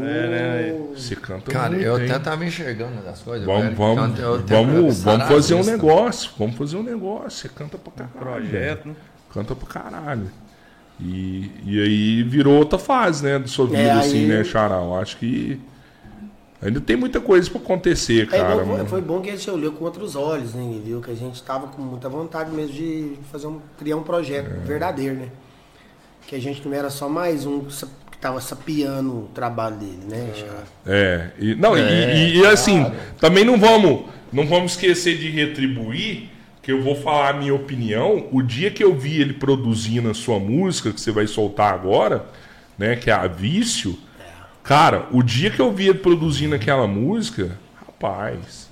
É, né? Você canta Cara, muito. eu hein? até tava enxergando as coisas. Vamos, velho. vamos, eu tenho vamos, vamos fazer um negócio. Vamos fazer um negócio. Você canta pra caralho. Projeto, velho. né? Canta pra caralho. E, e aí virou outra fase, né? Do sua vida, É, assim, aí- né, Charal? Acho que ainda tem muita coisa pra acontecer, É, cara. bom, foi, foi bom que a gente olhou com outros olhos, né? e Viu que a gente tava com muita vontade mesmo de fazer um, criar um projeto É. verdadeiro, né? que a gente não era só mais um tava sapiando o trabalho dele, né? Xará? É, e, não, e- e, e assim, também não vamos, não vamos esquecer de retribuir, que eu vou falar a minha opinião. O dia que eu vi ele produzindo a sua música, que você vai soltar agora, né, que é a Vício, cara, o dia que eu vi ele produzindo aquela música, rapaz,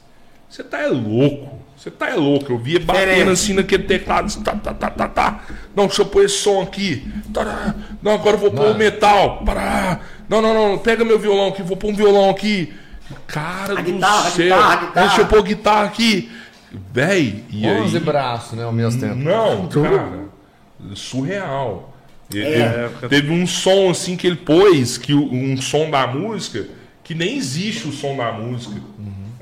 você tá é louco. Você tá é louco. Eu via batendo assim naquele teclado. Tá, tá, tá, tá, tá. Não, deixa eu pôr esse som aqui. Tará. Não, agora eu vou pôr o metal. Pará. Não, não, não. Pega meu violão aqui. Vou pôr um violão aqui. Cara A do guitarra, a céu. guitarra, a guitarra. Deixa eu pôr guitarra aqui. Véi. E aí? 11 braços, né, ao mesmo tempo. Não, cara. Surreal. É. ele- teve um som assim que ele pôs, que um som da música, que nem existe o som da música.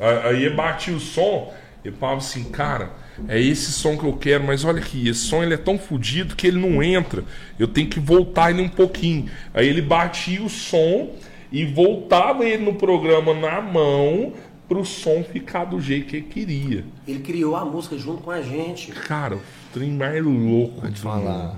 A- Aí bati o som e falava assim, cara, é esse som que eu quero, mas olha aqui, esse som ele é tão fodido que ele não entra. Eu tenho que voltar ele um pouquinho. Aí ele batia o som e voltava ele no programa na mão pro som ficar do jeito que ele queria. Ele criou a música junto com a gente. Cara, o trem mais louco. Pode falar.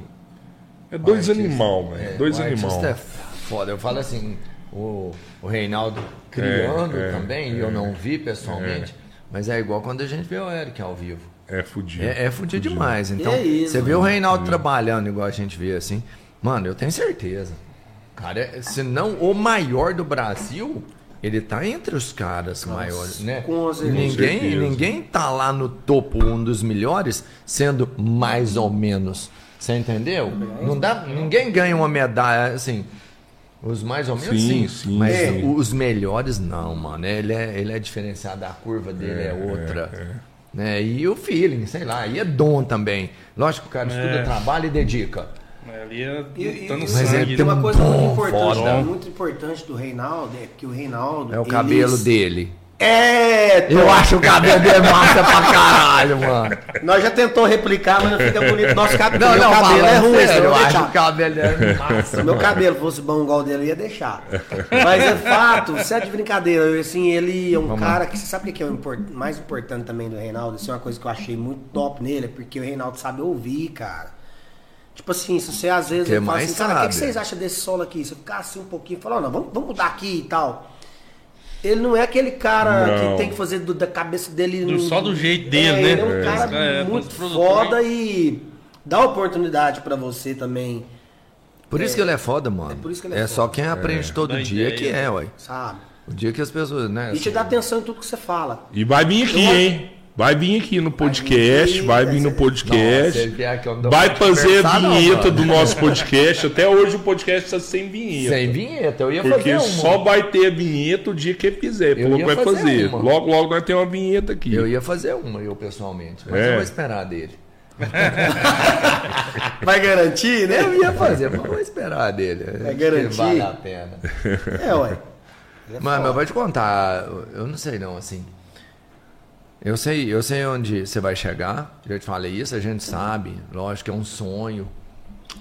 É dois O artista- animal, velho. é, dois o animal. é foda. Eu falo assim, o, o Reinaldo criando É, é, também, e eu não vi pessoalmente, mas é igual quando a gente vê o Eric ao vivo. É fudido. É, é fudido demais. Então, é isso, você vê o Reinaldo trabalhando igual a gente vê assim, mano, eu tenho certeza. Cara, é- se não o maior do Brasil, ele tá entre os caras maiores, né? com certeza. Ninguém, certeza. ninguém tá lá no topo, um dos melhores, sendo mais ou menos. Você entendeu? Não dá, ninguém ganha uma medalha assim. Os mais ou menos Sim, sim, sim, mas sim. os melhores não, mano. Ele é, ele é diferenciado, a curva dele é, outra. Né? E o feeling, sei lá, e é dom também. Lógico que o cara estuda, É. trabalha e dedica. Ali é E, e- tá no Mas sangue. ele tem tem uma um coisa muito importante, foda. muito importante do Reinaldo é que o Reinaldo. É o ele- cabelo dele. É, Eu acho o cabelo dele massa pra caralho, mano. Nós já tentou replicar, mas não fica bonito. Nosso cabelo, Não, não, cabelo é ruim, sério, eu eu acho o cabelo dele massa. Se meu cabelo fosse bom igual dele, eu ia deixar. Mas é fato, isso é de brincadeira. Eu, Assim, ele é um Vamos cara que. Você sabe o que é o import- mais importante também do Reinaldo? Isso é uma coisa que eu achei muito top nele, é porque o Reinaldo sabe ouvir, cara. Tipo assim, se você às vezes fala assim, cara, o que, que vocês acham desse solo aqui? Você ficar assim um pouquinho falar, "Ó, não, vamos, vamos mudar aqui e tal. Ele não é aquele cara Não. que tem que fazer do- da cabeça dele. Do- no- só do jeito dele, É, né? Ele é um É. cara É, muito muito foda e dá oportunidade pra você também, Por isso que ele é foda, mano. É, por isso que ele é só foda. quem aprende todo Dá dia ideia. que é, ué. sabe? O dia que as pessoas, né? E te dá atenção em tudo que você fala. E vai vir aqui, Eu- hein? Vai vir aqui no podcast, vai vir no podcast. Nossa, não dou Vai fazer a não, vinheta mano. do nosso podcast. Até hoje o podcast está sem vinheta. Sem vinheta, eu ia Porque fazer uma. só vai ter a vinheta o dia que ele fizer. Eu ia vai fazer fazer. uma. Logo, logo nós temos uma vinheta aqui. Eu ia fazer uma, eu pessoalmente. Mas É. eu vou esperar dele. Vai garantir, né? Eu ia fazer, mas vou esperar dele. Que garantir? Vale a pena. É, ué. É Mano, foda. eu vou te contar, eu não sei não, assim. Eu sei, eu sei onde você vai chegar. Já te falei isso, a gente sabe. Lógico que é um sonho,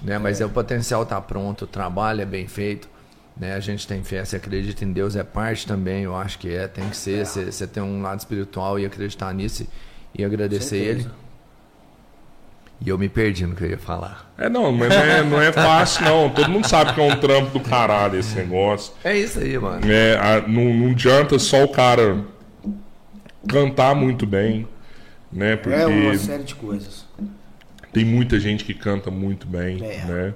né? Mas é. o potencial tá pronto, o trabalho é bem feito, né? A gente tem fé, você acredita em Deus é parte também, eu acho que é, tem que ser. Você, você tem um lado espiritual e acreditar nisso e agradecer ele. E eu me perdi no que eu ia falar. É, não, mas não é, não é fácil, não. Todo mundo sabe que é um trampo do caralho esse negócio. É isso aí, mano. É, a- não, não adianta só o cara cantar muito bem, né? Porque É uma série de coisas. tem muita gente que canta muito bem, É. né?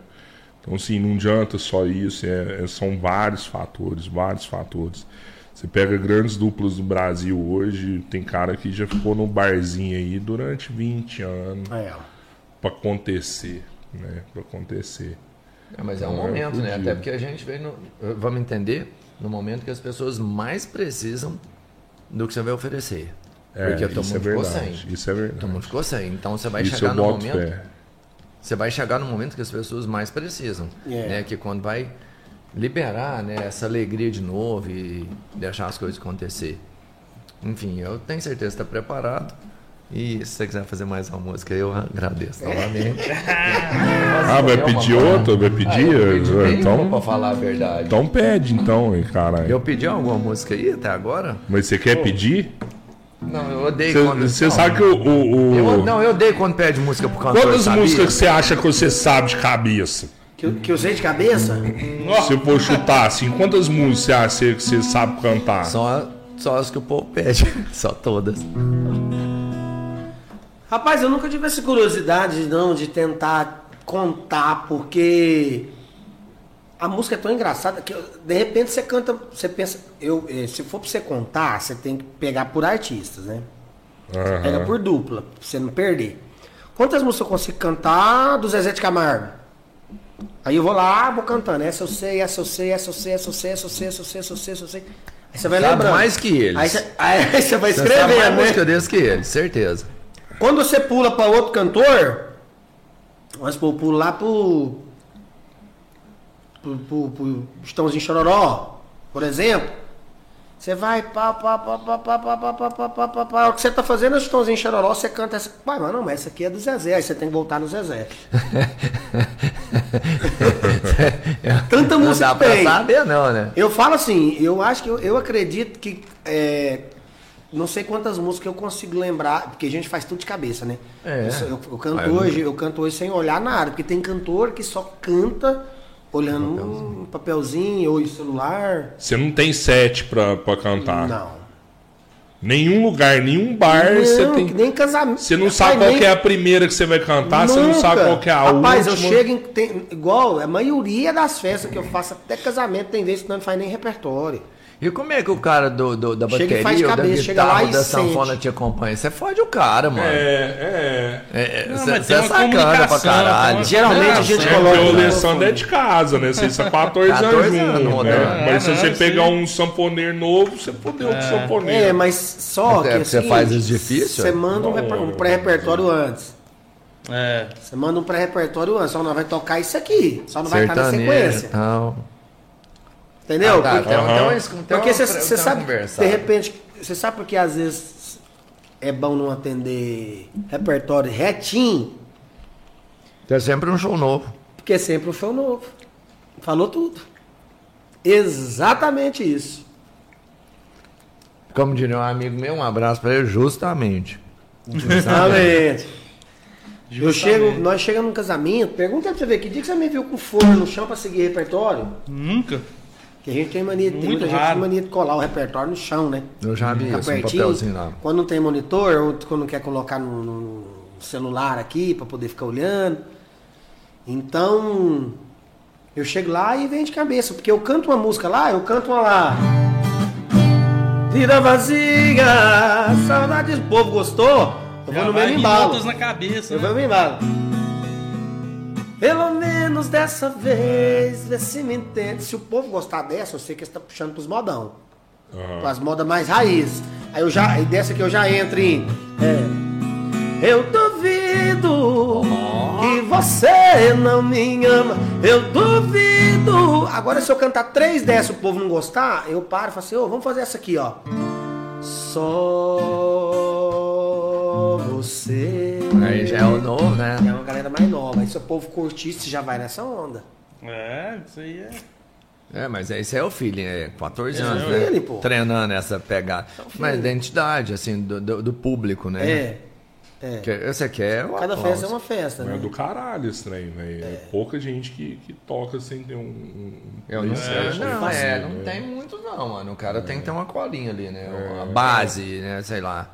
Então, assim, não adianta só isso, é- é- são vários fatores, vários fatores. Você pega grandes duplas do Brasil hoje, tem cara que já ficou no barzinho aí durante 20 anos É. pra acontecer, né? Pra acontecer. É, mas é um Não, é momento, né? fudido. Até porque a gente vem no. Vamos entender no momento que as pessoas mais precisam do que você vai oferecer. É, porque todo é mundo ficou verdade. sem. Isso é verdade. Todo mundo ficou sem. Então você vai Isso chegar no momento. fé. Você vai chegar no momento que as pessoas mais precisam. É. Né? Que quando vai liberar né, essa alegria de novo e deixar as coisas acontecer. Enfim, eu tenho certeza que está preparado. E se você quiser fazer mais uma música, eu agradeço novamente. Ah, vai pedir outra? Vai pedir? Ah, eu pedi nenhuma, então, pra falar a verdade. então pede, então, caralho. Eu pedi alguma música aí até agora? Mas você quer pedir? Não, eu odeio quando. Você sabe que o. o- o- Eu, não, eu odeio quando pede música pro cantor. Quantas sabia? músicas você acha que você sabe de cabeça? Que, eu- que eu sei de cabeça? Se eu for chutar, assim, quantas músicas você, você sabe cantar? Só, só as que o povo pede. Só todas. Rapaz, eu nunca tive essa curiosidade, não, de tentar contar, porque a música é tão engraçada que de repente você canta, você pensa, eu, eh, se for pra você contar, você tem que pegar por artistas, né? Aham. Pega por dupla, pra você não perder. Quantas músicas eu consigo cantar do Zezé de Camargo? Aí eu vou lá, vou cantando. Essa eu sei, essa eu sei, essa eu sei, essa eu sei, essa eu sei, essa eu sei, essa eu sei, essa eu sei. Aí você vai Sabe lembrando. mais que eles. Aí você, aí você vai sabe escrevendo, mais né? música deles que eles, certeza. Quando você pula para outro cantor, vamos supor, pulo lá pro, pro, pro, pro Estãozinho Chororó, por exemplo. Você vai, pá, pá, pá, pá, pá, pá, pá, pá, pá, pá, pá, pá. O que você tá fazendo é o Estãozinho Chororó, você canta essa. Pai, mas não, mas essa aqui é do Zezé, aí você tem que voltar no Zezé. Tanta Não música dá que pra tem. saber, não, né? Eu falo assim, eu acho que eu, eu acredito que é, não sei quantas músicas eu consigo lembrar, porque a gente faz tudo de cabeça, né? É. Eu, eu- eu canto Ah, eu hoje, eu canto hoje sem olhar nada, porque tem cantor que só canta olhando um papelzinho ou em celular. Você não tem set pra, pra cantar. Não. Nenhum lugar, nenhum bar, não, você tem. nem casamento. Você não Rapaz, sabe qual nem- que é a primeira que você vai cantar, você não Nunca. sabe qual que é a Rapaz, última. eu chego em. Tem, igual, a maioria das festas que eu faço, até casamento, tem vezes que não faz nem repertório. E como é que o cara do, do- da Chega e bateria faz ou da cabeça, chega guitarra lá e da sanfona sente. te acompanha? Você fode o cara, mano. É, é. Não, Você mas é tem uma sacana pra comunicação, caralho. Geralmente a gente É, coloca. porque o Alessandro é de casa, né? Vocês são 14, 14 anos anos, né? Mas se É, você não, pegar sim. um sanfoneiro novo, você fodeu com o sanfoneiro. É, mas só que. é porque você faz isso difícil, Você é? manda um, reper- um pré-repertório antes. É. Você manda um pré-repertório antes. Só não vai tocar isso aqui. Só não vai estar na sequência. tal. Entendeu? Ah, tá, Porque- tem uma- Aham. tem uma- Porque você sabe, de repente, você sabe porque às vezes é bom não atender repertório retinho, Tem sempre um show novo. porque é sempre um show novo. Falou tudo. Exatamente isso. Como diria um amigo meu, um abraço pra ele, justamente. Exatamente. Eu chego, nós chegamos num casamento, pergunta pra você ver, que dia que você me viu com forno no chão pra seguir repertório? Nunca. Que a gente tem mania, tem Muito muita gente que raro. tem mania de colar o repertório no chão, né? Eu já vi isso, um papelzinho lá. Quando não tem monitor, ou quando quer colocar no, no- no celular aqui pra poder ficar olhando. Então, eu chego lá e vem de cabeça, porque eu canto uma música lá, eu canto uma lá. Vida vazia, saudades, o povo gostou? Eu Já vou no vai mesmo embalo. na cabeça, Eu vou né? no mesmo embalo. Pelo menos dessa vez, vê se me entende. Se o povo gostar dessa, eu sei que você tá puxando pros modão. Aham. As modas mais raiz. Aí eu já, aí dessa que eu já entro em. é, eu duvido que você não me ama. Eu duvido. Agora, se eu cantar três dessas e o povo não gostar, eu paro e falo assim: ô, vamos fazer essa aqui, ó. Só você. Aí já é o novo, né? É uma galera mais nova. Aí se o povo curtir, você já vai nessa onda. É, isso aí é. É, mas esse é o feeling, é 14 Esse é anos, o né? feeling, pô. Treinando essa pegada. Mas identidade, assim, do, do, do público, né? É. É. Que esse aqui é o Cada aplauso. festa é uma festa, É né? do caralho esse trem, velho. É. pouca gente que, que toca sem ter um. um Eu não sei. preset, não, assim, é, né? não tem muito não, mano. O cara tem que ter uma colinha ali, né? A base, né? Sei lá.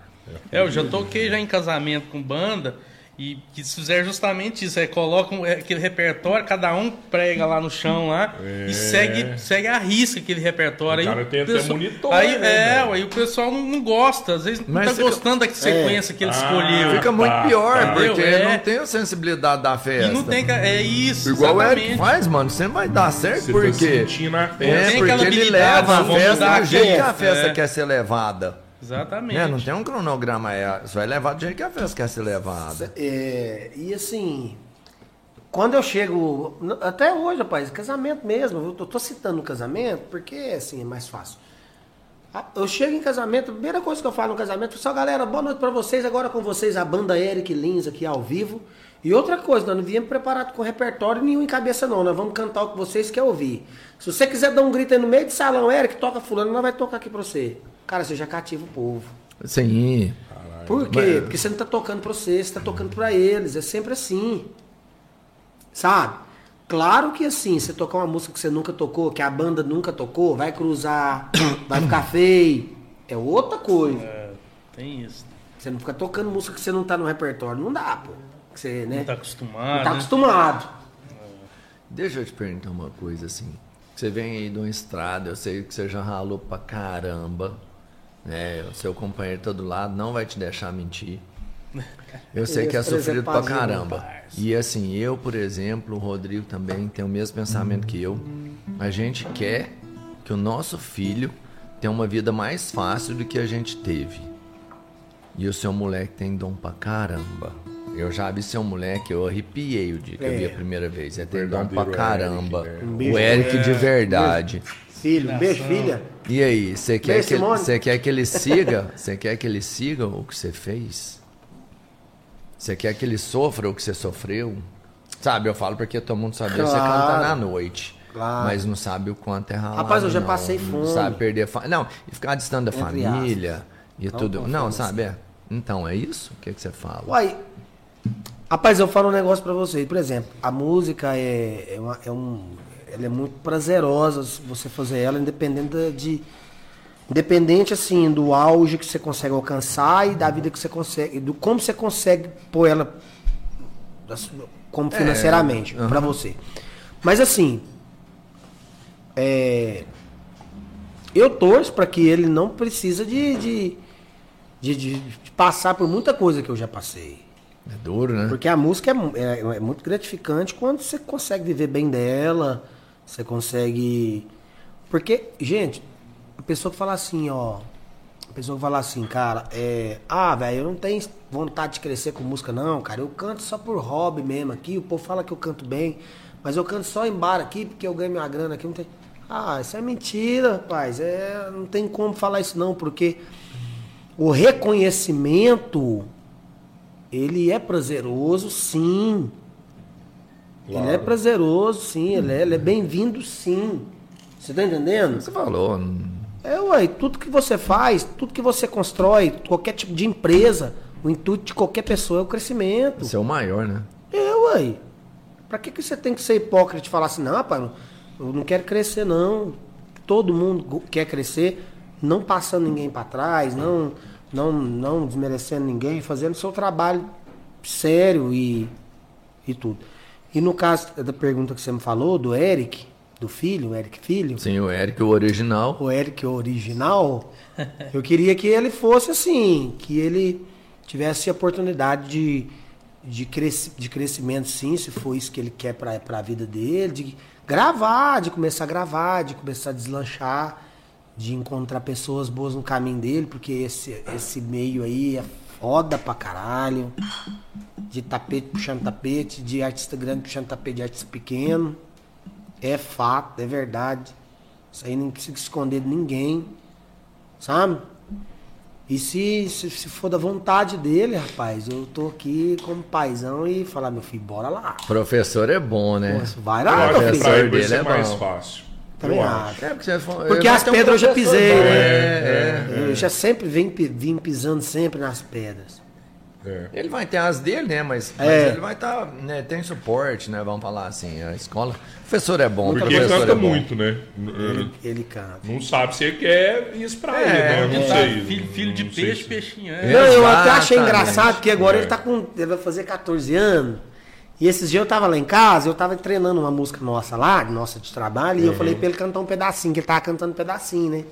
É, eu já toquei já em casamento com banda e que fizeram justamente isso. Aí colocam é, aquele repertório, cada um prega lá no chão lá e segue, segue a risca aquele repertório. O aí cara tem até monitor, Aí, né, é, aí o pessoal não, não gosta, às vezes não Mas tá fica- gostando da sequência que ele Ah, escolheu. Fica muito tá, pior, tá. porque? É. não tem a sensibilidade da E festa. não tem. É isso, Igual o exatamente. Eric faz, mano. Sempre vai dar certo, Você porque... tá sentindo a É, festa. Tem porque ele leva a festa do a jeito que a festa, festa é. quer ser levada. Exatamente. Né? Não tem um cronograma, é, você vai levar do jeito que a festa quer ser levada. É, e assim, quando eu chego, até hoje, rapaz, casamento mesmo, eu tô, tô citando o casamento porque assim é mais fácil. Eu chego em casamento, a primeira coisa que eu falo no casamento, pessoal, galera, boa noite pra vocês, agora com vocês a banda Eric Lins aqui ao vivo. E outra coisa, nós não viemos preparado com repertório nenhum em cabeça não, nós vamos cantar o que vocês querem ouvir. Se você quiser dar um grito aí no meio de salão, Eric, toca fulano, nós vai tocar aqui pra você. Cara, você já cativa o povo. Sim. Por quê? Porque você não tá tocando pra você, você tá tocando pra eles. É sempre assim. Sabe? Claro que assim, você tocar uma música que você nunca tocou, que a banda nunca tocou, vai cruzar, vai ficar feio. É outra coisa. É, tem isso. Você não fica tocando música que você não tá no repertório. Não dá, pô. Que você, né? Não tá Não acostumado. tá né? acostumado. Deixa eu te perguntar uma coisa assim. Você vem aí de uma estrada, eu sei que você já ralou pra caramba. Né? O seu companheiro tá do lado não vai te deixar mentir. Eu sei que é sofrido pra caramba. E assim, eu, por exemplo, o Rodrigo também tem o mesmo pensamento que eu. A gente quer que o nosso filho tenha uma vida mais fácil do que a gente teve. E o seu moleque tem dom pra caramba. Eu já vi seu moleque, eu arrepiei o dia que eu vi a É. primeira vez. É ter dom pra caramba. Eric, Um o. Eric de verdade. Filho, um beijo, filha. E aí, você quer, que, você quer que ele siga? Você quer que ele siga o que você fez? Você quer que ele sofra o que você sofreu? Sabe, eu falo porque todo mundo você Claro. cantar na noite. Claro. Mas não sabe o quanto é ralado. Rapaz, eu já não. passei Não fome. sabe perder fa... Não, e ficar distante da Entre família e Não tudo. Não, sabe? É. Então, é isso? O que, que você fala? Uai, rapaz, eu falo um negócio pra vocês. Por exemplo, a música é, é, uma- é um, ela é muito prazerosa você fazer ela, independente de, independente assim do auge que você consegue alcançar e da vida que você consegue, do como você consegue pôr ela como financeiramente aham. pra você. Mas assim, é, eu torço pra que ele não precisa de, de, de, de- de passar por muita coisa que eu já passei. É duro, né? Porque a música é, é- é muito gratificante quando você consegue viver bem dela, você consegue. Porque, gente, a pessoa que fala assim, ó. A pessoa que fala assim, cara, é. Ah, velho, eu não tenho vontade de crescer com música, não, cara. Eu canto só por hobby mesmo aqui. O povo fala que eu canto bem, mas eu canto só em bar aqui porque eu ganho minha grana aqui. Não tem... Ah, isso é mentira, rapaz. É, não tem como falar isso, não, porque o reconhecimento ele é prazeroso, sim. Claro. Ele é prazeroso, sim. Ele é, ele é bem-vindo, sim. Você tá entendendo? Você falou. hum, É, ué, tudo que você faz, tudo que você constrói, qualquer tipo de empresa, o intuito de qualquer pessoa é o crescimento. Você é o maior, né? É, ué. Pra que, que você tem que ser hipócrita e falar assim, não, rapaz, eu não quero crescer, não. Todo mundo quer crescer, não passando ninguém pra trás, não, não, não desmerecendo ninguém, fazendo seu trabalho sério e, e tudo. E no caso da pergunta que você me falou, do Eric, do filho, o Eric Filho, Sim, o Eric, o original. o Eric original, eu queria que ele fosse assim, que ele tivesse a oportunidade de, de, cresci, de crescimento, sim, se for isso que ele quer para a vida dele, de gravar, de começar a gravar, de começar a deslanchar, de encontrar pessoas boas no caminho dele, porque esse, esse meio aí é foda pra caralho. De tapete puxando tapete, de artista grande puxando tapete de artista pequeno. É fato, é verdade. Isso aí não precisa esconder de ninguém. Sabe? E se, se, se for da vontade dele, rapaz, eu tô aqui como paizão e falar, meu filho, bora lá. Professor é bom, né? Vai lá, meu filho. pra ele vai dele é mais bom. fácil. Também acho. É, porque Porque as ter um pedras eu já pisei, né? É, é. Eu já sempre vim, vim pisando sempre nas pedras. É. Ele vai ter as dele, né? Mas, mas É. ele vai estar, né? Tem suporte, né? Vamos falar assim, a escola. O professor é bom, Porque ele canta é bom. muito, né? Ele, ele canta. Não sabe se ele quer isso pra É, ele, né? Eu não Tá, sei. filho, filho de Não peixe, se- peixinho. Não, eu até achei engraçado que agora É. ele tá com. Ele vai fazer 14 anos. E esses dias eu tava lá em casa, eu tava treinando uma música nossa lá, nossa de trabalho, e eu falei pra ele cantar um pedacinho, que ele tava cantando um pedacinho, né?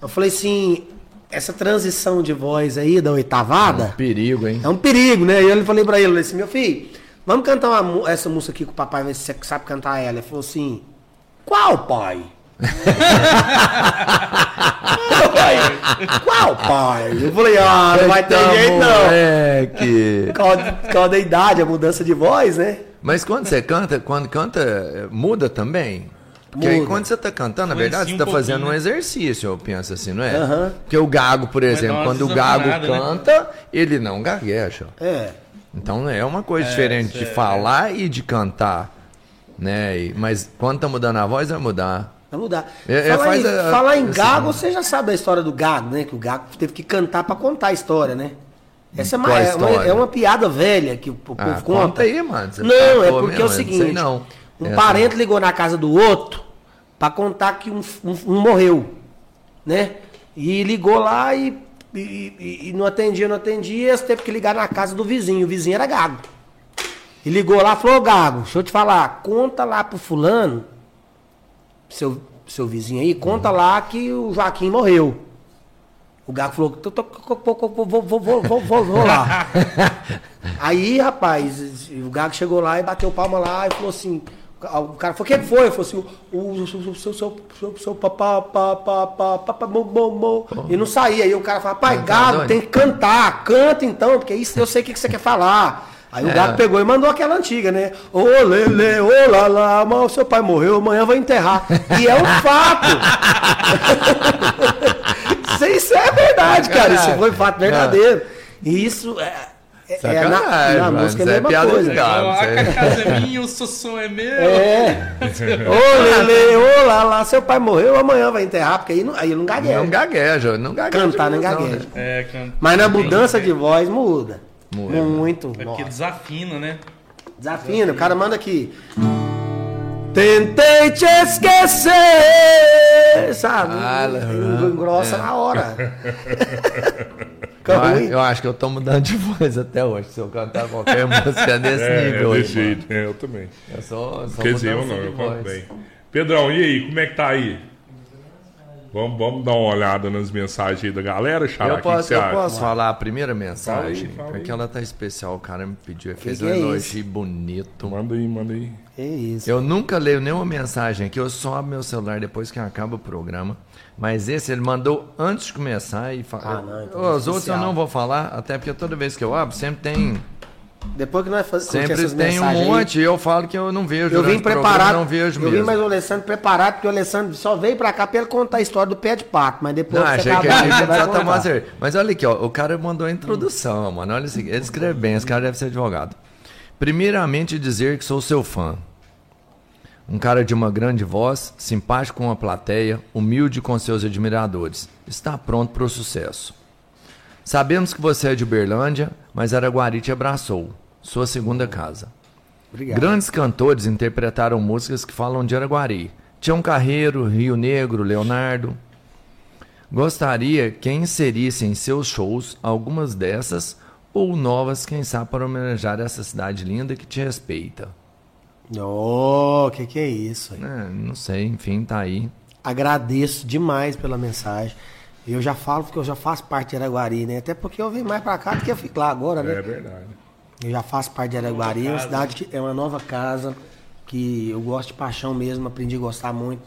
Eu falei assim, essa transição de voz aí da oitavada. Perigo, hein? É um perigo, né? E eu falei pra ele, eu falei assim, meu filho, vamos cantar uma essa música aqui com o papai, ver se você sabe cantar ela. Ele falou assim, qual pai? Qual pai? Qual? Eu falei, ah, não vai ter jeito não. causa, por causa da idade, a mudança de voz, né? Mas quando você canta, quando canta, muda também? Porque aí Muda. quando você tá cantando, na verdade, você tá um fazendo pouquinho, um né? exercício, eu penso assim, não é? Aham. Porque o gago, por exemplo, uma quando o gago né? canta, ele não gagueja. É. Então é uma coisa diferente de isso é- falar e de cantar, né? E- mas quando tá mudando a voz, vai mudar. Vai mudar. É, é, falar, em, a- falar em gago, você já sabe a história do gago, né? Que o gago teve que cantar pra contar a história, né? Essa é uma, é uma, é uma piada velha que o, o povo Ah, conta. conta aí, mano. Você Não, é porque mesmo, é o não seguinte. não. Um parente ligou na casa do outro pra contar que um, um- um morreu, né? E ligou lá e, e- e- e não atendia, não atendia, eles teve que ligar na casa do vizinho. O vizinho era gago. E ligou lá e falou, "Ô, Gago, deixa eu te falar, conta lá pro fulano, seu, seu vizinho aí, conta lá que o Joaquim morreu. O Gago falou, "Tô- tô- vou, vou, vou, vou, lá. Aí, rapaz, o Gago chegou lá e bateu palma lá e falou assim. O cara falou, o que que foi? Ele falou assim, o, seu, seu, seu, papá, papá, papá. E não saía. Aí o cara falou, pai, Gago, doido? tem que cantar, canta então, porque isso eu sei o que você quer falar. Aí o É. Gago pegou e mandou aquela antiga, né? Ô, lele, ô, lá, lá, mas o seu pai morreu, amanhã vai enterrar. E é um fato. isso, é verdade, cara. Isso foi fato verdadeiro. E isso é, é, é na, na mano. música é Isso a é mesma piada coisa. a casa é minha, o sossô é meu. É. Ô, Lele, ô, lá, lá, seu pai morreu, amanhã vai enterrar, porque aí não, aí não gagueja. Não gagueja, não gagueja. Cantar não não, gagueja. né? É, can... Mas na mudança de voz muda. Muda. Muito. É Nossa. porque desafina, né? Desafina, o cara manda aqui. Tentei te esquecer, sabe? Ah, Engrossa é. na hora. Eu, eu acho que eu tô mudando de voz até hoje. Se eu cantar qualquer música desse É, nível é aí. desse mano. jeito. É, eu também. Eu sou, sou Quer dizer, eu não, de eu canto voz. bem. Pedrão, e aí, como é que tá aí? Vamos, vamos dar uma olhada nas mensagens aí da galera, Xará? Eu posso, eu posso falar a primeira mensagem? Fala aí, fala aí. Porque ela tá especial. O cara me pediu, ele fez que um é elogio bonito. Manda aí, manda aí. É isso. Eu nunca leio nenhuma mensagem aqui, eu só abro meu celular depois que acaba o programa. Mas esse ele mandou antes de começar e fala. Ah, não, então é Os outros eu não vou falar, até porque toda vez que eu abro, sempre tem. Depois que nós fazemos Sempre tem um monte e eu falo que eu não vejo. Eu vim programa, preparado. Eu não vejo eu mesmo. vim mais o Alessandro preparado, porque o Alessandro só veio pra cá pra ele contar a história do pé de pato, mas depois Não, você achei que você ia vai tomar contar. cerveja. Mas olha aqui, ó, o cara mandou a introdução, mano. Olha isso aqui. Ele escreve bem, esse cara deve ser advogado. Primeiramente, dizer que sou seu fã. Um cara de uma grande voz, simpático com a plateia, humilde com seus admiradores. Está pronto para o sucesso. Sabemos que você é de Uberlândia, mas Araguari te abraçou. Sua segunda casa. Obrigado. Grandes cantores interpretaram músicas que falam de Araguari. Tião Carreiro, Rio Negro, Leonardo. Gostaria que inserisse em seus shows algumas dessas ou novas, quem sabe, para homenagear essa cidade linda que te respeita. Oh, que que é isso? aí? É, não sei, enfim, tá aí. Agradeço demais pela mensagem. Eu já falo porque eu já faço parte de Araguari, né? Até porque eu vim mais pra cá do que eu fico lá agora, né? É verdade. Eu já faço parte de Araguari, é uma cidade que é uma nova casa, que eu gosto de paixão mesmo, aprendi a gostar muito.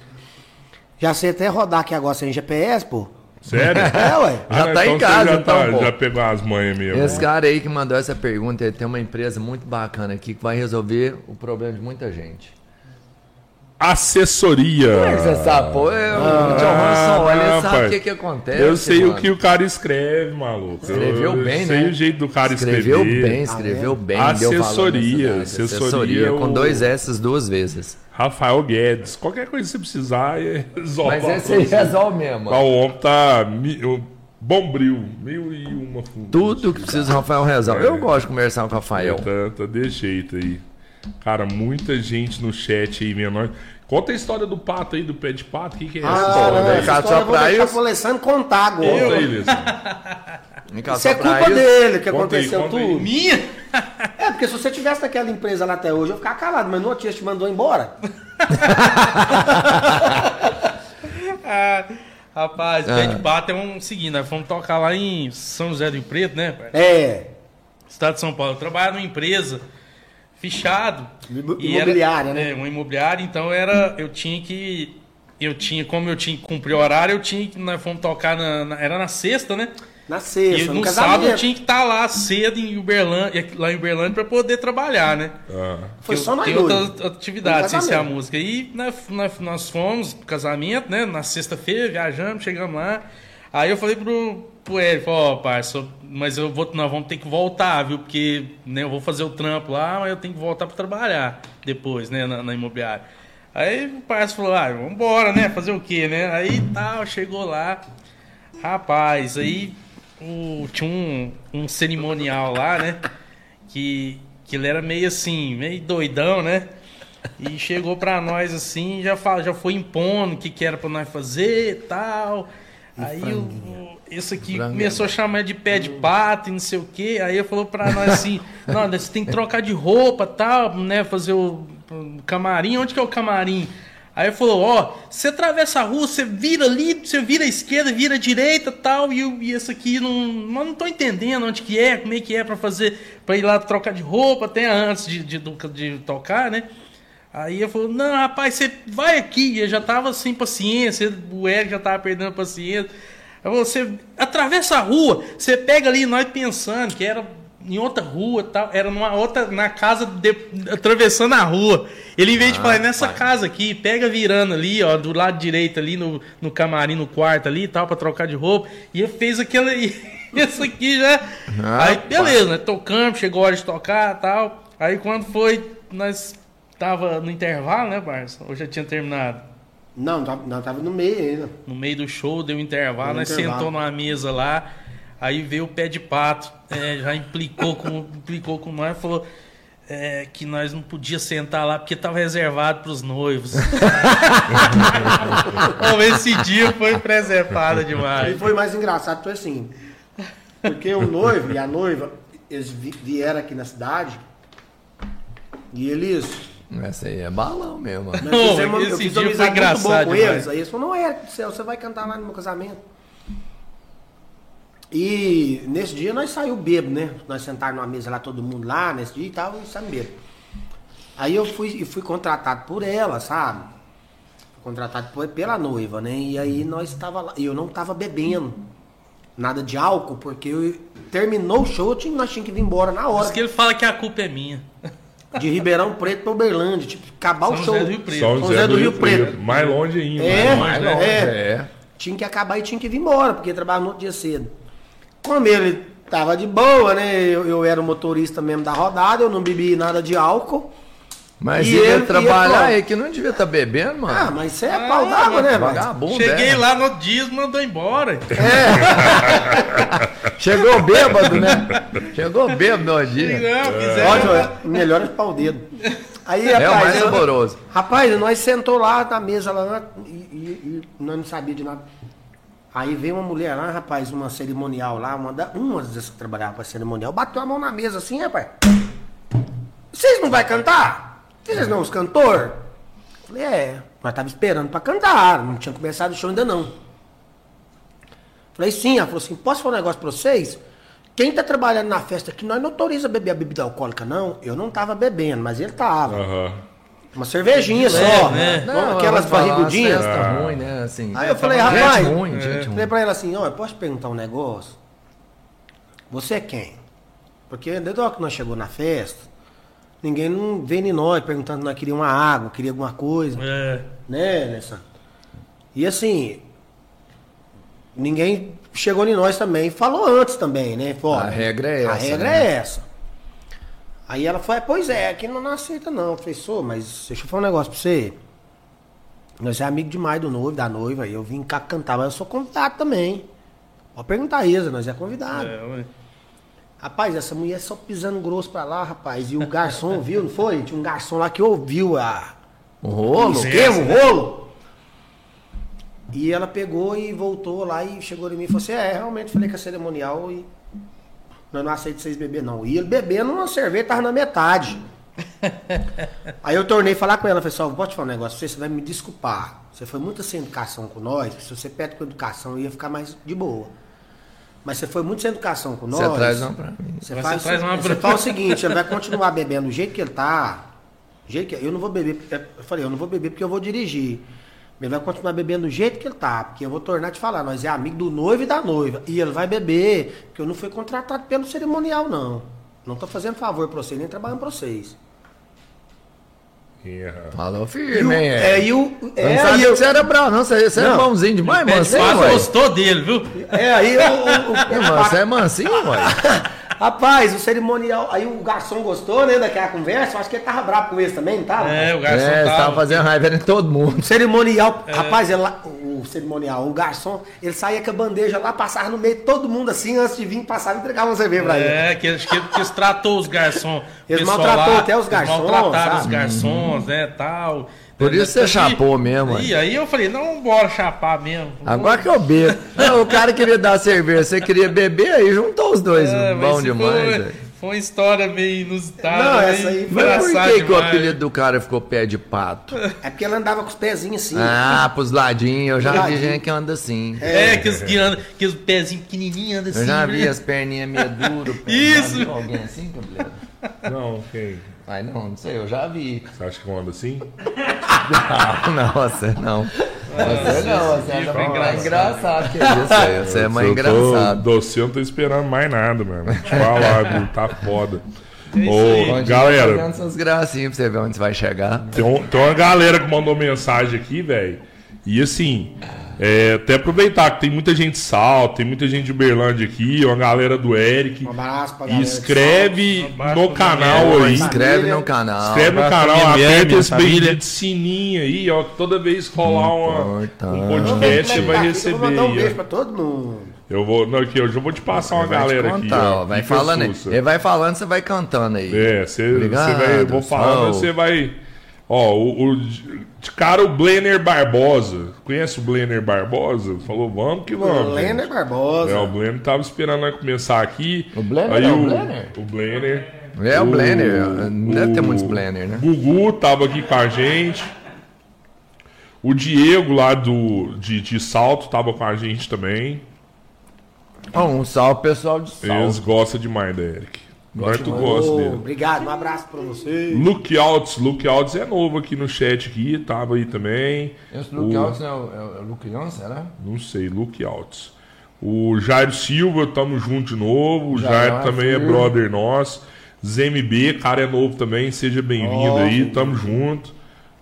Já sei até rodar aqui agora sem GPS, pô. Sério? É, ué. Já não, tá em você casa, já, então, tá- pô. já pegou as manhas mesmo. Esse cara aí que mandou essa pergunta, ele tem uma empresa muito bacana aqui que vai resolver o problema de muita gente. Assessoria. Como é que você sabe, pô? Eu, o John Hanson, olha, ele sabe o rapaz. que, que acontece. Eu sei mano. o que o cara escreve, maluco. Escreveu eu bem, sei né? o jeito do cara Escreveu escrever. bem, escreveu bem. Assessoria, deu valor nessa cidade. assessoria assessoria é com dois S duas vezes. Rafael Guedes. Qualquer coisa que você precisar, é resolve. Mas esse aí resolve mesmo. ó. O homem tá bombril. Mil e uma fundas. Tudo que precisa o Rafael resolve. Eu gosto de conversar com o Rafael. Tá, tá desse jeito aí. Cara, muita gente no chat aí, menor. Conta a história do pato aí, do pé de pato. O que, que é essa Ah, história? não, essa história só eu vou deixar isso. pro Alessandro contar agora. Conta aí, Lessa. Vem cá, Isso é culpa isso. dele que Conta aí, aconteceu aí. tudo. Minha? É, porque se você tivesse naquela empresa lá até hoje, eu ia ficar calado, mas no outro dia te mandou embora. Ah, rapaz, pé de pato é um seguinte, nós fomos tocar lá em São José do Preto, né? É. Estado de São Paulo. Eu trabalhava numa empresa E era- imobiliária, né? É, uma imobiliária, então era. Eu tinha que. Eu tinha, como eu tinha que cumprir o horário, eu tinha que. Nós fomos tocar na. na- era na sexta, né? Na E sexta, no no sábado eu tinha que estar lá cedo em Uberlândia, lá em Uberlândia pra poder trabalhar, né? Ah, Foi Tem- só nós Tem outras atividades sem ser a música. E nós, nós, nós fomos pro casamento, né? Na sexta-feira, viajamos, chegamos lá. Aí eu falei pro, pro Hélio, falei, ó, parça, mas eu vou, nós vamos ter que voltar, viu? Porque né, eu vou fazer o trampo lá, mas eu tenho que voltar pra trabalhar depois, né? Na, na imobiliária. Aí o parça falou, ah, vambora, né? Fazer o quê, né? Aí tal, chegou lá. Rapaz, aí o- tinha um, um cerimonial lá, né? Que, que ele era meio assim, meio doidão, né? E chegou pra nós assim, já, fala, já foi impondo o que, que era pra nós fazer e tal. Aí o, o- esse aqui Franguinho. começou a chamar de pé de pato e não sei o quê. Aí ele falou pra nós assim: não, você tem que trocar de roupa tal, né? Fazer o, camarim. Onde que é o camarim? Aí falou: ó, você atravessa a rua, você vira ali, você vira à esquerda, vira à direita tal. E, e esse aqui não, não, não tô entendendo onde que é, como é que é pra fazer, pra ir lá trocar de roupa, até antes de, de, do- de tocar, né? Aí eu falou, não, rapaz, você vai aqui. Eu já tava sem paciência, o Eric já tava perdendo a paciência. Aí você atravessa a rua, você pega ali, nós pensando que era em outra rua tal, era numa outra, na casa, de- atravessando a rua. Ele, em vez de Ah, falar, nessa pai. casa aqui, pega virando ali, ó, do lado direito ali, no, no camarim, no quarto ali e tal, pra trocar de roupa. E ele fez aquela. Isso aqui já. Ah, aí, pai. beleza, né? Tocamos, chegou a hora de tocar e tal. Aí quando foi, nós tava no intervalo, né, parça? Ou já tinha terminado? Não, tava- não, tava no meio ainda. No meio do show, deu um intervalo, nós intervalo. sentou numa mesa lá, aí veio o pé de pato, é, já implicou com, implicou com nós, falou é, que nós não podia sentar lá porque tava reservado para os noivos. Bom, esse dia foi preservado E demais. foi mais engraçado, foi assim. Porque o noivo e a noiva, eles vi- vieram aqui na cidade e eles. Essa aí é balão mesmo. Nós Não, fizemos- esse eu fiz dia uma foi amizade muito boa engraçado com demais. eles. Aí eles falaram, não é, do céu, você vai cantar lá no meu casamento. E nesse dia nós saiu bebo, né? Nós sentaram numa mesa lá, todo mundo lá, nesse dia e tal, e saímos bebo. Aí eu fui, e fui contratado por ela, sabe? Fui contratado por- pela noiva, né? E aí nós estava lá, e eu não tava bebendo nada de álcool, porque eu- terminou o show, eu tinha- nós tínhamos que vir embora na Por hora. isso que ele fala que a culpa é minha. De Ribeirão Preto pra Uberlândia, tipo, acabar o São show. José do Rio Preto. São José do Rio Preto. Mais longe ainda. É, mais longe. Mais longe, é. é. Tinha que acabar e tinha que vir embora, porque trabalhava no outro dia cedo. Como ele tava de boa, né? Eu, eu era o motorista mesmo da rodada, eu não bebi nada de álcool. Mas E ele ele- e trabalhar aí que não devia estar bebendo, mano. Ah, mas isso é pau d'água, né? Vagabundo, Cheguei é. lá no dia e mandou embora. Chegou bêbado, né? Chegou bêbado no dia. Não, fizeram. Olha, melhor é pau dedo. Aí, É o rapaz, mais eu- saboroso. Rapaz, nós sentou lá na mesa lá e, e- e nós não sabia de nada. Aí veio uma mulher lá, rapaz, uma cerimonial lá, uma, da, uma das que trabalhava pra cerimonial, bateu a mão na mesa assim, rapaz. Vocês não vai cantar? Vocês não, os cantor? Falei, é, nós tava esperando pra cantar, não tinha começado o show ainda não. Falei, sim, ela falou assim, posso falar um negócio pra vocês? Quem tá trabalhando na festa aqui, nós não autoriza beber a bebida alcoólica, não. Eu não tava bebendo, mas ele tava. Aham. Uma cervejinha só, Leve, né? Não, aquelas eu barrigudinhas. Festa ruim, né? Assim. Aí eu falei, gente rapaz, ruim, É. falei pra ela assim, ó, eu posso te perguntar um negócio? Você é quem? Porque desde que nós chegou na festa, ninguém não veio em nós perguntando se nós queríamos uma água, queria alguma coisa, É. né, Nessa? E assim, ninguém chegou em nós também e falou antes também, né? Falou, A regra é A essa, regra né? é essa. Aí ela falou, pois é, aqui não, não aceita não. Eu falei, sou, mas deixa eu falar um negócio pra você. Nós é amigo demais do noivo, da noiva, e eu vim cá cantar, mas eu sou convidado também. Pode perguntar a Isa, nós é convidado. É, ué. Rapaz, essa mulher só pisando grosso pra lá, rapaz. E o garçom ouviu, não foi? Tinha um garçom lá que ouviu a, Um o rolo? o rolo. E ela pegou e voltou lá e chegou em mim e falou assim: É, realmente falei que a cerimonial e nós não aceito vocês beber, não. E ele bebendo uma cerveja, tava na metade. Aí eu tornei falar com ela, falei assim, vou te falar um negócio, você, você vai me desculpar. Você foi muito sem educação com nós, se você pede com educação, eu ia ficar mais de boa. Mas você foi muito sem educação com nós. Você traz uma pra mim. Você, Você faz, traz uma você pra- fala o seguinte, ele vai continuar bebendo do jeito que ele tá. do jeito que, eu não vou beber. porque- Eu falei, eu não vou beber porque eu vou dirigir. Ele vai continuar bebendo do jeito que ele tá. Porque eu vou tornar a te falar, nós é amigo do noivo e da noiva. E ele vai beber, porque eu não fui contratado pelo cerimonial, não. Não tô fazendo favor pra vocês, nem trabalhando pra vocês. Yeah. Falou E o, firme, hein? é, e o. Eu É, não sabia aí que eu, você era bravo, não. Você, você é Não. bonzinho demais, mansinho, ué. gostou dele, viu? é, aí o- o- o- Ih, mano, Você é mansinho, ué. Rapaz, o cerimonial. Aí o garçom gostou, né, daquela conversa. Eu acho que ele tava bravo com esse também, não tava? É, o garçom É, você tava. tava fazendo raiva em todo mundo. O cerimonial, rapaz, ela- o cerimonial, o garçom, ele saía com a bandeja lá, passava no meio de todo mundo assim, antes de vir, passava e entregava uma cerveja pra ele. É, que eles, que, que eles tratou os garçons. Eles maltratou lá, até os eles garçons, Maltrataram os sabe? garçons, né, tal. Por isso você chapou mesmo, E aí eu falei, não, bora chapar mesmo. Agora que eu bebo. Não, o cara queria dar cerveja, você queria beber, aí juntou os dois. É, Bom demais, Foi, foi uma história meio inusitada. Não, meio essa aí foi- Mas por que, que o apelido do cara ficou pé de pato? É porque ele andava com os pezinhos assim. Ah, pros ladinhos, eu já vi gente que anda assim. É, que os guiando, que os pezinhos pequenininhos andam assim. Eu já vi né? as perninhas meio duras. Isso. Alguém assim? Não, quem? Ai, não, não sei, eu já vi. Você acha que eu ando assim? Não, não, você não. Você não, você foi mais engraçado. engraçado que isso aí. Você é mais engraçado. Eu não tô esperando mais nada, mano. Te falar, tá foda. É isso Ô, galera, suas gracinhas pra você ver onde você vai chegar. Tem, um- tem uma galera que mandou mensagem aqui, velho. E assim, é, até aproveitar que tem muita gente de Salto, tem muita gente de Uberlândia aqui, uma galera do Eric. Um abraço pra galera. de escreve abraço no canal aí. Inscreve no canal. Inscreve no canal, aperta minha esse família. bendito sininho aí, ó. Toda vez que rolar uma, um podcast, você vai Eu vou receber mandar um beijo pra todo mundo. Eu vou, não, aqui, eu já vou te passar uma galera aqui. contar, ó, ó, Vai falando aí. Ele vai falando, você vai cantando aí. É, você, vai. Vou falando, você vai. Ó, o, o- de cara o Blenner Barbosa. Conhece o Blenner Barbosa? Falou, vamos que vamos. Lêner gente. Barbosa. É, o Blenner tava esperando nós começar aqui. O Blenner Aí é o o Blenner? O Blenner. É o Blenner. Deve ter muitos Blenner, né? Gugu tava aqui com a gente. O Diego lá do, de, de Salto tava com a gente também. Um salve pessoal de Eles salve. gostam demais da Eric. Agora tu Ô, gosta dele. obrigado, um abraço pra você. Luke Outs, Luke Outs é novo aqui no chat aqui, tava aí também. Esse O- Luke Alves é o, é o Luke será? Não sei, Luke Outs. O Jairo Silva, tamo junto de novo. O Jairo Jairo também é brother nosso. ZMB, cara é novo também, seja bem-vindo Ó, aí, tamo junto.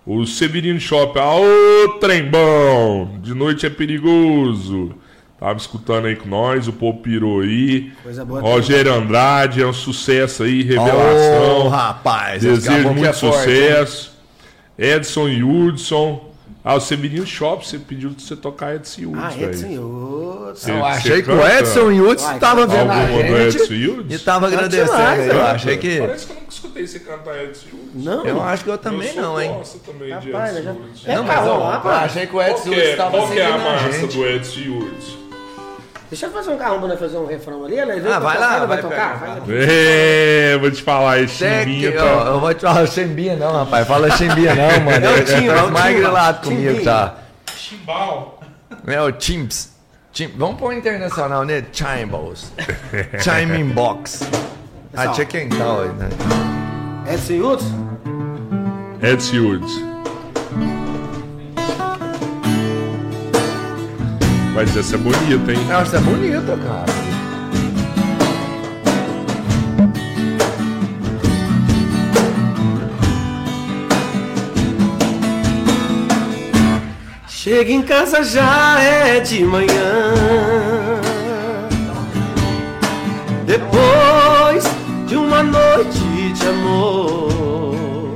O Severino Shop, aô, trembão! De noite é perigoso. Tava escutando aí com nós, o povo pirou aí. Coisa boa. Rogério Andrade, é um sucesso aí, revelação. rapaz. esse Desejo caboclo muito é forte, sucesso. Edson Hudson. Ah, o Severino Shop, você pediu pra você tocar Edson Hudson. Ah. Edson Hudson. Você- Eu achei que o Edson Hudson Vai, tava vendo a gente Edson e tava agradecendo. demais, eu achei que... Parece que eu nunca escutei você cantar Edson Hudson. Não, Eu acho que eu também Eu não, hein? gosto também de Rapaz, Edson eu já- Hudson. É Não, mas carro ó, lá, eu achei que o Qual Edson que Hudson é, tava qual que é a seguindo a massa gente. do Edson Hudson? Deixa eu fazer um carro pra nós fazer um refrão ali. Ela Ah, vai lá, vai vai tocar. aqui. É, vou te falar, Até chimbinha tá... ó, eu vou te falar chimbinha não, rapaz. Fala chimbinha não, mano. É o Timba, tá é o mais Timba. grilado comigo, tá? Chimbal. É o Chimps. Chim- Vamos pôr internacional, né? Chimbals. Chiming Box. Ah, Pessoal. tinha quem tal aí, né? Edson Hudson? Edson Hudson. Mas essa é bonita, hein? Que é bonita, cara. Chega em casa já é de manhã. Depois de uma noite de amor,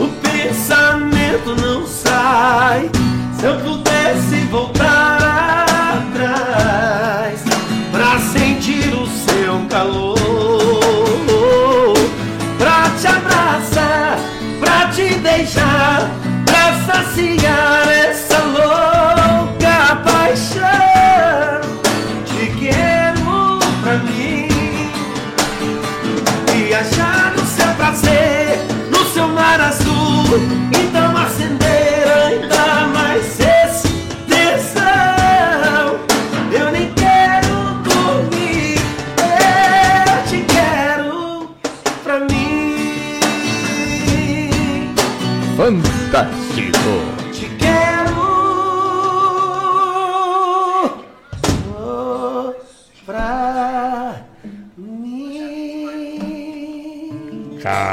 o pensamento não sai. Se eu pudesse voltar atrás pra sentir o seu calor, pra te abraçar, pra te deixar, pra saciar essa louca paixão. Te quero pra mim, viajar no seu prazer, no seu mar azul.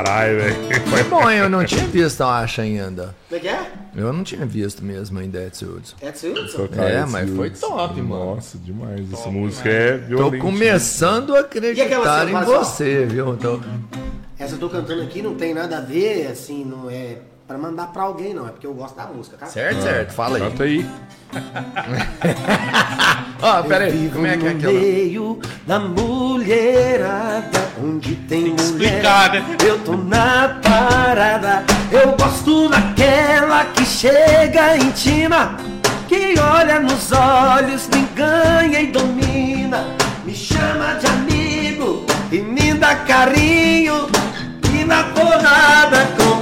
Caralho, velho. Foi bom, hein? eu não tinha visto, eu acho, ainda. Como é que é? Eu não tinha visto mesmo ainda Edson Hudson. É, mas foi top, mano. Nossa, demais. Essa música é Tô violentíssima. começando a acreditar em você, viu? Tô... Essa eu tô cantando aqui não tem nada a ver, assim, não é pra mandar pra alguém, não. É porque eu gosto da música, tá? Certo, certo. Fala aí. Canta aí. Ó, pera aí. Como é que é aquela? meio da mulherada, onde tem, Tem que mulher. explicar, né? Eu tô na parada, eu gosto daquela que chega intima, que olha nos olhos, me ganha e domina, me chama de amigo e me dá carinho, e na porrada com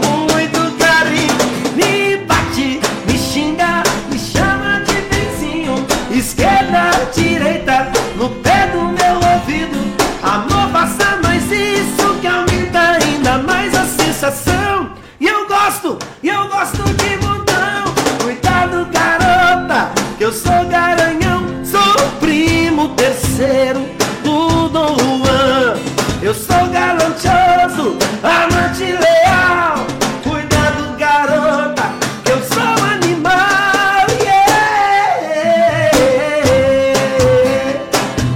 Eu sou garanhão, sou primo terceiro.